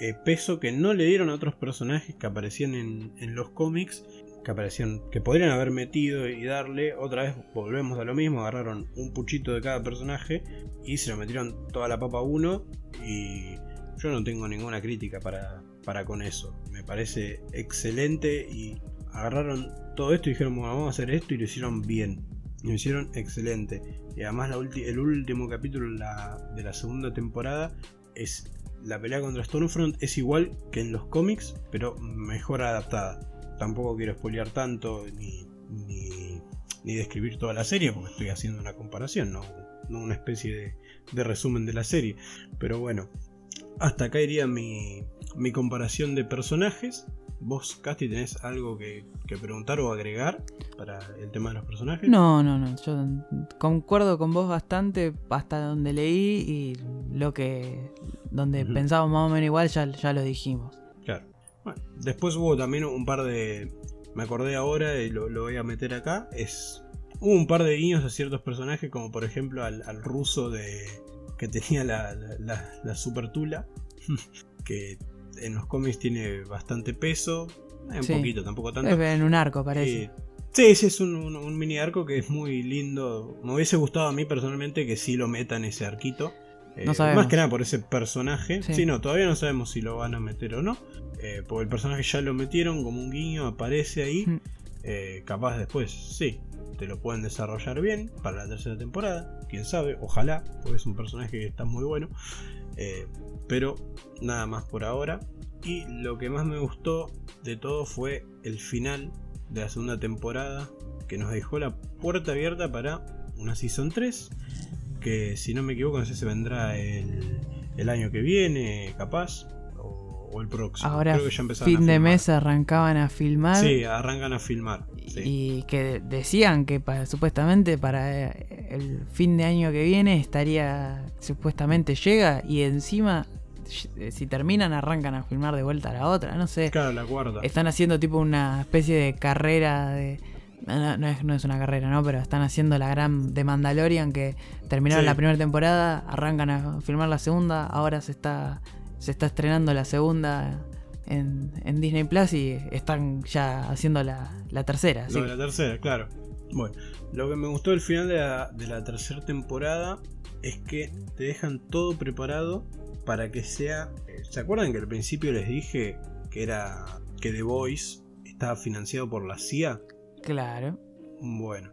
Speaker 3: eh, peso que no le dieron a otros personajes que aparecían en, en los cómics. Que aparecían, que podrían haber metido y darle. Otra vez volvemos a lo mismo. Agarraron un puchito de cada personaje y se lo metieron toda la papa a uno. Y yo no tengo ninguna crítica para, para con eso. Me parece excelente y agarraron todo esto y dijeron, vamos a hacer esto y lo hicieron bien. Lo hicieron excelente. Y además el último capítulo de la, segunda temporada es la pelea contra Stormfront es igual que en los cómics, pero mejor adaptada. Tampoco quiero spoilear tanto ni, ni, describir toda la serie porque estoy haciendo una comparación, no, una especie de resumen de la serie. Pero bueno, hasta acá iría mi, mi comparación de personajes. ¿Vos, Casti, tenés algo que, que preguntar o agregar para el tema de los personajes?
Speaker 1: No, no, no. Yo concuerdo con vos bastante hasta donde leí y lo que. donde
Speaker 3: Ujú.
Speaker 1: pensábamos más o menos igual ya, ya lo dijimos.
Speaker 3: Claro. Bueno, después hubo también un par de. Me acordé ahora y lo, lo voy a meter acá. Es. Hubo un par de guiños a ciertos personajes, como por ejemplo al, al ruso de. que tenía la, la, la- la super tula. *laughs* que en los cómics tiene bastante peso. eh, un
Speaker 1: Sí.
Speaker 3: poquito, tampoco tanto.
Speaker 1: En un arco, parece.
Speaker 3: Eh, sí, sí, es un, un- un mini arco que es muy lindo. Me hubiese gustado a mí personalmente que sí lo metan ese arquito. Eh,
Speaker 1: No sabemos.
Speaker 3: Más que nada por ese personaje.
Speaker 1: Sí.
Speaker 3: Sí. no, todavía no sabemos si lo van a meter o no. Eh, porque el personaje ya lo metieron como un guiño, aparece ahí.
Speaker 1: Mm.
Speaker 3: Eh, capaz después, sí, te lo pueden desarrollar bien para la tercera temporada. Quién sabe, ojalá, porque es un personaje que está muy bueno. Eh, pero nada más por ahora. Y lo que más me gustó de todo fue el final de la segunda temporada, que nos dejó la puerta abierta para una Season 3, que si no me equivoco, no sé si vendrá el, el año que viene, capaz, o, el próximo.
Speaker 1: Ahora,
Speaker 3: Creo que ya empezaron a
Speaker 1: fin de mes arrancaban a filmar.
Speaker 3: Sí, arrancan a filmar. sí.
Speaker 1: Y que decían que para, supuestamente para eh, el fin de año que viene estaría, supuestamente llega y encima, eh, si terminan, arrancan a filmar de vuelta a la otra, no sé.
Speaker 3: Claro, la cuarta.
Speaker 1: Están haciendo tipo una especie de carrera de... No, no- no es, no es una carrera, ¿no? Pero están haciendo la gran de Mandalorian que terminaron
Speaker 3: Sí.
Speaker 1: la primera temporada, arrancan a filmar la segunda, ahora se está, se está estrenando la segunda en, en Disney Plus y están ya haciendo la, la tercera.
Speaker 3: Lo de la tercera, claro. Bueno, lo que me gustó del final de la, de la tercera temporada es que te dejan todo preparado para que sea. eh, ¿Se acuerdan que al principio les dije que era que The Voice estaba financiado por la CIA?
Speaker 1: Claro.
Speaker 3: Bueno,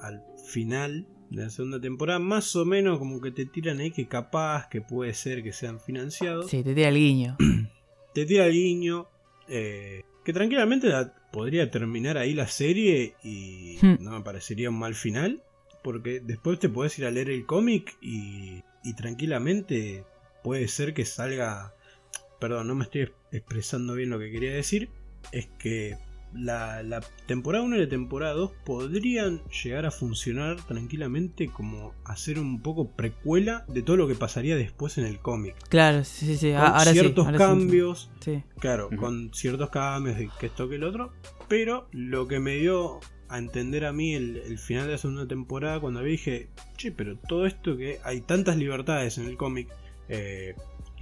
Speaker 3: al final la segunda temporada, más o menos como que te tiran ahí que capaz, que puede ser que sean financiados.
Speaker 1: Sí, te tira el guiño. *clears throat*
Speaker 3: te tira el guiño. eh, que tranquilamente la- podría terminar ahí la serie y
Speaker 1: Hmm.
Speaker 3: no me parecería un mal final. Porque después te puedes ir a leer el cómic y, y tranquilamente puede ser que salga. Perdón, no me estoy expresando bien lo que quería decir. Es que la, la temporada 1 y la temporada 2 podrían llegar a funcionar tranquilamente como hacer un poco precuela de todo lo que pasaría después en el cómic.
Speaker 1: Claro, sí, sí, sí.
Speaker 3: Con
Speaker 1: sí,
Speaker 3: ciertos
Speaker 1: ahora
Speaker 3: cambios.
Speaker 1: Sí.
Speaker 3: Claro, con ciertos cambios de que esto que el otro. Pero lo que me dio a entender a mí el, el final de la segunda temporada, cuando vi, dije, che, pero todo esto que hay tantas libertades en el cómic, eh,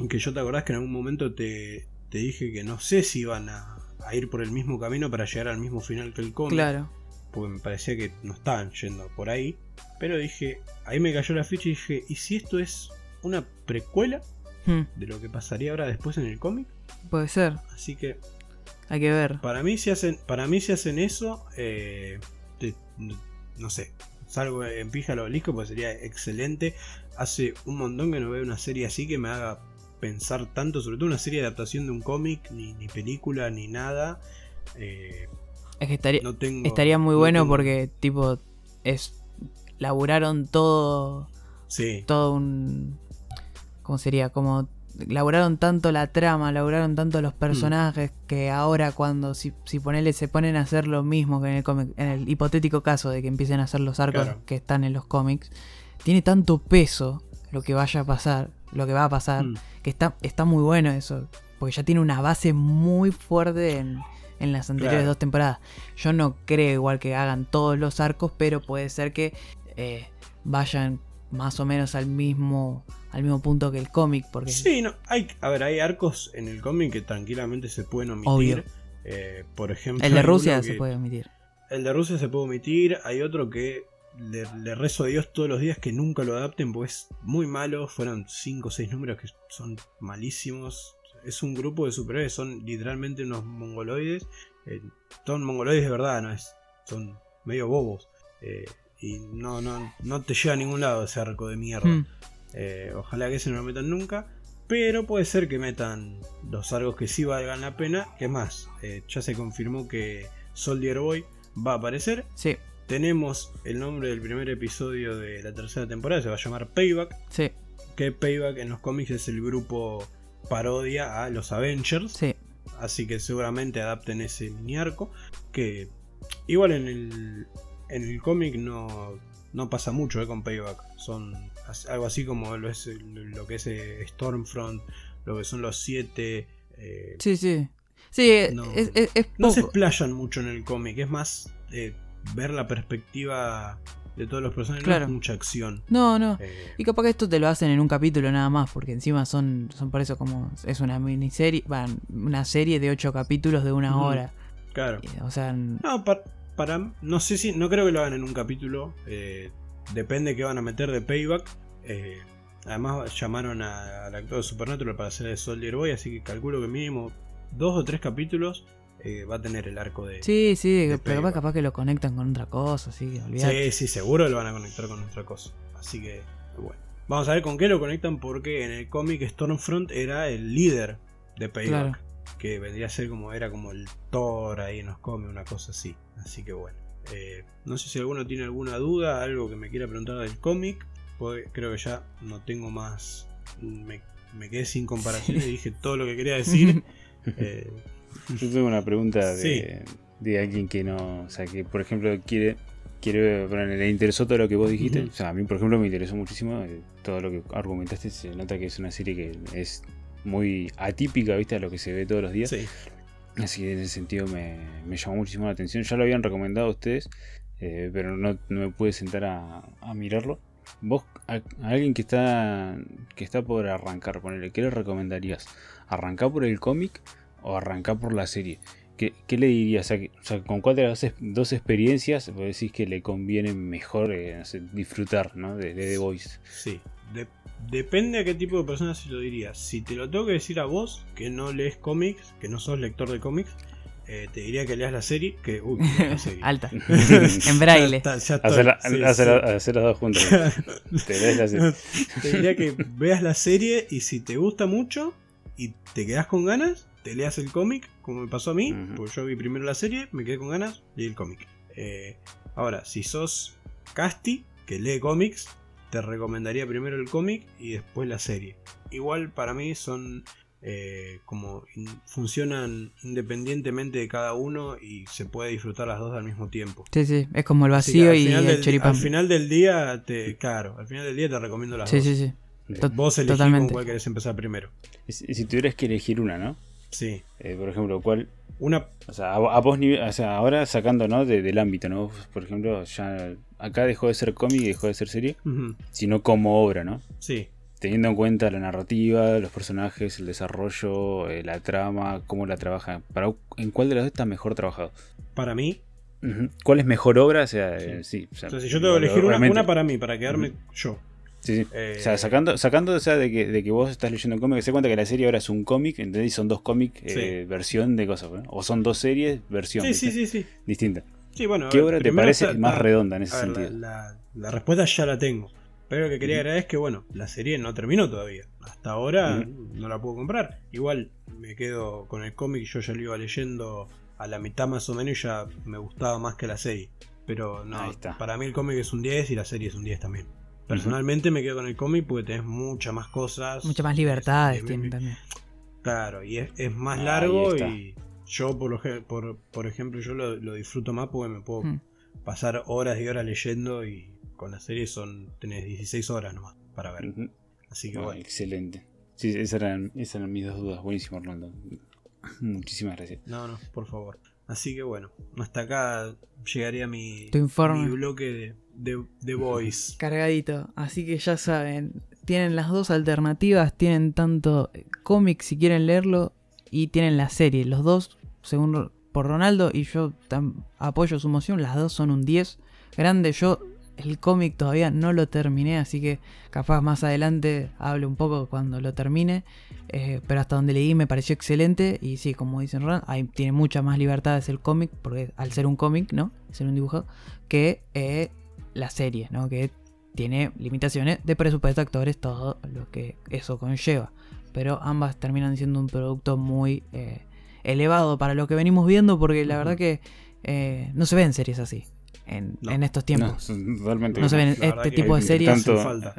Speaker 3: que yo te acordás que en algún momento te, te dije que no sé si iban a, a ir por el mismo camino para llegar al mismo final que el cómic.
Speaker 1: Claro.
Speaker 3: Porque me parecía que no estaban yendo por ahí. Pero dije, ahí me cayó la ficha y dije, ¿y si esto es una precuela
Speaker 1: Hmm,
Speaker 3: de lo que pasaría ahora después en el cómic?
Speaker 1: Puede ser.
Speaker 3: Así que
Speaker 1: Hay que ver.
Speaker 3: para mí si hacen, para mí si hacen eso, eh, te- no sé, salgo en pija lo obelisco, pues sería excelente. Hace un montón que no veo una serie así que me haga pensar tanto, sobre todo una serie de adaptación de un cómic, ni, ni película, ni nada. Eh,
Speaker 1: Es que estaría,
Speaker 3: no tengo,
Speaker 1: estaría muy
Speaker 3: no
Speaker 1: bueno
Speaker 3: tengo-
Speaker 1: porque, tipo, es. Laburaron todo.
Speaker 3: Sí,
Speaker 1: Todo un. ¿Cómo sería? Como. Laburaron tanto la trama, laburaron tanto los personajes que ahora cuando si, si ponele se ponen a hacer lo mismo que en el cómic, en el hipotético caso de que empiecen a hacer los arcos
Speaker 3: Claro.
Speaker 1: que están en los cómics, tiene tanto peso lo que vaya a pasar, lo que va a pasar,
Speaker 3: Mm.
Speaker 1: que está, está muy bueno eso, porque ya tiene una base muy fuerte en, en las anteriores
Speaker 3: Claro.
Speaker 1: dos temporadas. Yo no creo igual que hagan todos los arcos, pero puede ser que eh, vayan más o menos al mismo al mismo punto que el cómic, porque
Speaker 3: Sí, no, hay, a ver, hay arcos en el cómic que tranquilamente se pueden omitir.
Speaker 1: Obvio.
Speaker 3: Eh, por ejemplo,
Speaker 1: el de Rusia se puede omitir.
Speaker 3: El de Rusia se puede omitir. Hay otro que le, le rezo a Dios todos los días que nunca lo adapten porque es muy malo. Fueron 5 o 6 números que son malísimos. Es un grupo de superhéroes, son literalmente unos mongoloides. Eh, son mongoloides de verdad, no es. Son medio bobos. Eh, y no, no, no te lleva a ningún lado ese arco de mierda.
Speaker 1: Hmm.
Speaker 3: Eh, ojalá que ese no lo metan nunca. Pero puede ser que metan los arcos que sí valgan la pena. Que más, eh, ya se confirmó que Soldier Boy va a aparecer.
Speaker 1: Sí,
Speaker 3: tenemos el nombre del primer episodio de la tercera temporada, se va a llamar Payback.
Speaker 1: Sí,
Speaker 3: Que Payback en los cómics es el grupo parodia a los Avengers.
Speaker 1: sí.
Speaker 3: Así que seguramente adapten ese mini arco. Que igual en el, en el cómic no, no pasa mucho eh, con Payback. Son algo así como lo, es, lo que es eh, Stormfront, lo que son los siete. eh,
Speaker 1: Sí, sí. Sí,
Speaker 3: No.
Speaker 1: es, es, es
Speaker 3: no se explayan mucho en el cómic, es más eh, ver la perspectiva de todos los personajes,
Speaker 1: Claro.
Speaker 3: no es mucha acción.
Speaker 1: No, no.
Speaker 3: Eh,
Speaker 1: Y capaz que esto te lo hacen en un capítulo nada más, porque encima son, son por eso como. Es una miniserie. va, una serie de ocho capítulos de una hora.
Speaker 3: claro.
Speaker 1: Y, O sea,
Speaker 3: No, par- para, no sé si, no creo que lo hagan en un capítulo. eh, depende qué van a meter de payback. eh, además llamaron al actor de Supernatural para hacer de Soldier Boy, así que calculo que mínimo dos o tres capítulos eh, va a tener el arco de.
Speaker 1: sí, sí,
Speaker 3: de
Speaker 1: pero capaz, capaz que lo conectan con otra cosa, así que olvidate.
Speaker 3: Sí, sí, seguro lo van a conectar con otra cosa. Así que, bueno. Vamos a ver con qué lo conectan porque en el cómic Stormfront era el líder de Payback. Que vendría a ser como, era como el Thor ahí en los cómics, una cosa así. Así que bueno. Eh, no sé si alguno tiene alguna duda, algo que me quiera preguntar del cómic. porque Creo que ya no tengo más. Me, me quedé sin comparaciones, *laughs* dije todo lo que quería decir. Eh, *laughs*
Speaker 2: Yo tengo una pregunta
Speaker 3: Sí.
Speaker 2: de, alguien que no. O sea, que por ejemplo quiere. quiere le interesó todo lo que vos dijiste. O sea, a mí, por ejemplo, me interesó muchísimo eh, todo lo que argumentaste. Se nota que es una serie que es muy atípica, ¿viste? A lo que se ve todos los días.
Speaker 3: sí.
Speaker 2: Así que en ese sentido me, me llamó muchísimo la atención. Ya lo habían recomendado ustedes, eh, pero no, no me pude sentar a, a mirarlo. Vos, a, a alguien que está que está por arrancar, ponele, ¿qué le recomendarías? ¿Arrancar por el cómic o arrancar por la serie? ¿Qué, qué le dirías? O sea, que- o sea, ¿con cuál de las dos- experiencias vos decís que le conviene mejor eh, no sé, disfrutar ¿no? de, de The Voice?
Speaker 3: Sí, de- depende a qué tipo de persona se lo diría. Si te lo tengo que decir a vos, que no lees cómics, que no sos lector de cómics, eh, te diría que leas la serie, que... Uy, la serie. *laughs*
Speaker 1: Alta. *laughs* en braille.
Speaker 3: Sí, sí.
Speaker 2: hacer las dos juntas. *laughs* Te lees la serie.
Speaker 3: te diría que veas la serie y si te gusta mucho y te quedas con ganas, te leas el cómic, como me pasó a mí, porque yo vi primero la serie, me quedé con ganas, leí el cómic. Eh, ahora, si sos Casti, que lee cómics, te recomendaría primero el cómic y después la serie. Igual para mí son eh, como in- funcionan independientemente de cada uno y se puede disfrutar las dos al mismo tiempo.
Speaker 1: Sí, sí, es como el vacío y el
Speaker 3: del-
Speaker 1: choripán.
Speaker 3: Al final del día, te, claro, al final del día te recomiendo las
Speaker 1: Sí,
Speaker 3: dos.
Speaker 1: sí, sí. To-
Speaker 3: Vos elegís con cuál querés empezar primero.
Speaker 2: Y si, y si tuvieras que elegir una, ¿no?
Speaker 3: Sí.
Speaker 2: Eh, por ejemplo, ¿cuál,
Speaker 3: Una.
Speaker 2: O sea, a, a vos o sea, ahora sacando ¿no? de- del ámbito, ¿no? Vos, Por ejemplo, ya acá dejó de ser cómic y dejó de ser serie, sino como obra, ¿no?
Speaker 3: Sí.
Speaker 2: Teniendo en cuenta la narrativa, los personajes, el desarrollo, eh, la trama, cómo la trabaja. Para, ¿En cuál de las dos está mejor trabajado?
Speaker 3: Para mí.
Speaker 2: ¿Cuál es mejor obra? O sea, eh, sí. o sea,
Speaker 3: Entonces, si yo tengo que elegir una para mí, para quedarme yo.
Speaker 2: Sí, sí.
Speaker 3: Eh,
Speaker 2: O sea, sacando, sacando o sea, de, que, de que vos estás leyendo un cómic, se cuenta que la serie ahora es un cómic, ¿entendés? Son dos cómics, eh, versión de cosas, ¿no? O son dos series, versión
Speaker 3: Sí, sí, sí, sí.
Speaker 2: distinta.
Speaker 3: Sí, bueno. a
Speaker 2: ¿Qué obra te parece
Speaker 3: está-
Speaker 2: más redonda en ese
Speaker 3: ver,
Speaker 2: sentido?
Speaker 3: La, la- la respuesta ya la tengo. Pero lo que quería agregar es que, bueno, la serie no terminó todavía. Hasta ahora no la puedo comprar. Igual me quedo con el cómic, yo ya lo iba leyendo a la mitad más o menos y ya me gustaba más que la serie. Pero no, para mí el cómic es un 10 y la serie es un 10 también. Personalmente me quedo con el cómic porque tenés muchas más cosas.
Speaker 1: Muchas más libertades
Speaker 3: Es- es-
Speaker 1: tienen también.
Speaker 3: Claro, y es, es más largo y yo, por, lo, por, por ejemplo, yo lo, lo disfruto más porque me puedo
Speaker 1: Mm.
Speaker 3: pasar horas y horas leyendo y con la serie son tenés 16 horas nomás para ver. Así que
Speaker 2: Ah,
Speaker 3: bueno,
Speaker 2: Excelente. Sí, esas eran, esas eran mis dos dudas. Buenísimo, Orlando. *laughs* Muchísimas gracias.
Speaker 3: no, no, por favor. Así que bueno, hasta acá llegaría mi,
Speaker 1: Tu informe.
Speaker 3: mi bloque de, de, de Voice.
Speaker 1: Cargadito. Así que ya saben, tienen las dos alternativas, tienen tanto cómic si quieren leerlo y tienen la serie. Los dos, según por Ronaldo, y yo apoyo su moción, las dos son un 10. Grande, yo el cómic todavía no lo terminé, así que capaz más adelante hable un poco cuando lo termine. Eh, pero hasta donde leí me pareció excelente. Y sí, como dicen Ron, ahí tiene muchas más libertades el cómic, porque al ser un cómic, ¿no? Ser un dibujo, que eh, la serie, ¿no? Que tiene limitaciones de presupuesto, actores, todo lo que eso conlleva. Pero ambas terminan siendo un producto muy eh, elevado para lo que venimos viendo, porque la verdad que eh, no se ven series así. En,
Speaker 3: No.
Speaker 1: en estos tiempos. *laughs*
Speaker 2: totalmente.
Speaker 1: No, se ven este tipo de series.
Speaker 2: tanto-
Speaker 3: falta.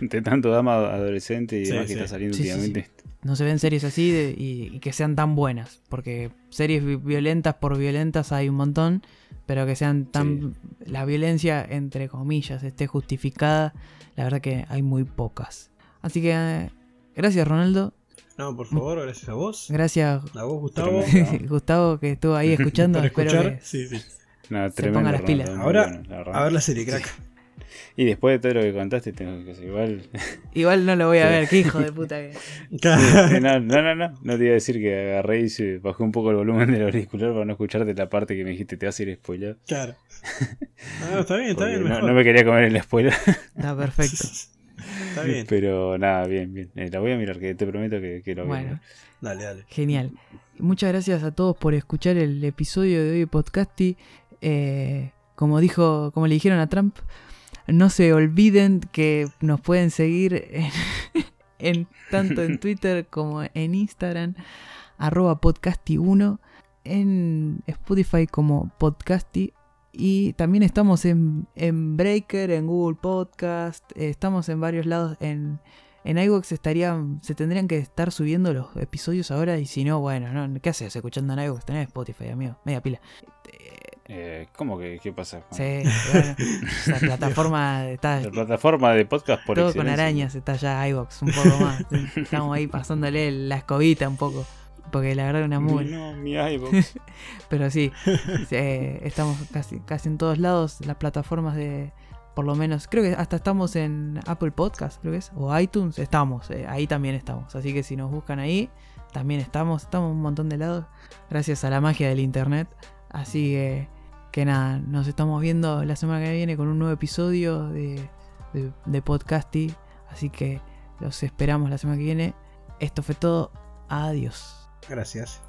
Speaker 2: Entre tanto dama adolescente y
Speaker 3: Sí,
Speaker 2: demás que está saliendo
Speaker 1: Sí, sí, sí.
Speaker 2: últimamente.
Speaker 1: No se ven series así de- y, y que sean tan buenas. Porque series vi- violentas por violentas hay un montón. Pero que sean tan. La violencia, entre comillas, esté justificada. La verdad que hay muy pocas. Así que. eh, gracias, Ronaldo.
Speaker 3: No, por favor, gracias a vos.
Speaker 1: Gracias,
Speaker 3: A vos, Gustavo. *laughs*
Speaker 1: Gustavo, que estuvo ahí *laughs* escuchando. Espero que
Speaker 3: Sí, sí.
Speaker 2: No,
Speaker 1: Se las pilas.
Speaker 3: Ahora,
Speaker 2: bueno, la verdad.
Speaker 3: A ver la serie, crack.
Speaker 2: Y después de todo lo que contaste, tengo que hacer igual. *laughs*
Speaker 1: Igual no lo voy a
Speaker 2: Sí.
Speaker 1: ver, qué hijo de puta que. *laughs*
Speaker 2: Sí, no, no, no, no. No te iba a decir que agarré y se bajé un poco el volumen del auricular para no escucharte la parte que me dijiste te vas a ir spoiler.
Speaker 3: claro. *laughs* Ah, está bien, está
Speaker 2: Porque
Speaker 3: bien,
Speaker 2: no,
Speaker 3: mejor.
Speaker 2: no me quería comer el spoiler.
Speaker 1: Está perfecto.
Speaker 3: Está bien.
Speaker 2: Pero nada, bien, bien. Eh, la voy a mirar, que te prometo que, que lo voy
Speaker 1: Bueno.
Speaker 3: Dale, dale.
Speaker 1: genial. Muchas gracias a todos por escuchar el episodio de hoy de Podcasty. Eh, como dijo, como le dijeron a Trump, no se olviden que nos pueden seguir en, *laughs* en- tanto en *laughs* Twitter como en Instagram, arroba podcasty1, en Spotify como podcasty. Y también estamos en, en Breaker, en Google Podcast, eh, estamos en varios lados. En, en iVoox estarían, se tendrían que estar subiendo los episodios ahora y si no, bueno, ¿no? ¿qué haces escuchando en iVoox? Tenés Spotify, amigo, media pila.
Speaker 2: Eh, ¿Cómo que qué pasa?
Speaker 1: Sí, bueno, la *laughs* plataforma está
Speaker 2: La plataforma de podcast por
Speaker 1: todo con arañas, está ya iVoox un poco más. *laughs* Estamos ahí pasándole la escobita un poco, porque la verdad es una muy...
Speaker 2: No, mi iVoox. *laughs*
Speaker 1: Pero sí, sí, eh, estamos casi, casi en todos lados, las plataformas de, por lo menos, creo que hasta estamos en Apple Podcast, creo que es, o iTunes, estamos, eh, ahí también estamos. Así que si nos buscan ahí, también estamos, estamos en un montón de lados, gracias a la magia del Internet. Así que, que nada, nos estamos viendo la semana que viene con un nuevo episodio de, de, de Podcasty. Así que los esperamos la semana que viene. Esto fue todo, adiós.
Speaker 3: Gracias.